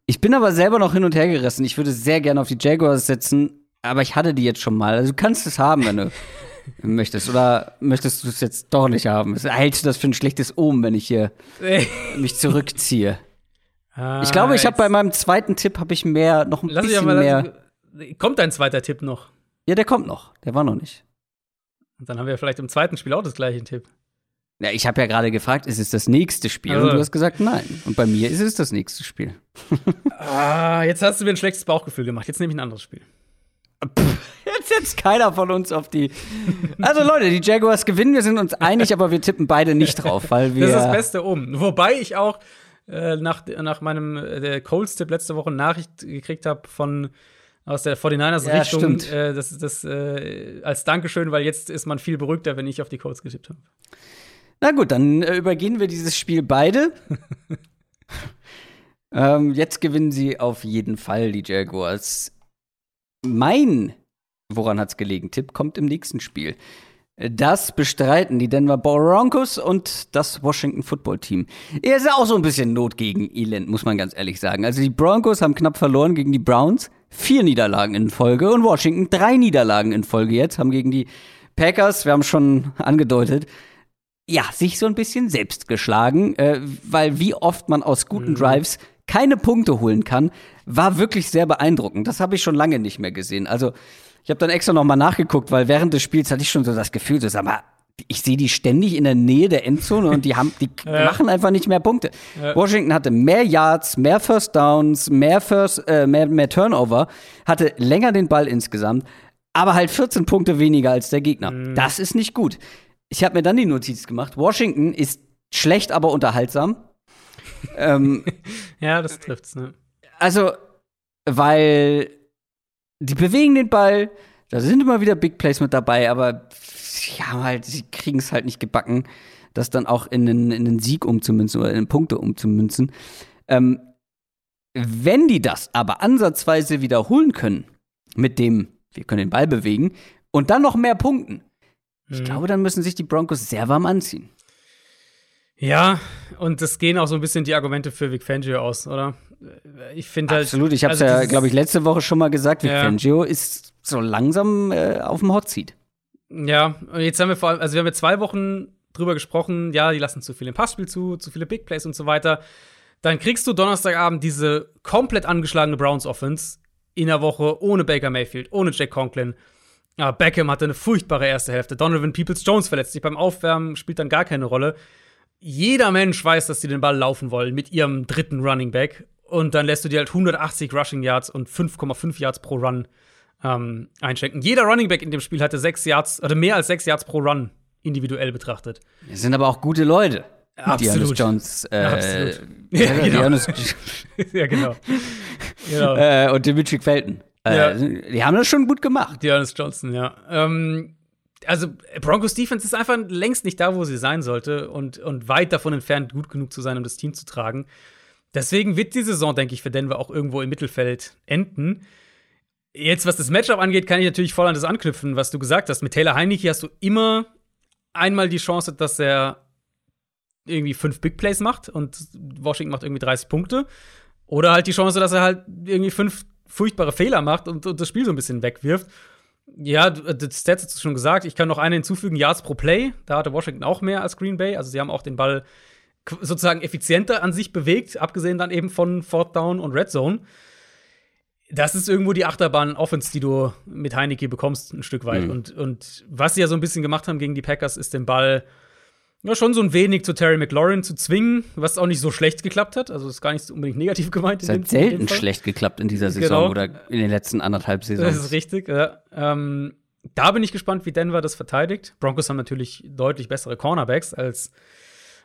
ich bin aber selber noch hin und her gerissen. Ich würde sehr gerne auf die Jaguars setzen, aber ich hatte die jetzt schon mal. Also du kannst es haben, wenn du möchtest. Oder möchtest du es jetzt doch nicht haben? Hältst du das für ein schlechtes Omen, wenn ich hier mich zurückziehe? Ah, ich glaube, ich habe bei meinem zweiten Tipp habe ich mehr noch ein Lass bisschen mal, mehr. Kommt dein zweiter Tipp noch? Ja, der kommt noch. Der war noch nicht. Und dann haben wir vielleicht im zweiten Spiel auch das gleiche Tipp. Ja, ich habe ja gerade gefragt, ist es das nächste Spiel? Also. Und du hast gesagt, nein. Und bei mir ist es das nächste Spiel. ah, jetzt hast du mir ein schlechtes Bauchgefühl gemacht. Jetzt nehme ich ein anderes Spiel. Jetzt setzt keiner von uns auf die. Also Leute, die Jaguars gewinnen, wir sind uns einig, aber wir tippen beide nicht drauf, weil wir. Das ist das Beste um. Wobei ich auch äh, nach, nach meinem äh, Colts-Tipp letzte Woche Nachricht gekriegt habe von aus der 49ers-Richtung. Ja, äh, das das äh, als Dankeschön, weil jetzt ist man viel beruhigter, wenn ich auf die Codes getippt habe. Na gut, dann äh, übergehen wir dieses Spiel beide. ähm, jetzt gewinnen sie auf jeden Fall die Jaguars. Mein, woran hat's gelegen, Tipp kommt im nächsten Spiel. Das bestreiten die Denver Broncos und das Washington Football Team. Er ist ja auch so ein bisschen Not gegen Elend, muss man ganz ehrlich sagen. Also die Broncos haben knapp verloren gegen die Browns vier Niederlagen in Folge und Washington drei Niederlagen in Folge jetzt, haben gegen die Packers, wir haben schon angedeutet, ja, sich so ein bisschen selbst geschlagen, äh, weil wie oft man aus guten mhm. Drives keine Punkte holen kann, war wirklich sehr beeindruckend. Das habe ich schon lange nicht mehr gesehen. Also, ich habe dann extra noch mal nachgeguckt, weil während des Spiels hatte ich schon so das Gefühl, so sag mal, ich sehe die ständig in der Nähe der Endzone und die haben, die ja. machen einfach nicht mehr Punkte. Ja. Washington hatte mehr Yards, mehr First Downs, mehr First, äh, mehr, mehr Turnover, hatte länger den Ball insgesamt, aber halt 14 Punkte weniger als der Gegner. Mhm. Das ist nicht gut. Ich habe mir dann die Notiz gemacht. Washington ist schlecht, aber unterhaltsam. ähm, ja, das trifft's. Ne? Also, weil die bewegen den Ball, da sind immer wieder Big Plays mit dabei, aber ja, halt, sie kriegen es halt nicht gebacken, das dann auch in einen, in einen Sieg umzumünzen oder in Punkte umzumünzen. Ähm, wenn die das aber ansatzweise wiederholen können, mit dem, wir können den Ball bewegen, und dann noch mehr punkten, ich mhm. glaube, dann müssen sich die Broncos sehr warm anziehen. Ja, und das gehen auch so ein bisschen die Argumente für Vic Fangio aus, oder? Ich finde halt. Absolut, ich habe es also ja, glaube ich, letzte Woche schon mal gesagt, Vic ja. Fangio ist so langsam äh, auf dem Hot Seat. Ja, und jetzt haben wir vor allem, also wir haben jetzt zwei Wochen drüber gesprochen, ja, die lassen zu viel im Passspiel zu, zu viele Big Plays und so weiter. Dann kriegst du Donnerstagabend diese komplett angeschlagene Browns Offense in der Woche ohne Baker Mayfield, ohne Jack Conklin. Ja, Beckham hatte eine furchtbare erste Hälfte. Donovan Peoples Jones verletzt sich beim Aufwärmen, spielt dann gar keine Rolle. Jeder Mensch weiß, dass sie den Ball laufen wollen mit ihrem dritten Running Back. Und dann lässt du dir halt 180 Rushing Yards und 5,5 Yards pro Run ähm, einschränken. Jeder Running Back in dem Spiel hatte sechs Yards, oder mehr als sechs Yards pro Run individuell betrachtet. Das sind aber auch gute Leute. Absolut. Jones. Äh, Absolut. Ja, genau. ja, genau. genau. Äh, und Dimitri Felton. Äh, ja. Die haben das schon gut gemacht. Dearness Johnson, ja. Ähm, also Broncos Defense ist einfach längst nicht da, wo sie sein sollte und, und weit davon entfernt, gut genug zu sein, um das Team zu tragen. Deswegen wird die Saison, denke ich, für Denver auch irgendwo im Mittelfeld enden. Jetzt, was das Matchup angeht, kann ich natürlich voll an das anknüpfen, was du gesagt hast. Mit Taylor Heineke hast du immer einmal die Chance, dass er irgendwie fünf Big Plays macht und Washington macht irgendwie 30 Punkte. Oder halt die Chance, dass er halt irgendwie fünf furchtbare Fehler macht und, und das Spiel so ein bisschen wegwirft. Ja, das Stats hast du schon gesagt. Ich kann noch eine hinzufügen: Yards pro Play. Da hatte Washington auch mehr als Green Bay. Also, sie haben auch den Ball sozusagen effizienter an sich bewegt, abgesehen dann eben von Fourth Down und Red Zone. Das ist irgendwo die Achterbahn-Offense, die du mit Heineke bekommst, ein Stück weit. Mhm. Und, und was sie ja so ein bisschen gemacht haben gegen die Packers, ist den Ball ja, schon so ein wenig zu Terry McLaurin zu zwingen, was auch nicht so schlecht geklappt hat. Also ist gar nicht unbedingt negativ gemeint. Es hat selten schlecht geklappt in dieser Saison genau. oder in den letzten anderthalb Saisons. Das ist richtig, ja. Ähm, da bin ich gespannt, wie Denver das verteidigt. Broncos haben natürlich deutlich bessere Cornerbacks als,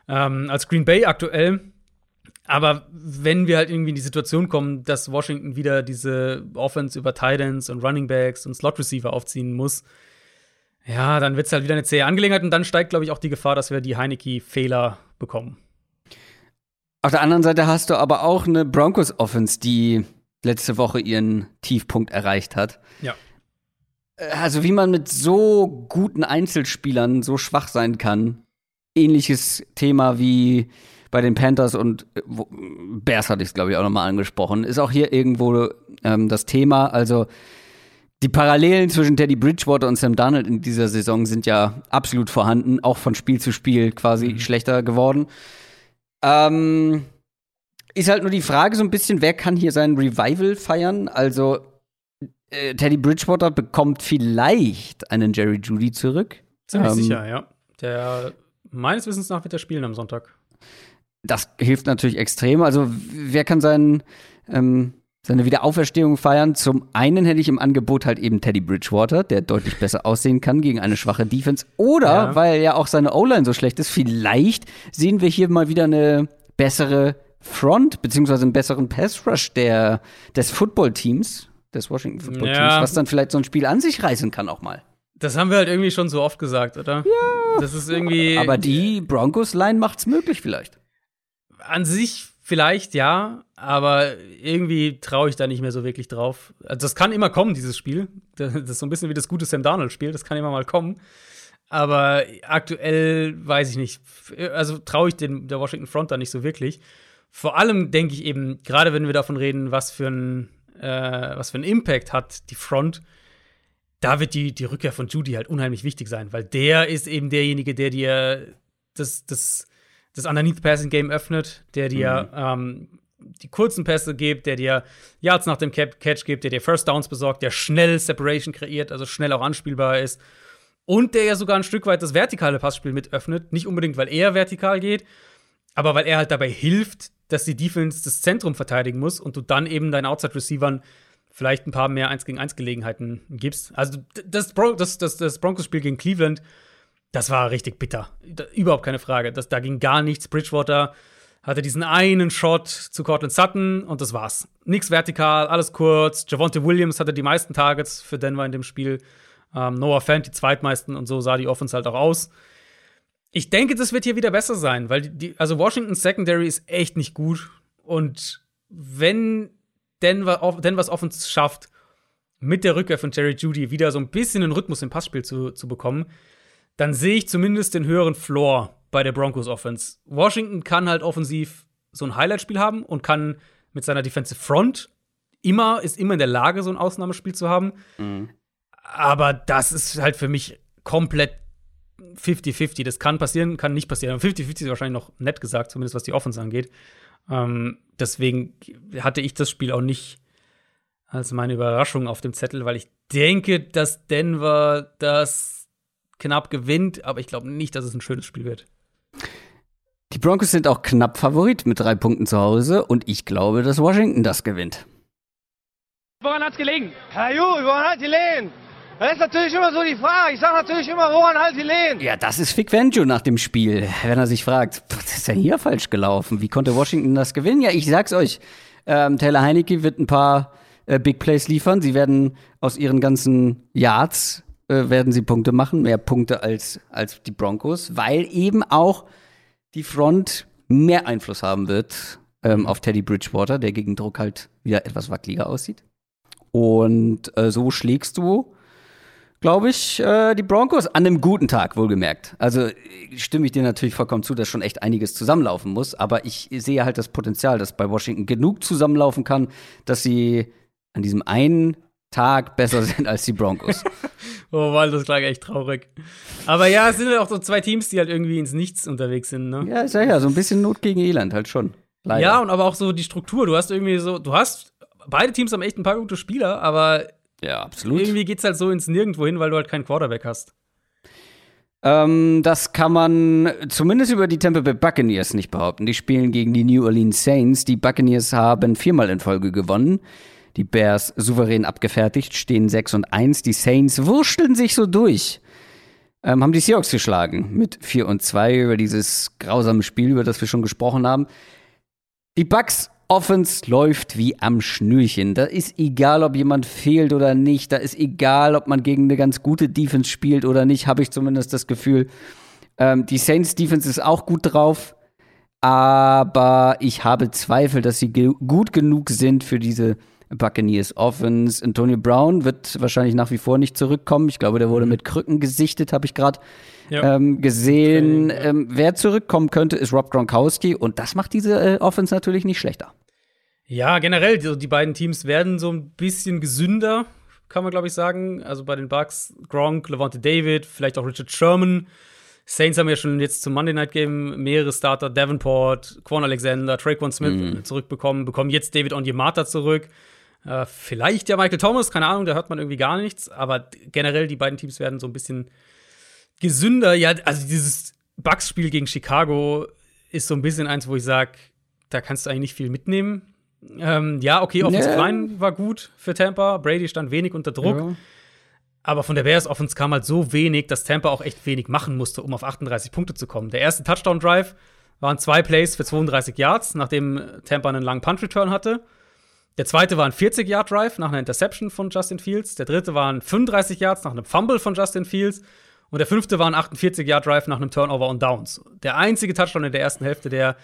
ähm, als Green Bay aktuell. Aber wenn wir halt irgendwie in die Situation kommen, dass Washington wieder diese Offense über Titans und Running Backs und Slot Receiver aufziehen muss, ja, dann wird es halt wieder eine zähe Angelegenheit und dann steigt, glaube ich, auch die Gefahr, dass wir die Heineke-Fehler bekommen. Auf der anderen Seite hast du aber auch eine Broncos-Offense, die letzte Woche ihren Tiefpunkt erreicht hat. Ja. Äh, also, wie man mit so guten Einzelspielern so schwach sein kann. Ähnliches Thema wie bei den Panthers und äh, Bears hatte ich es, glaube ich, auch nochmal angesprochen. Ist auch hier irgendwo ähm, das Thema. Also, die Parallelen zwischen Teddy Bridgewater und Sam Darnold in dieser Saison sind ja absolut vorhanden, auch von Spiel zu Spiel quasi mhm. schlechter geworden. Ähm, ist halt nur die Frage so ein bisschen, wer kann hier sein Revival feiern? Also äh, Teddy Bridgewater bekommt vielleicht einen Jerry Judy zurück. Ziemlich ähm, sicher, ja. Der meines Wissens nach wird er spielen am Sonntag. Das hilft natürlich extrem. Also wer kann seinen ähm, seine Wiederauferstehung feiern. Zum einen hätte ich im Angebot halt eben Teddy Bridgewater, der deutlich besser aussehen kann gegen eine schwache Defense. Oder, ja. weil ja auch seine O-Line so schlecht ist, vielleicht sehen wir hier mal wieder eine bessere Front, beziehungsweise einen besseren Pass-Rush der, des Football-Teams, des Washington Football-Teams, ja. was dann vielleicht so ein Spiel an sich reißen kann auch mal. Das haben wir halt irgendwie schon so oft gesagt, oder? Ja. Das ist irgendwie. Aber die Broncos-Line macht's möglich vielleicht. An sich Vielleicht ja, aber irgendwie traue ich da nicht mehr so wirklich drauf. Also das kann immer kommen, dieses Spiel. Das ist so ein bisschen wie das gute Sam Darnold-Spiel, das kann immer mal kommen. Aber aktuell weiß ich nicht. Also traue ich den, der Washington Front da nicht so wirklich. Vor allem denke ich eben, gerade wenn wir davon reden, was für ein, äh, was für einen Impact hat die Front, da wird die, die Rückkehr von Judy halt unheimlich wichtig sein, weil der ist eben derjenige, der dir das, das das Underneath-Passing-Game öffnet, der dir mhm. ähm, die kurzen Pässe gibt, der dir Yards nach dem Catch gibt, der dir First Downs besorgt, der schnell Separation kreiert, also schnell auch anspielbar ist. Und der ja sogar ein Stück weit das vertikale Passspiel mit öffnet. Nicht unbedingt, weil er vertikal geht, aber weil er halt dabei hilft, dass die Defense das Zentrum verteidigen muss und du dann eben deinen Outside-Receivern vielleicht ein paar mehr 1 gegen 1 Gelegenheiten gibst. Also das, Bron das, das, das Broncos-Spiel gegen Cleveland das war richtig bitter. Da, überhaupt keine Frage. Das, da ging gar nichts. Bridgewater hatte diesen einen Shot zu Cortland Sutton und das war's. Nichts vertikal, alles kurz. Javonte Williams hatte die meisten Targets für Denver in dem Spiel. Ähm, Noah Fant die zweitmeisten und so sah die Offense halt auch aus. Ich denke, das wird hier wieder besser sein, weil die, also Washington Secondary ist echt nicht gut. Und wenn Denver, Denvers Offense schafft, mit der Rückkehr von Jerry Judy wieder so ein bisschen einen Rhythmus im Passspiel zu, zu bekommen, dann sehe ich zumindest den höheren Floor bei der Broncos Offense. Washington kann halt offensiv so ein Highlight-Spiel haben und kann mit seiner Defensive Front immer, ist immer in der Lage, so ein Ausnahmespiel zu haben. Mhm. Aber das ist halt für mich komplett 50-50. Das kann passieren, kann nicht passieren. 50-50 ist wahrscheinlich noch nett gesagt, zumindest was die Offense angeht. Ähm, deswegen hatte ich das Spiel auch nicht als meine Überraschung auf dem Zettel, weil ich denke, dass Denver das knapp gewinnt, aber ich glaube nicht, dass es ein schönes Spiel wird. Die Broncos sind auch knapp Favorit mit drei Punkten zu Hause und ich glaube, dass Washington das gewinnt. Woran hat's gelegen? Herr Ju, woran hat die gelegen? Das ist natürlich immer so die Frage. Ich sage natürlich immer, woran halt die Lehen? Ja, das ist Vic nach dem Spiel. Wenn er sich fragt, was ist denn hier falsch gelaufen? Wie konnte Washington das gewinnen? Ja, ich sag's euch. Ähm, Taylor Heinecke wird ein paar äh, Big Plays liefern. Sie werden aus ihren ganzen Yards äh, werden sie Punkte machen, mehr Punkte als, als die Broncos, weil eben auch die Front mehr Einfluss haben wird ähm, auf Teddy Bridgewater, der gegen Druck halt wieder etwas wackeliger aussieht. Und äh, so schlägst du, glaube ich, äh, die Broncos. An einem guten Tag, wohlgemerkt. Also stimme ich dir natürlich vollkommen zu, dass schon echt einiges zusammenlaufen muss. Aber ich sehe halt das Potenzial, dass bei Washington genug zusammenlaufen kann, dass sie an diesem einen Tag besser sind als die Broncos. Oh Mann, das klang echt traurig. Aber ja, es sind halt auch so zwei Teams, die halt irgendwie ins Nichts unterwegs sind, ne? Ja, ist ja, ja so ein bisschen Not gegen Elend halt schon. Leider. Ja, und aber auch so die Struktur. Du hast irgendwie so, du hast, beide Teams haben echt ein paar gute Spieler, aber ja, absolut. irgendwie geht's halt so ins Nirgendwo hin, weil du halt keinen Quarterback hast. Ähm, das kann man zumindest über die Tampa Bay Buccaneers nicht behaupten. Die spielen gegen die New Orleans Saints. Die Buccaneers haben viermal in Folge gewonnen. Die Bears souverän abgefertigt, stehen 6 und 1. Die Saints wursteln sich so durch. Ähm, haben die Seahawks geschlagen mit 4 und 2 über dieses grausame Spiel, über das wir schon gesprochen haben. Die Bucks Offense läuft wie am Schnürchen. Da ist egal, ob jemand fehlt oder nicht. Da ist egal, ob man gegen eine ganz gute Defense spielt oder nicht, habe ich zumindest das Gefühl. Ähm, die Saints Defense ist auch gut drauf. Aber ich habe Zweifel, dass sie ge gut genug sind für diese Buccaneers Offense. Antonio Brown wird wahrscheinlich nach wie vor nicht zurückkommen. Ich glaube, der wurde mhm. mit Krücken gesichtet, habe ich gerade ja. ähm, gesehen. Ähm, wer zurückkommen könnte, ist Rob Gronkowski. Und das macht diese äh, Offense natürlich nicht schlechter. Ja, generell, die, die beiden Teams werden so ein bisschen gesünder, kann man, glaube ich, sagen. Also bei den Bucks, Gronk, Levante David, vielleicht auch Richard Sherman. Saints haben ja schon jetzt zum Monday Night Game mehrere Starter, Davenport, Quan Alexander, Traquan Smith mhm. zurückbekommen, bekommen jetzt David Onyemata zurück. Äh, vielleicht ja Michael Thomas, keine Ahnung, da hört man irgendwie gar nichts. Aber generell, die beiden Teams werden so ein bisschen gesünder. Ja, also dieses Bucks-Spiel gegen Chicago ist so ein bisschen eins, wo ich sage, da kannst du eigentlich nicht viel mitnehmen. Ähm, ja, okay, Offensive nee. Line war gut für Tampa. Brady stand wenig unter Druck. Ja. Aber von der Bears Offense kam halt so wenig, dass Tampa auch echt wenig machen musste, um auf 38 Punkte zu kommen. Der erste Touchdown-Drive waren zwei Plays für 32 Yards, nachdem Tampa einen langen Punt-Return hatte. Der zweite war ein 40-Yard-Drive nach einer Interception von Justin Fields. Der dritte war ein 35 Yards nach einem Fumble von Justin Fields. Und der fünfte war ein 48-Yard-Drive nach einem Turnover und Downs. Der einzige Touchdown in der ersten Hälfte, der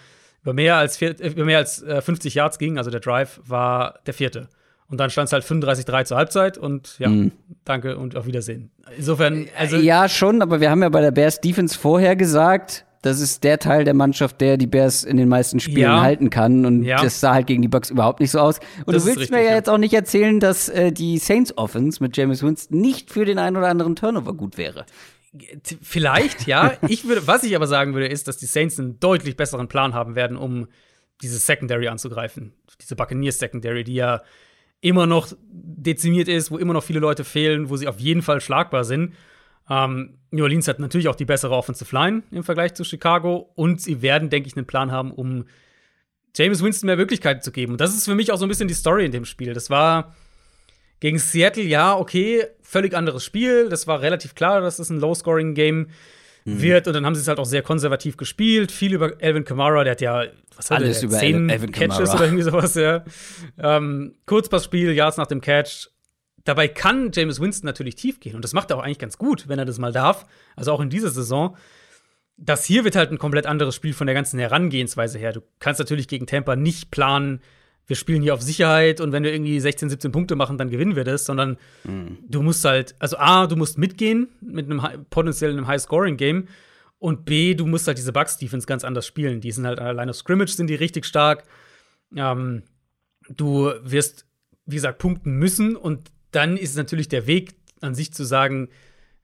über mehr als, vier, über mehr als äh, 50 Yards ging, also der Drive, war der vierte. Und dann stand es halt 35-3 zur Halbzeit und ja, mhm. danke und auf Wiedersehen. Insofern, also. Ja, schon, aber wir haben ja bei der Bears Defense vorher gesagt, das ist der Teil der Mannschaft, der die Bears in den meisten Spielen ja. halten kann. Und ja. das sah halt gegen die Bucks überhaupt nicht so aus. Und das du willst richtig, mir ja, ja, jetzt auch nicht erzählen, dass äh, die Saints Offense mit James Winston nicht für den einen oder anderen Turnover gut wäre. Vielleicht, ja. ich würde, was ich aber sagen würde, ist, dass die Saints einen deutlich besseren Plan haben werden, um diese Secondary anzugreifen. Diese Buccaneers Secondary, die ja immer noch dezimiert ist, wo immer noch viele Leute fehlen, wo sie auf jeden Fall schlagbar sind. Ähm, New Orleans hat natürlich auch die bessere Offensive Line im Vergleich zu Chicago und sie werden, denke ich, einen Plan haben, um James Winston mehr Möglichkeiten zu geben. Und das ist für mich auch so ein bisschen die Story in dem Spiel. Das war gegen Seattle, ja, okay, völlig anderes Spiel. Das war relativ klar, dass es ein Low-Scoring-Game mhm. wird. Und dann haben sie es halt auch sehr konservativ gespielt. Viel über Elvin Kamara, der hat ja, was hat Alles der, über zehn Elvin Catches Kamara. oder irgendwie sowas, ja. Ähm, Kurzpassspiel, Yards nach dem Catch. Dabei kann James Winston natürlich tief gehen und das macht er auch eigentlich ganz gut, wenn er das mal darf. Also auch in dieser Saison. Das hier wird halt ein komplett anderes Spiel von der ganzen Herangehensweise her. Du kannst natürlich gegen Tampa nicht planen, wir spielen hier auf Sicherheit und wenn wir irgendwie 16, 17 Punkte machen, dann gewinnen wir das, sondern mhm. du musst halt, also A, du musst mitgehen mit einem potenziell einem High-Scoring-Game und B, du musst halt diese Bucks-Defense ganz anders spielen. Die sind halt allein auf Scrimmage, sind die richtig stark. Ähm, du wirst, wie gesagt, punkten müssen und dann ist natürlich der Weg an sich zu sagen,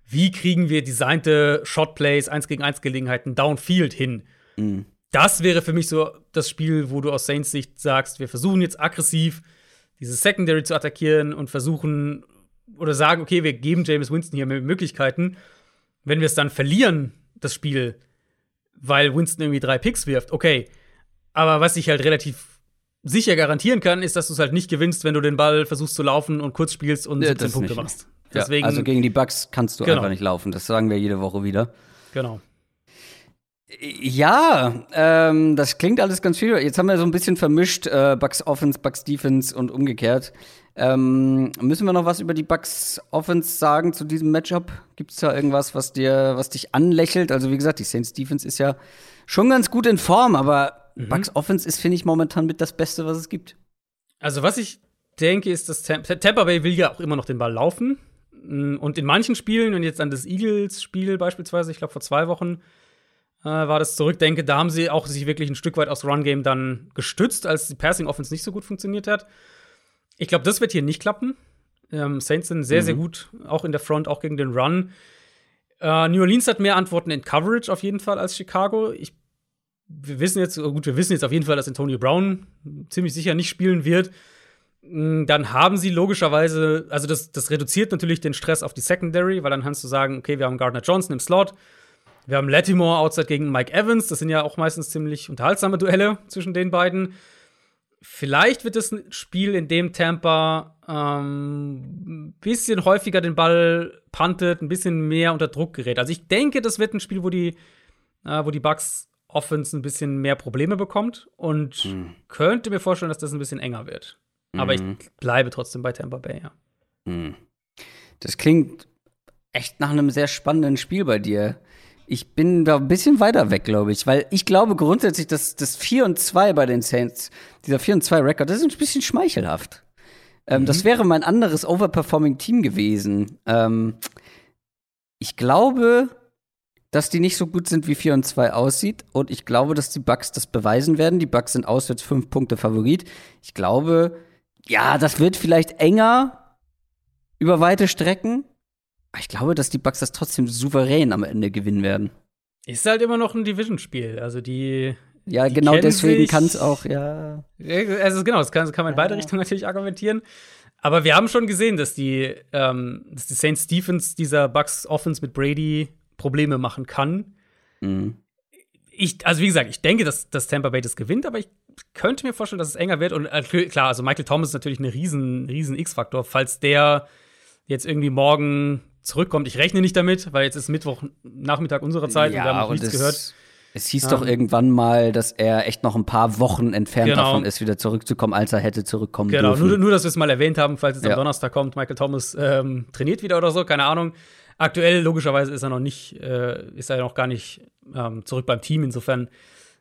wie kriegen wir designte Shotplays, 1 gegen 1 Gelegenheiten downfield hin. Mhm. Das wäre für mich so das Spiel, wo du aus Saints Sicht sagst, wir versuchen jetzt aggressiv dieses Secondary zu attackieren und versuchen oder sagen, okay, wir geben James Winston hier mehr Möglichkeiten. Wenn wir es dann verlieren, das Spiel, weil Winston irgendwie drei Picks wirft, okay. Aber was ich halt relativ sicher garantieren kann, ist, dass du es halt nicht gewinnst, wenn du den Ball versuchst zu laufen und kurz spielst und ja, 17 Punkte nicht. machst. Deswegen, ja, also gegen die Bucks kannst du genau. einfach nicht laufen. Das sagen wir jede Woche wieder. Genau. Ja, ähm, das klingt alles ganz viel. Jetzt haben wir so ein bisschen vermischt, äh, Bucks Offense, Bucks Defense und umgekehrt. Ähm, müssen wir noch was über die Bucks Offense sagen zu diesem Matchup? Gibt es da irgendwas, was dir, was dich anlächelt? Also wie gesagt, die Saints Defense ist ja schon ganz gut in Form, aber mhm. Bucks Offense ist, finde ich, momentan mit das Beste, was es gibt. Also was ich denke, ist, dass Tampa Bay will ja auch immer noch den Ball laufen. Mm, und in manchen Spielen, und jetzt an das Eagles-Spiel beispielsweise, ich glaube vor zwei Wochen, äh, war das zurückdenke, da haben sie auch sich wirklich ein Stück weit aufs Run-Game dann gestützt, als die Passing-Offense nicht so gut funktioniert hat. Ich glaube, das wird hier nicht klappen. Ähm, Saints sind sehr, mhm. sehr gut, auch in der Front, auch gegen den Run. Äh, New Orleans hat mehr Antworten in Coverage auf jeden Fall als Chicago. Ich, wir wissen jetzt, oh gut, wir wissen jetzt auf jeden Fall, dass Antonio Brown ziemlich sicher nicht spielen wird. Mm, dann haben sie logischerweise, also das, das reduziert natürlich den Stress auf die Secondary, weil dann kannst du sagen, okay, wir haben Gardner Johnson im Slot, wir haben Latimore outside gegen Mike Evans, das sind ja auch meistens ziemlich unterhaltsame Duelle zwischen den beiden. Vielleicht wird es ein Spiel, in dem Tampa ähm, ein bisschen häufiger den Ball puntet, ein bisschen mehr unter Druck gerät. Also ich denke, das wird ein Spiel, wo die, äh, wo die Bucks Offense ein bisschen mehr Probleme bekommt und mhm. könnte mir vorstellen, dass das ein bisschen enger wird. Aber ich mhm. bleibe trotzdem bei Tampa Bay, ja. Mhm. Das klingt echt nach einem sehr spannenden Spiel bei dir. Ich bin da ein bisschen weiter weg, glaube ich, weil ich glaube grundsätzlich, dass das 4 und 2 bei den Saints, dieser 4 und 2 Rekord, das ist ein bisschen schmeichelhaft. Ähm, mhm. Das wäre mein anderes overperforming Team gewesen. Ähm, ich glaube, dass die nicht so gut sind, wie 4 und 2 aussieht. Und ich glaube, dass die Bucks das beweisen werden. Die Bucks sind auswärts 5 Punkte Favorit. Ich glaube, ja, das wird vielleicht enger über weite Strecken. Aber ich glaube, dass die Bucks das trotzdem souverän am Ende gewinnen werden. Ist halt immer noch ein Division-Spiel. Also die. Ja, die genau deswegen kann es auch, ja. Also genau, das kann, kann man in beide Richtungen natürlich argumentieren. Aber wir haben schon gesehen, dass die, ähm, dass die Saints Stephens dieser Bucks Offense mit Brady Probleme machen kann. Mhm. Ich, also wie gesagt, ich denke, dass, dass Tampa Bay das gewinnt, aber ich könnte mir vorstellen, dass es enger wird. Und äh, klar, also Michael Thomas ist natürlich ein riesen, riesen X-Faktor. Falls der jetzt irgendwie morgen zurückkommt. Ich rechne nicht damit, weil jetzt ist Mittwoch Nachmittag unserer Zeit ja, und wir haben noch nichts gehört. Es hieß ähm, doch irgendwann mal, dass er echt noch ein paar Wochen entfernt genau. davon ist, wieder zurückzukommen, als er hätte zurückkommen genau, dürfen. Genau, nur, nur, dass wir es mal erwähnt haben, falls es ja. am Donnerstag kommt, Michael Thomas ähm, trainiert wieder oder so, keine Ahnung. Aktuell, logischerweise, ist er noch nicht, äh, ist er noch gar nicht ähm, zurück beim Team. Insofern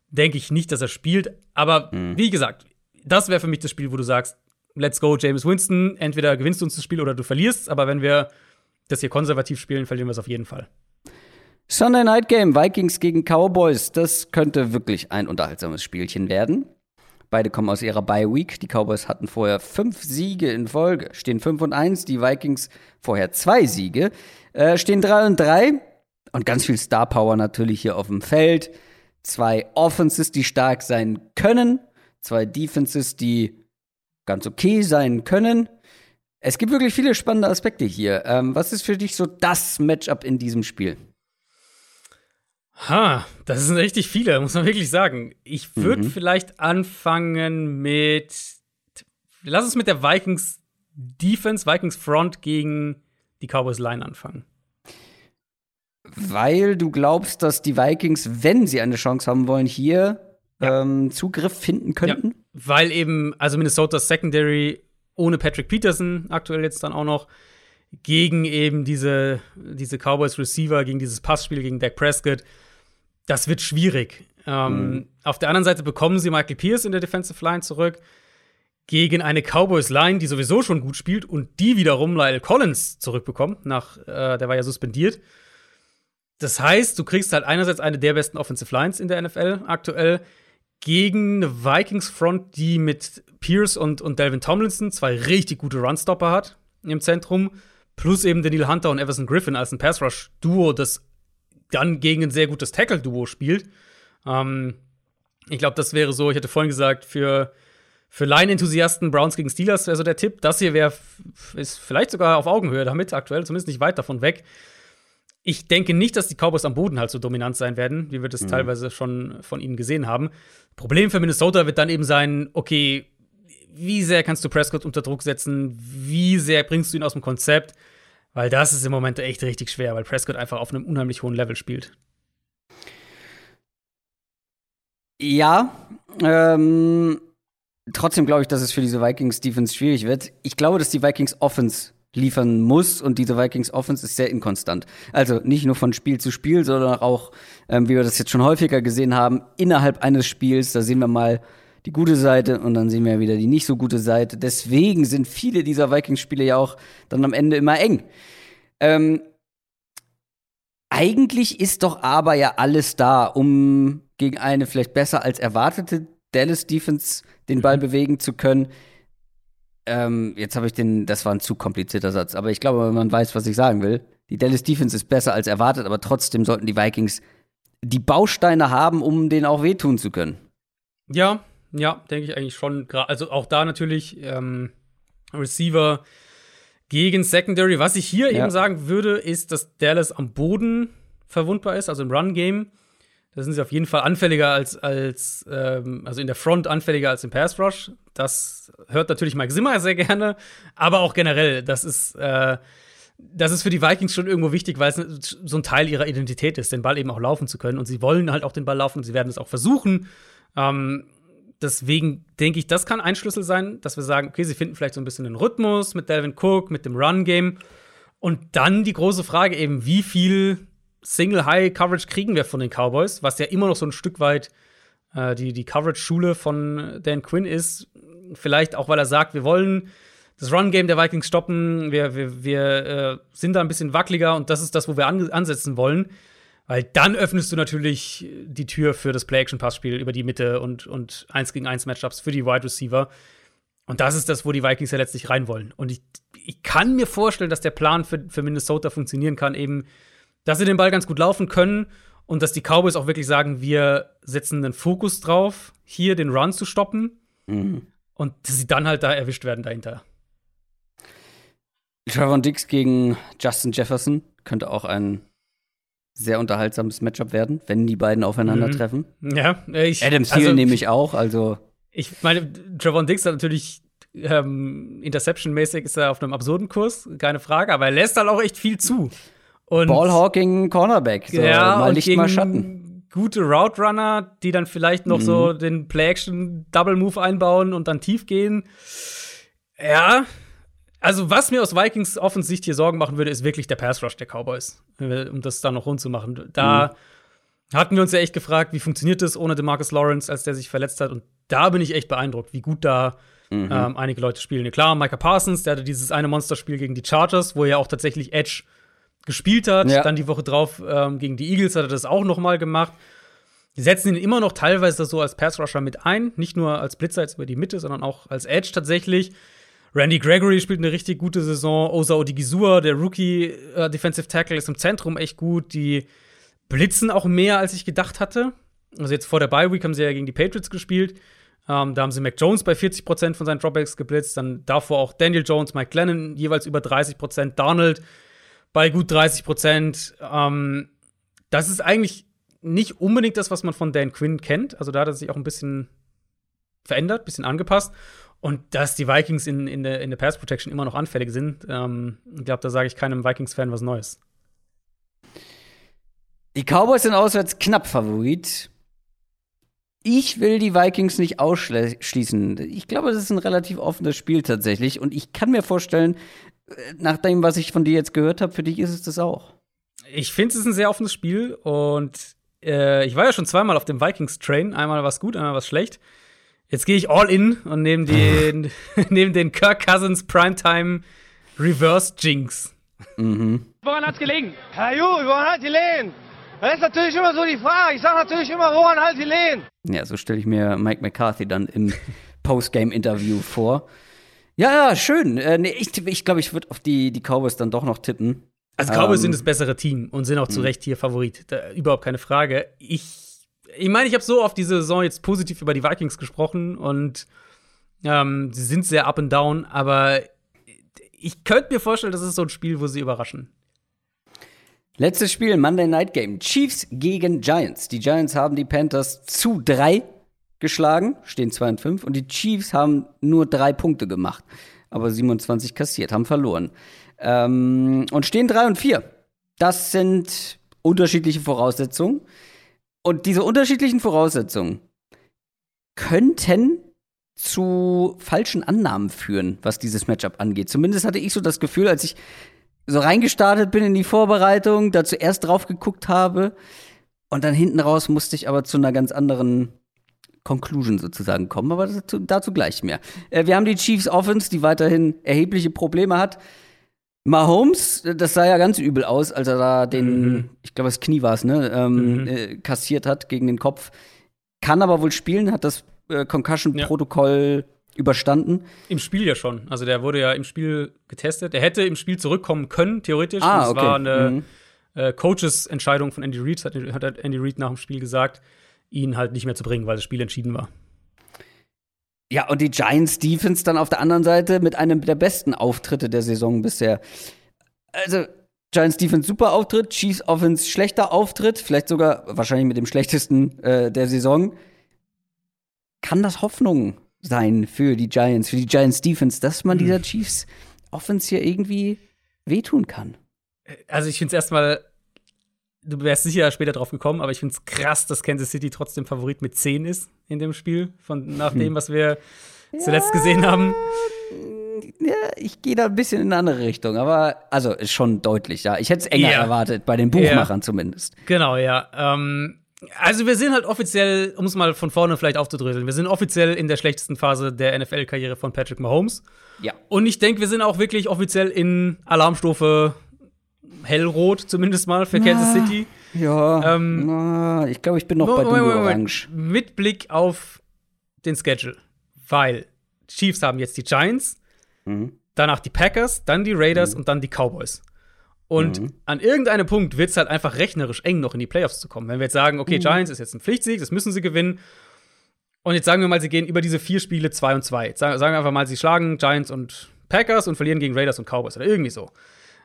denke ich nicht, dass er spielt. Aber mhm. wie gesagt, das wäre für mich das Spiel, wo du sagst, let's go, James Winston. Entweder gewinnst du uns das Spiel oder du verlierst. Aber wenn wir das hier konservativ spielen, verlieren wir es auf jeden Fall. Sunday Night Game, Vikings gegen Cowboys. Das könnte wirklich ein unterhaltsames Spielchen werden. Beide kommen aus ihrer Bye Week. Die Cowboys hatten vorher fünf Siege in Folge, stehen 5 und 1. Die Vikings vorher zwei Siege, äh, stehen 3 und 3. Und ganz viel Star Power natürlich hier auf dem Feld. Zwei Offenses, die stark sein können. Zwei Defenses, die ganz okay sein können. Es gibt wirklich viele spannende Aspekte hier. Ähm, was ist für dich so das Matchup in diesem Spiel? Ha, das sind richtig viele, muss man wirklich sagen. Ich würde mhm. vielleicht anfangen mit. Lass uns mit der Vikings Defense, Vikings Front gegen die Cowboys Line anfangen. Weil du glaubst, dass die Vikings, wenn sie eine Chance haben wollen, hier ja. ähm, Zugriff finden könnten? Ja, weil eben, also Minnesotas Secondary ohne Patrick Peterson aktuell jetzt dann auch noch gegen eben diese, diese Cowboys Receiver, gegen dieses Passspiel gegen Dak Prescott. Das wird schwierig. Ähm, mhm. Auf der anderen Seite bekommen sie Michael Pierce in der Defensive Line zurück gegen eine Cowboys Line, die sowieso schon gut spielt und die wiederum Lyle Collins zurückbekommt, nach äh, der war ja suspendiert. Das heißt, du kriegst halt einerseits eine der besten Offensive Lines in der NFL aktuell gegen eine Vikings Front, die mit Pierce und, und Delvin Tomlinson zwei richtig gute Runstopper hat im Zentrum, plus eben Daniel Hunter und Everson Griffin als ein Pass Rush Duo, das dann gegen ein sehr gutes Tackle Duo spielt. Ähm, ich glaube, das wäre so, ich hatte vorhin gesagt, für, für Line-Enthusiasten Browns gegen Steelers wäre so der Tipp. Das hier wäre, ist vielleicht sogar auf Augenhöhe damit aktuell, zumindest nicht weit davon weg. Ich denke nicht, dass die Cowboys am Boden halt so dominant sein werden, wie wir das mhm. teilweise schon von ihnen gesehen haben. Problem für Minnesota wird dann eben sein, okay, wie sehr kannst du Prescott unter Druck setzen? Wie sehr bringst du ihn aus dem Konzept? Weil das ist im Moment echt richtig schwer, weil Prescott einfach auf einem unheimlich hohen Level spielt. Ja, ähm, trotzdem glaube ich, dass es für diese Vikings Defense schwierig wird. Ich glaube, dass die Vikings Offense liefern muss und diese Vikings Offense ist sehr inkonstant. Also nicht nur von Spiel zu Spiel, sondern auch, ähm, wie wir das jetzt schon häufiger gesehen haben, innerhalb eines Spiels. Da sehen wir mal die gute Seite und dann sehen wir wieder die nicht so gute Seite. Deswegen sind viele dieser Vikings-Spiele ja auch dann am Ende immer eng. Ähm, eigentlich ist doch aber ja alles da, um gegen eine vielleicht besser als erwartete Dallas Defense den Ball mhm. bewegen zu können. Ähm, jetzt habe ich den, das war ein zu komplizierter Satz, aber ich glaube, man weiß, was ich sagen will. Die Dallas Defense ist besser als erwartet, aber trotzdem sollten die Vikings die Bausteine haben, um denen auch wehtun zu können. Ja, ja, denke ich eigentlich schon. Also auch da natürlich ähm, Receiver gegen Secondary. Was ich hier ja. eben sagen würde, ist, dass Dallas am Boden verwundbar ist, also im Run-Game. Da sind sie auf jeden Fall anfälliger als, als ähm, also in der Front anfälliger als im Pass Rush. Das hört natürlich Mike Zimmer sehr gerne, aber auch generell, das ist, äh, das ist für die Vikings schon irgendwo wichtig, weil es so ein Teil ihrer Identität ist, den Ball eben auch laufen zu können. Und sie wollen halt auch den Ball laufen und sie werden es auch versuchen. Ähm, deswegen denke ich, das kann ein Schlüssel sein, dass wir sagen, okay, sie finden vielleicht so ein bisschen den Rhythmus mit Delvin Cook, mit dem Run-Game. Und dann die große Frage eben, wie viel Single-High-Coverage kriegen wir von den Cowboys, was ja immer noch so ein Stück weit äh, die, die Coverage-Schule von Dan Quinn ist. Vielleicht auch, weil er sagt, wir wollen das Run-Game der Vikings stoppen, wir, wir, wir äh, sind da ein bisschen wackeliger und das ist das, wo wir an ansetzen wollen. Weil dann öffnest du natürlich die Tür für das Play-Action-Pass-Spiel über die Mitte und, und 1 gegen 1 Matchups für die Wide Receiver. Und das ist das, wo die Vikings ja letztlich rein wollen. Und ich, ich kann mir vorstellen, dass der Plan für, für Minnesota funktionieren kann, eben, dass sie den Ball ganz gut laufen können und dass die Cowboys auch wirklich sagen, wir setzen einen Fokus drauf, hier den Run zu stoppen. Mhm. Und dass sie dann halt da erwischt werden dahinter. Trevor Dix gegen Justin Jefferson könnte auch ein sehr unterhaltsames Matchup werden, wenn die beiden aufeinandertreffen. Mhm. Ja, ich, Adam Thielen also, nehme ich auch, also. Ich meine, Trevor Dix hat natürlich ähm, Interception-mäßig ist er auf einem absurden Kurs, keine Frage, aber er lässt halt auch echt viel zu. Und Ballhawking Cornerback, so ja, mal Licht, mal Schatten. Gute Route Runner, die dann vielleicht noch mhm. so den Play-Action Double Move einbauen und dann tief gehen. Ja, also, was mir aus Vikings Offensicht hier Sorgen machen würde, ist wirklich der Pass Rush der Cowboys, um das da noch rund zu machen. Da mhm. hatten wir uns ja echt gefragt, wie funktioniert das ohne DeMarcus Lawrence, als der sich verletzt hat. Und da bin ich echt beeindruckt, wie gut da mhm. ähm, einige Leute spielen. klar, Micah Parsons, der hatte dieses eine Monsterspiel gegen die Chargers, wo er auch tatsächlich Edge gespielt hat. Ja. Dann die Woche drauf ähm, gegen die Eagles hat er das auch noch mal gemacht. Die setzen ihn immer noch teilweise so als Pass Rusher mit ein, nicht nur als Blitzer jetzt über die Mitte, sondern auch als Edge tatsächlich. Randy Gregory spielt eine richtig gute Saison. Osa Odigizua, der Rookie äh, Defensive Tackle, ist im Zentrum echt gut. Die blitzen auch mehr, als ich gedacht hatte. Also jetzt vor der Bye Week haben sie ja gegen die Patriots gespielt. Ähm, da haben sie Mac Jones bei 40% von seinen Dropbacks geblitzt. Dann davor auch Daniel Jones, Mike Glennon jeweils über 30 Donald bei gut 30% Ähm, das ist eigentlich nicht unbedingt das, was man von Dan Quinn kennt. Also da hat er sich auch ein bisschen verändert, ein bisschen angepasst. Und dass die Vikings in, in, der, in der Pass Protection immer noch anfällig sind, ähm, ich glaube, da sage ich keinem Vikings-Fan was Neues. Die Cowboys sind auswärts knapp Favorit. Ich will die Vikings nicht ausschließen. Ich glaube, das ist ein relativ offenes Spiel tatsächlich. Und ich kann mir vorstellen, nach dem, was ich von dir jetzt gehört habe, für dich ist es das auch. Ich finde, es ist ein sehr offenes Spiel. Und äh, ich war ja schon zweimal auf dem Vikings-Train. Einmal was gut, einmal was schlecht. Jetzt gehe ich all in und nehme den, nehm den Kirk Cousins Primetime Reverse Jinx. Mhm. Woran hat's gelegen? Herr Ju, woran hat die Lehen? Das ist natürlich immer so die Frage. Ich sage natürlich immer, woran halt die Lehen? Ja, so stelle ich mir Mike McCarthy dann im Postgame-Interview vor. Ja, ja, schön. Äh, nee, ich glaube, ich, glaub, ich würde auf die, die Cowboys dann doch noch tippen. Also Cowboys ähm, sind das bessere Team und sind auch zu mhm. Recht hier Favorit. Da, überhaupt keine Frage. Ich ich meine, ich habe so oft diese Saison jetzt positiv über die Vikings gesprochen und ähm, sie sind sehr up and down, aber ich könnte mir vorstellen, das ist so ein Spiel, wo sie überraschen. Letztes Spiel, Monday Night Game. Chiefs gegen Giants. Die Giants haben die Panthers zu drei geschlagen, stehen 2 und 5, und die Chiefs haben nur drei Punkte gemacht, aber 27 kassiert, haben verloren. Ähm, und stehen 3 und 4. Das sind unterschiedliche Voraussetzungen. Und diese unterschiedlichen Voraussetzungen könnten zu falschen Annahmen führen, was dieses Matchup angeht. Zumindest hatte ich so das Gefühl, als ich so reingestartet bin in die Vorbereitung, da zuerst drauf geguckt habe und dann hinten raus musste ich aber zu einer ganz anderen Conclusion sozusagen kommen, aber dazu, dazu gleich mehr. Äh, wir haben die Chiefs Offense, die weiterhin erhebliche Probleme hat. Mahomes, das sah ja ganz übel aus, als er da den, mhm. ich glaube, das Knie war es, ne, ähm, mhm. äh, kassiert hat gegen den Kopf. Kann aber wohl spielen, hat das äh, Concussion-Protokoll ja. überstanden. Im Spiel ja schon. Also der wurde ja im Spiel getestet. Der hätte im Spiel zurückkommen können, theoretisch. Ah, das okay. war eine mhm. äh, Coaches-Entscheidung von Andy Reid, hat, hat Andy Reid nach dem Spiel gesagt, ihn halt nicht mehr zu bringen, weil das Spiel entschieden war. Ja, und die Giants Defense dann auf der anderen Seite mit einem der besten Auftritte der Saison bisher. Also, Giants Defense super Auftritt, Chiefs Offense schlechter Auftritt, vielleicht sogar wahrscheinlich mit dem schlechtesten äh, der Saison. Kann das Hoffnung sein für die Giants, für die Giants Defense, dass man dieser Chiefs Offense hier irgendwie wehtun kann? Also, ich finde es erstmal du wärst sicher später drauf gekommen, aber ich finde es krass, dass Kansas City trotzdem Favorit mit 10 ist in dem Spiel, von nach dem, hm. was wir ja, zuletzt gesehen haben. Ja, ich gehe da ein bisschen in eine andere Richtung, aber also ist schon deutlich, ja. Ich hätte es enger ja. erwartet, bei den Buchmachern ja. zumindest. Genau, ja. Ähm, also wir sind halt offiziell, um es mal von vorne vielleicht aufzudröseln, wir sind offiziell in der schlechtesten Phase der NFL-Karriere von Patrick Mahomes. Ja. Und ich denke, wir sind auch wirklich offiziell in Alarmstufe hellrot zumindest mal für Kansas City. Ja, ähm, na, ich glaube, ich bin noch Moment, bei Moment, Orange. Mit Blick auf den Schedule, weil Chiefs haben jetzt die Giants, mhm. danach die Packers, dann die Raiders mhm. und dann die Cowboys. Und mhm. an irgendeinem Punkt wird es halt einfach rechnerisch eng, noch in die Playoffs zu kommen. Wenn wir jetzt sagen, okay, mhm. Giants ist jetzt ein Pflichtsieg, das müssen sie gewinnen. Und jetzt sagen wir mal, sie gehen über diese vier Spiele 2 und 2. Sagen, sagen wir einfach mal, sie schlagen Giants und Packers und verlieren gegen Raiders und Cowboys oder irgendwie so.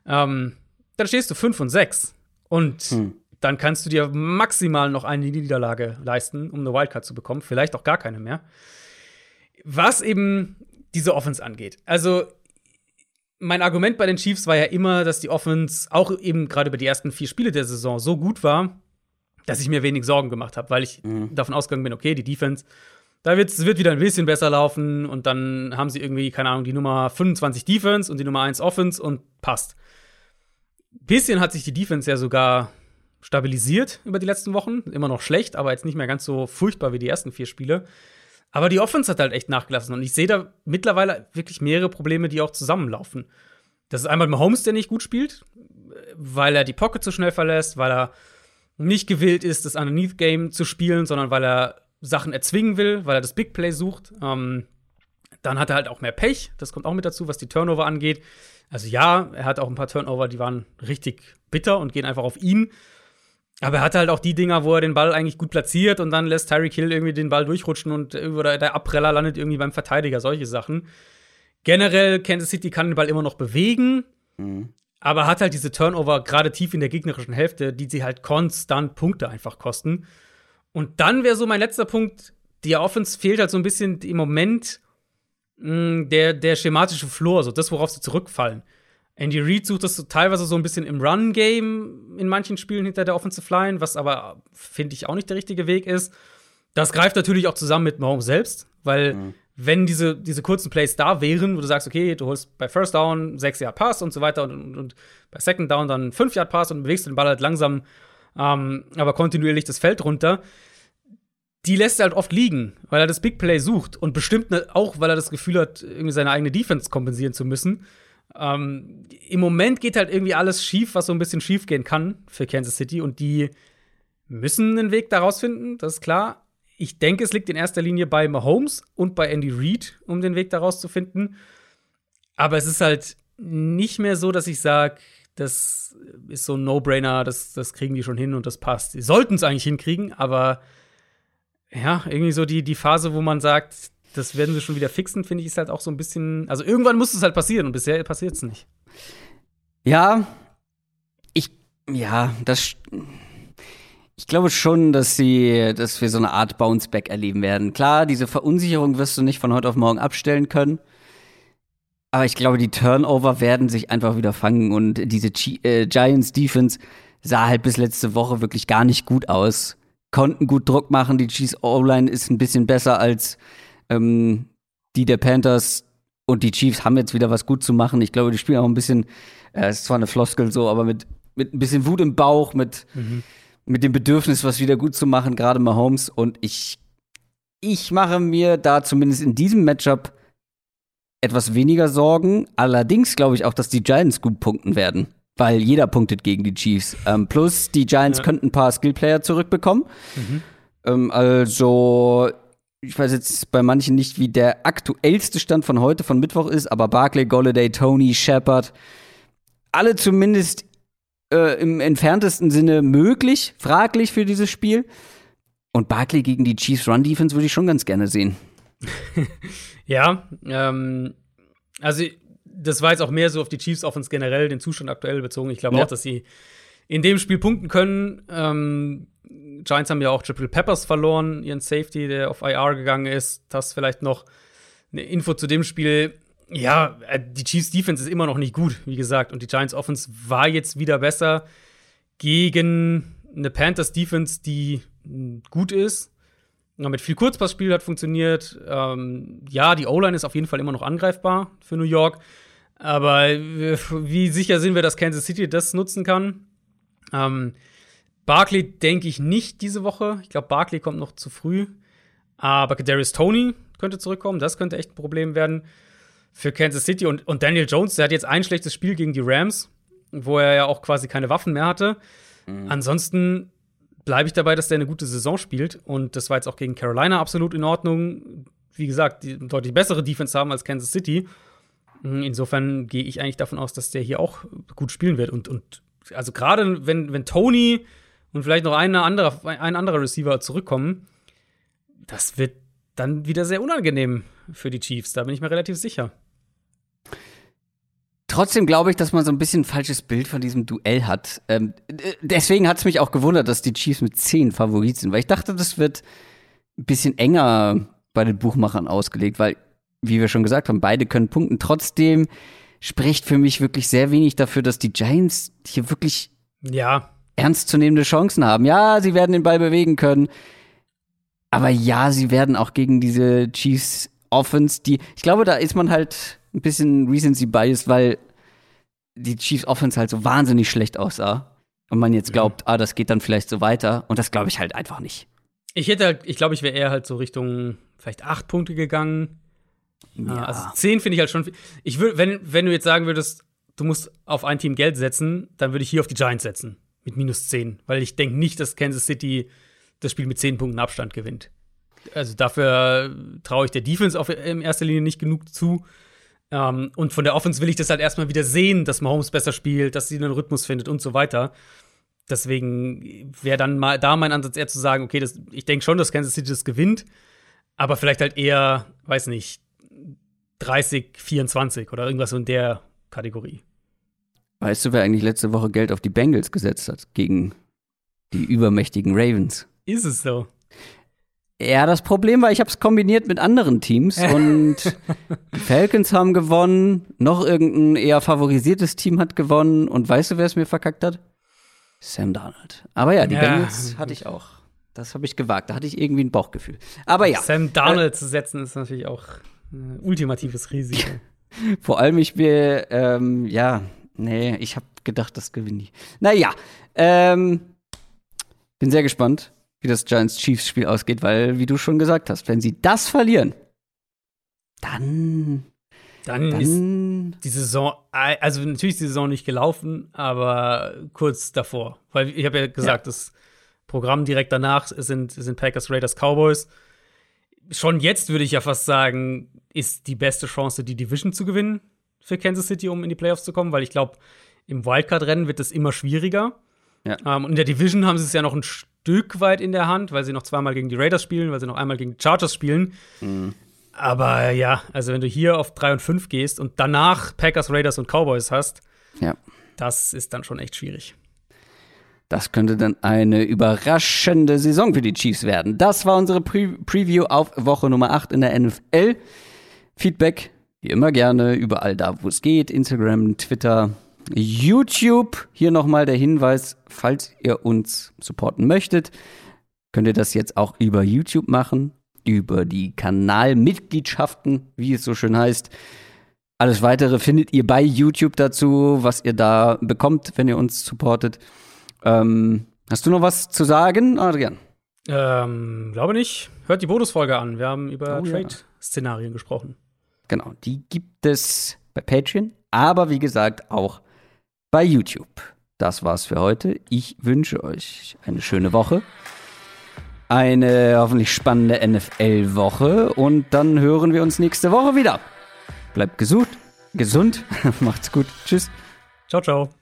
Ähm, dann stehst du 5 und 6. Und hm. dann kannst du dir maximal noch eine Niederlage leisten, um eine Wildcard zu bekommen. Vielleicht auch gar keine mehr. Was eben diese Offense angeht. Also, mein Argument bei den Chiefs war ja immer, dass die Offense auch eben gerade über die ersten vier Spiele der Saison so gut war, dass ich mir wenig Sorgen gemacht habe, weil ich mhm. davon ausgegangen bin, okay, die Defense, da wird es wieder ein bisschen besser laufen und dann haben sie irgendwie, keine Ahnung, die Nummer 25 Defense und die Nummer 1 Offense und passt bisschen hat sich die Defense ja sogar stabilisiert über die letzten Wochen. Immer noch schlecht, aber jetzt nicht mehr ganz so furchtbar wie die ersten vier Spiele. Aber die Offense hat halt echt nachgelassen. Und ich sehe da mittlerweile wirklich mehrere Probleme, die auch zusammenlaufen. Das ist einmal Mahomes, der nicht gut spielt, weil er die Pocket zu schnell verlässt, weil er nicht gewillt ist, das Underneath-Game zu spielen, sondern weil er Sachen erzwingen will, weil er das Big Play sucht. Ähm, dann hat er halt auch mehr Pech. Das kommt auch mit dazu, was die Turnover angeht. Also ja, er hat auch ein paar Turnover, die waren richtig bitter und gehen einfach auf ihn. Aber er hatte halt auch die Dinger, wo er den Ball eigentlich gut platziert und dann lässt Tyreek Hill irgendwie den Ball durchrutschen und oder der Abpreller landet irgendwie beim Verteidiger, solche Sachen. Generell, Kansas City kann den Ball immer noch bewegen, mhm. aber hat halt diese Turnover gerade tief in der gegnerischen Hälfte, die sie halt konstant Punkte einfach kosten. Und dann wäre so mein letzter Punkt, die Offense fehlt halt so ein bisschen im Moment mh, der, der schematische Floor, so das, worauf sie zurückfallen. Andy Reid sucht das teilweise so ein bisschen im Run-Game in manchen Spielen hinter der Offensive Line, was aber, finde ich, auch nicht der richtige Weg ist. Das greift natürlich auch zusammen mit Mahomes selbst, weil mhm. wenn diese, diese kurzen Plays da wären, wo du sagst, okay, du holst bei First Down 6 Yard Pass und so weiter und, und, und bei Second Down dann 5 Yard Pass und bewegst den Ball halt langsam, ähm, aber kontinuierlich das Feld runter, die lässt er halt oft liegen, weil er das Big Play sucht und bestimmt ne, auch, weil er das Gefühl hat, irgendwie seine eigene Defense kompensieren zu müssen. Ähm, Im Moment geht halt irgendwie alles schief, was so ein bisschen schief gehen kann für Kansas City und die müssen einen Weg daraus finden, das ist klar. Ich denke, es liegt in erster Linie bei Mahomes und bei Andy Reid, um den Weg daraus zu finden. Aber es ist halt nicht mehr so, dass ich sage, das ist so ein No-Brainer, das, das kriegen die schon hin und das passt. Sie sollten es eigentlich hinkriegen, aber ja, irgendwie so die, die Phase, wo man sagt, das werden sie schon wieder fixen, finde ich, ist halt auch so ein bisschen. Also irgendwann muss es halt passieren und bisher passiert es nicht. Ja, ich, ja, das. Ich glaube schon, dass sie, dass wir so eine Art Bounceback erleben werden. Klar, diese Verunsicherung wirst du nicht von heute auf morgen abstellen können. Aber ich glaube, die Turnover werden sich einfach wieder fangen und diese G äh, Giants Defense sah halt bis letzte Woche wirklich gar nicht gut aus konnten gut Druck machen. Die Chiefs O-Line ist ein bisschen besser als ähm, die der Panthers. Und die Chiefs haben jetzt wieder was gut zu machen. Ich glaube, die spielen auch ein bisschen, äh, ist zwar eine Floskel so, aber mit, mit ein bisschen Wut im Bauch, mit, mhm. mit dem Bedürfnis, was wieder gut zu machen, gerade Mahomes. Und ich, ich mache mir da zumindest in diesem Matchup etwas weniger Sorgen. Allerdings glaube ich auch, dass die Giants gut punkten werden, weil jeder punktet gegen die Chiefs. Ähm, plus die Giants ja. könnten ein paar Skillplayer zurückbekommen. Mhm. Ähm, also ich weiß jetzt bei manchen nicht, wie der aktuellste Stand von heute, von Mittwoch ist, aber Barclay, Golladay, Tony, Shepard, alle zumindest äh, im entferntesten Sinne möglich, fraglich für dieses Spiel. Und Barclay gegen die Chiefs Run Defense würde ich schon ganz gerne sehen. ja, ähm, also das war jetzt auch mehr so auf die Chiefs Offense generell, den Zustand aktuell bezogen. Ich glaube ja. auch, dass sie in dem Spiel punkten können. Ähm, Giants haben ja auch Triple Peppers verloren, ihren Safety, der auf IR gegangen ist. Das vielleicht noch eine Info zu dem Spiel. Ja, äh, die Chiefs Defense ist immer noch nicht gut, wie gesagt. Und die Giants Offense war jetzt wieder besser gegen eine Panthers Defense, die gut ist. Mit viel Kurzpassspiel hat funktioniert. Ähm, ja, die O-Line ist auf jeden Fall immer noch angreifbar für New York. Aber wie sicher sind wir, dass Kansas City das nutzen kann? Ähm, Barkley denke ich nicht diese Woche. Ich glaube, Barkley kommt noch zu früh. Aber Darius Tony könnte zurückkommen. Das könnte echt ein Problem werden für Kansas City. Und, und Daniel Jones, der hat jetzt ein schlechtes Spiel gegen die Rams, wo er ja auch quasi keine Waffen mehr hatte. Mhm. Ansonsten bleibe ich dabei, dass der eine gute Saison spielt. Und das war jetzt auch gegen Carolina absolut in Ordnung. Wie gesagt, die deutlich bessere Defense haben als Kansas City. Mhm, insofern gehe ich eigentlich davon aus, dass der hier auch gut spielen wird. Und, und also gerade wenn, wenn Tony und vielleicht noch ein anderer, ein anderer Receiver zurückkommen, das wird dann wieder sehr unangenehm für die Chiefs. Da bin ich mir relativ sicher. Trotzdem glaube ich, dass man so ein bisschen ein falsches Bild von diesem Duell hat. Ähm, deswegen hat es mich auch gewundert, dass die Chiefs mit zehn Favorit sind, weil ich dachte, das wird ein bisschen enger bei den Buchmachern ausgelegt, weil, wie wir schon gesagt haben, beide können punkten. Trotzdem spricht für mich wirklich sehr wenig dafür, dass die Giants hier wirklich ja. ernstzunehmende Chancen haben. Ja, sie werden den Ball bewegen können. Aber ja, sie werden auch gegen diese Chiefs Offense, die, ich glaube, da ist man halt ein bisschen Recency Bias, weil die Chiefs Offense halt so wahnsinnig schlecht aussah. Und man jetzt glaubt, ah, das geht dann vielleicht so weiter. Und das glaube ich halt einfach nicht. Ich hätte halt, ich glaube, ich wäre eher halt so Richtung vielleicht acht Punkte gegangen. Ja. Also zehn finde ich halt schon. Ich würde, wenn, wenn du jetzt sagen würdest, du musst auf ein Team Geld setzen, dann würde ich hier auf die Giants setzen. Mit minus zehn. Weil ich denke nicht, dass Kansas City das Spiel mit zehn Punkten Abstand gewinnt. Also dafür traue ich der Defense auf, in erster Linie nicht genug zu. Ähm, und von der Offense will ich das halt erstmal wieder sehen, dass Mahomes besser spielt, dass sie einen Rhythmus findet und so weiter. Deswegen wäre dann mal da mein Ansatz eher zu sagen, okay, das, ich denke schon, dass Kansas City das gewinnt, aber vielleicht halt eher, weiß nicht, 30, 24 oder irgendwas so in der Kategorie. Weißt du, wer eigentlich letzte Woche Geld auf die Bengals gesetzt hat gegen die übermächtigen Ravens? Ist es so? Ja, das Problem war, ich habe es kombiniert mit anderen Teams und die Falcons haben gewonnen, noch irgendein eher favorisiertes Team hat gewonnen und weißt du, wer es mir verkackt hat? Sam Darnold. Aber ja, die ja. Bengals hatte ich auch. Das habe ich gewagt. Da hatte ich irgendwie ein Bauchgefühl. Aber ja. Sam Darnold äh, zu setzen ist natürlich auch ultimatives Risiko. Vor allem, ich bin, ähm, ja, nee, ich habe gedacht, das gewinne ich. Naja, ähm, bin sehr gespannt wie das Giants-Chiefs-Spiel ausgeht, weil, wie du schon gesagt hast, wenn sie das verlieren, dann. Dann, dann ist die Saison, also natürlich ist die Saison nicht gelaufen, aber kurz davor. Weil ich habe ja gesagt, ja. das Programm direkt danach sind, sind Packers, Raiders, Cowboys. Schon jetzt würde ich ja fast sagen, ist die beste Chance, die Division zu gewinnen für Kansas City, um in die Playoffs zu kommen, weil ich glaube, im Wildcard-Rennen wird es immer schwieriger. Ja. Um, und in der Division haben sie es ja noch ein Stück weit in der Hand, weil sie noch zweimal gegen die Raiders spielen, weil sie noch einmal gegen die Chargers spielen. Mhm. Aber ja, also wenn du hier auf 3 und 5 gehst und danach Packers, Raiders und Cowboys hast, ja. das ist dann schon echt schwierig. Das könnte dann eine überraschende Saison für die Chiefs werden. Das war unsere Pre Preview auf Woche Nummer 8 in der NFL. Feedback, wie immer gerne, überall da, wo es geht. Instagram, Twitter, YouTube. Hier nochmal der Hinweis, falls ihr uns supporten möchtet, könnt ihr das jetzt auch über YouTube machen, über die Kanalmitgliedschaften, wie es so schön heißt. Alles weitere findet ihr bei YouTube dazu, was ihr da bekommt, wenn ihr uns supportet. Ähm, hast du noch was zu sagen, Adrian? Ähm, glaube nicht. Hört die Bonusfolge an. Wir haben über oh, Trade-Szenarien ja. gesprochen. Genau, die gibt es bei Patreon, aber wie gesagt auch bei YouTube. Das war's für heute. Ich wünsche euch eine schöne Woche. Eine hoffentlich spannende NFL-Woche und dann hören wir uns nächste Woche wieder. Bleibt gesund, gesund, macht's gut. Tschüss. Ciao, ciao.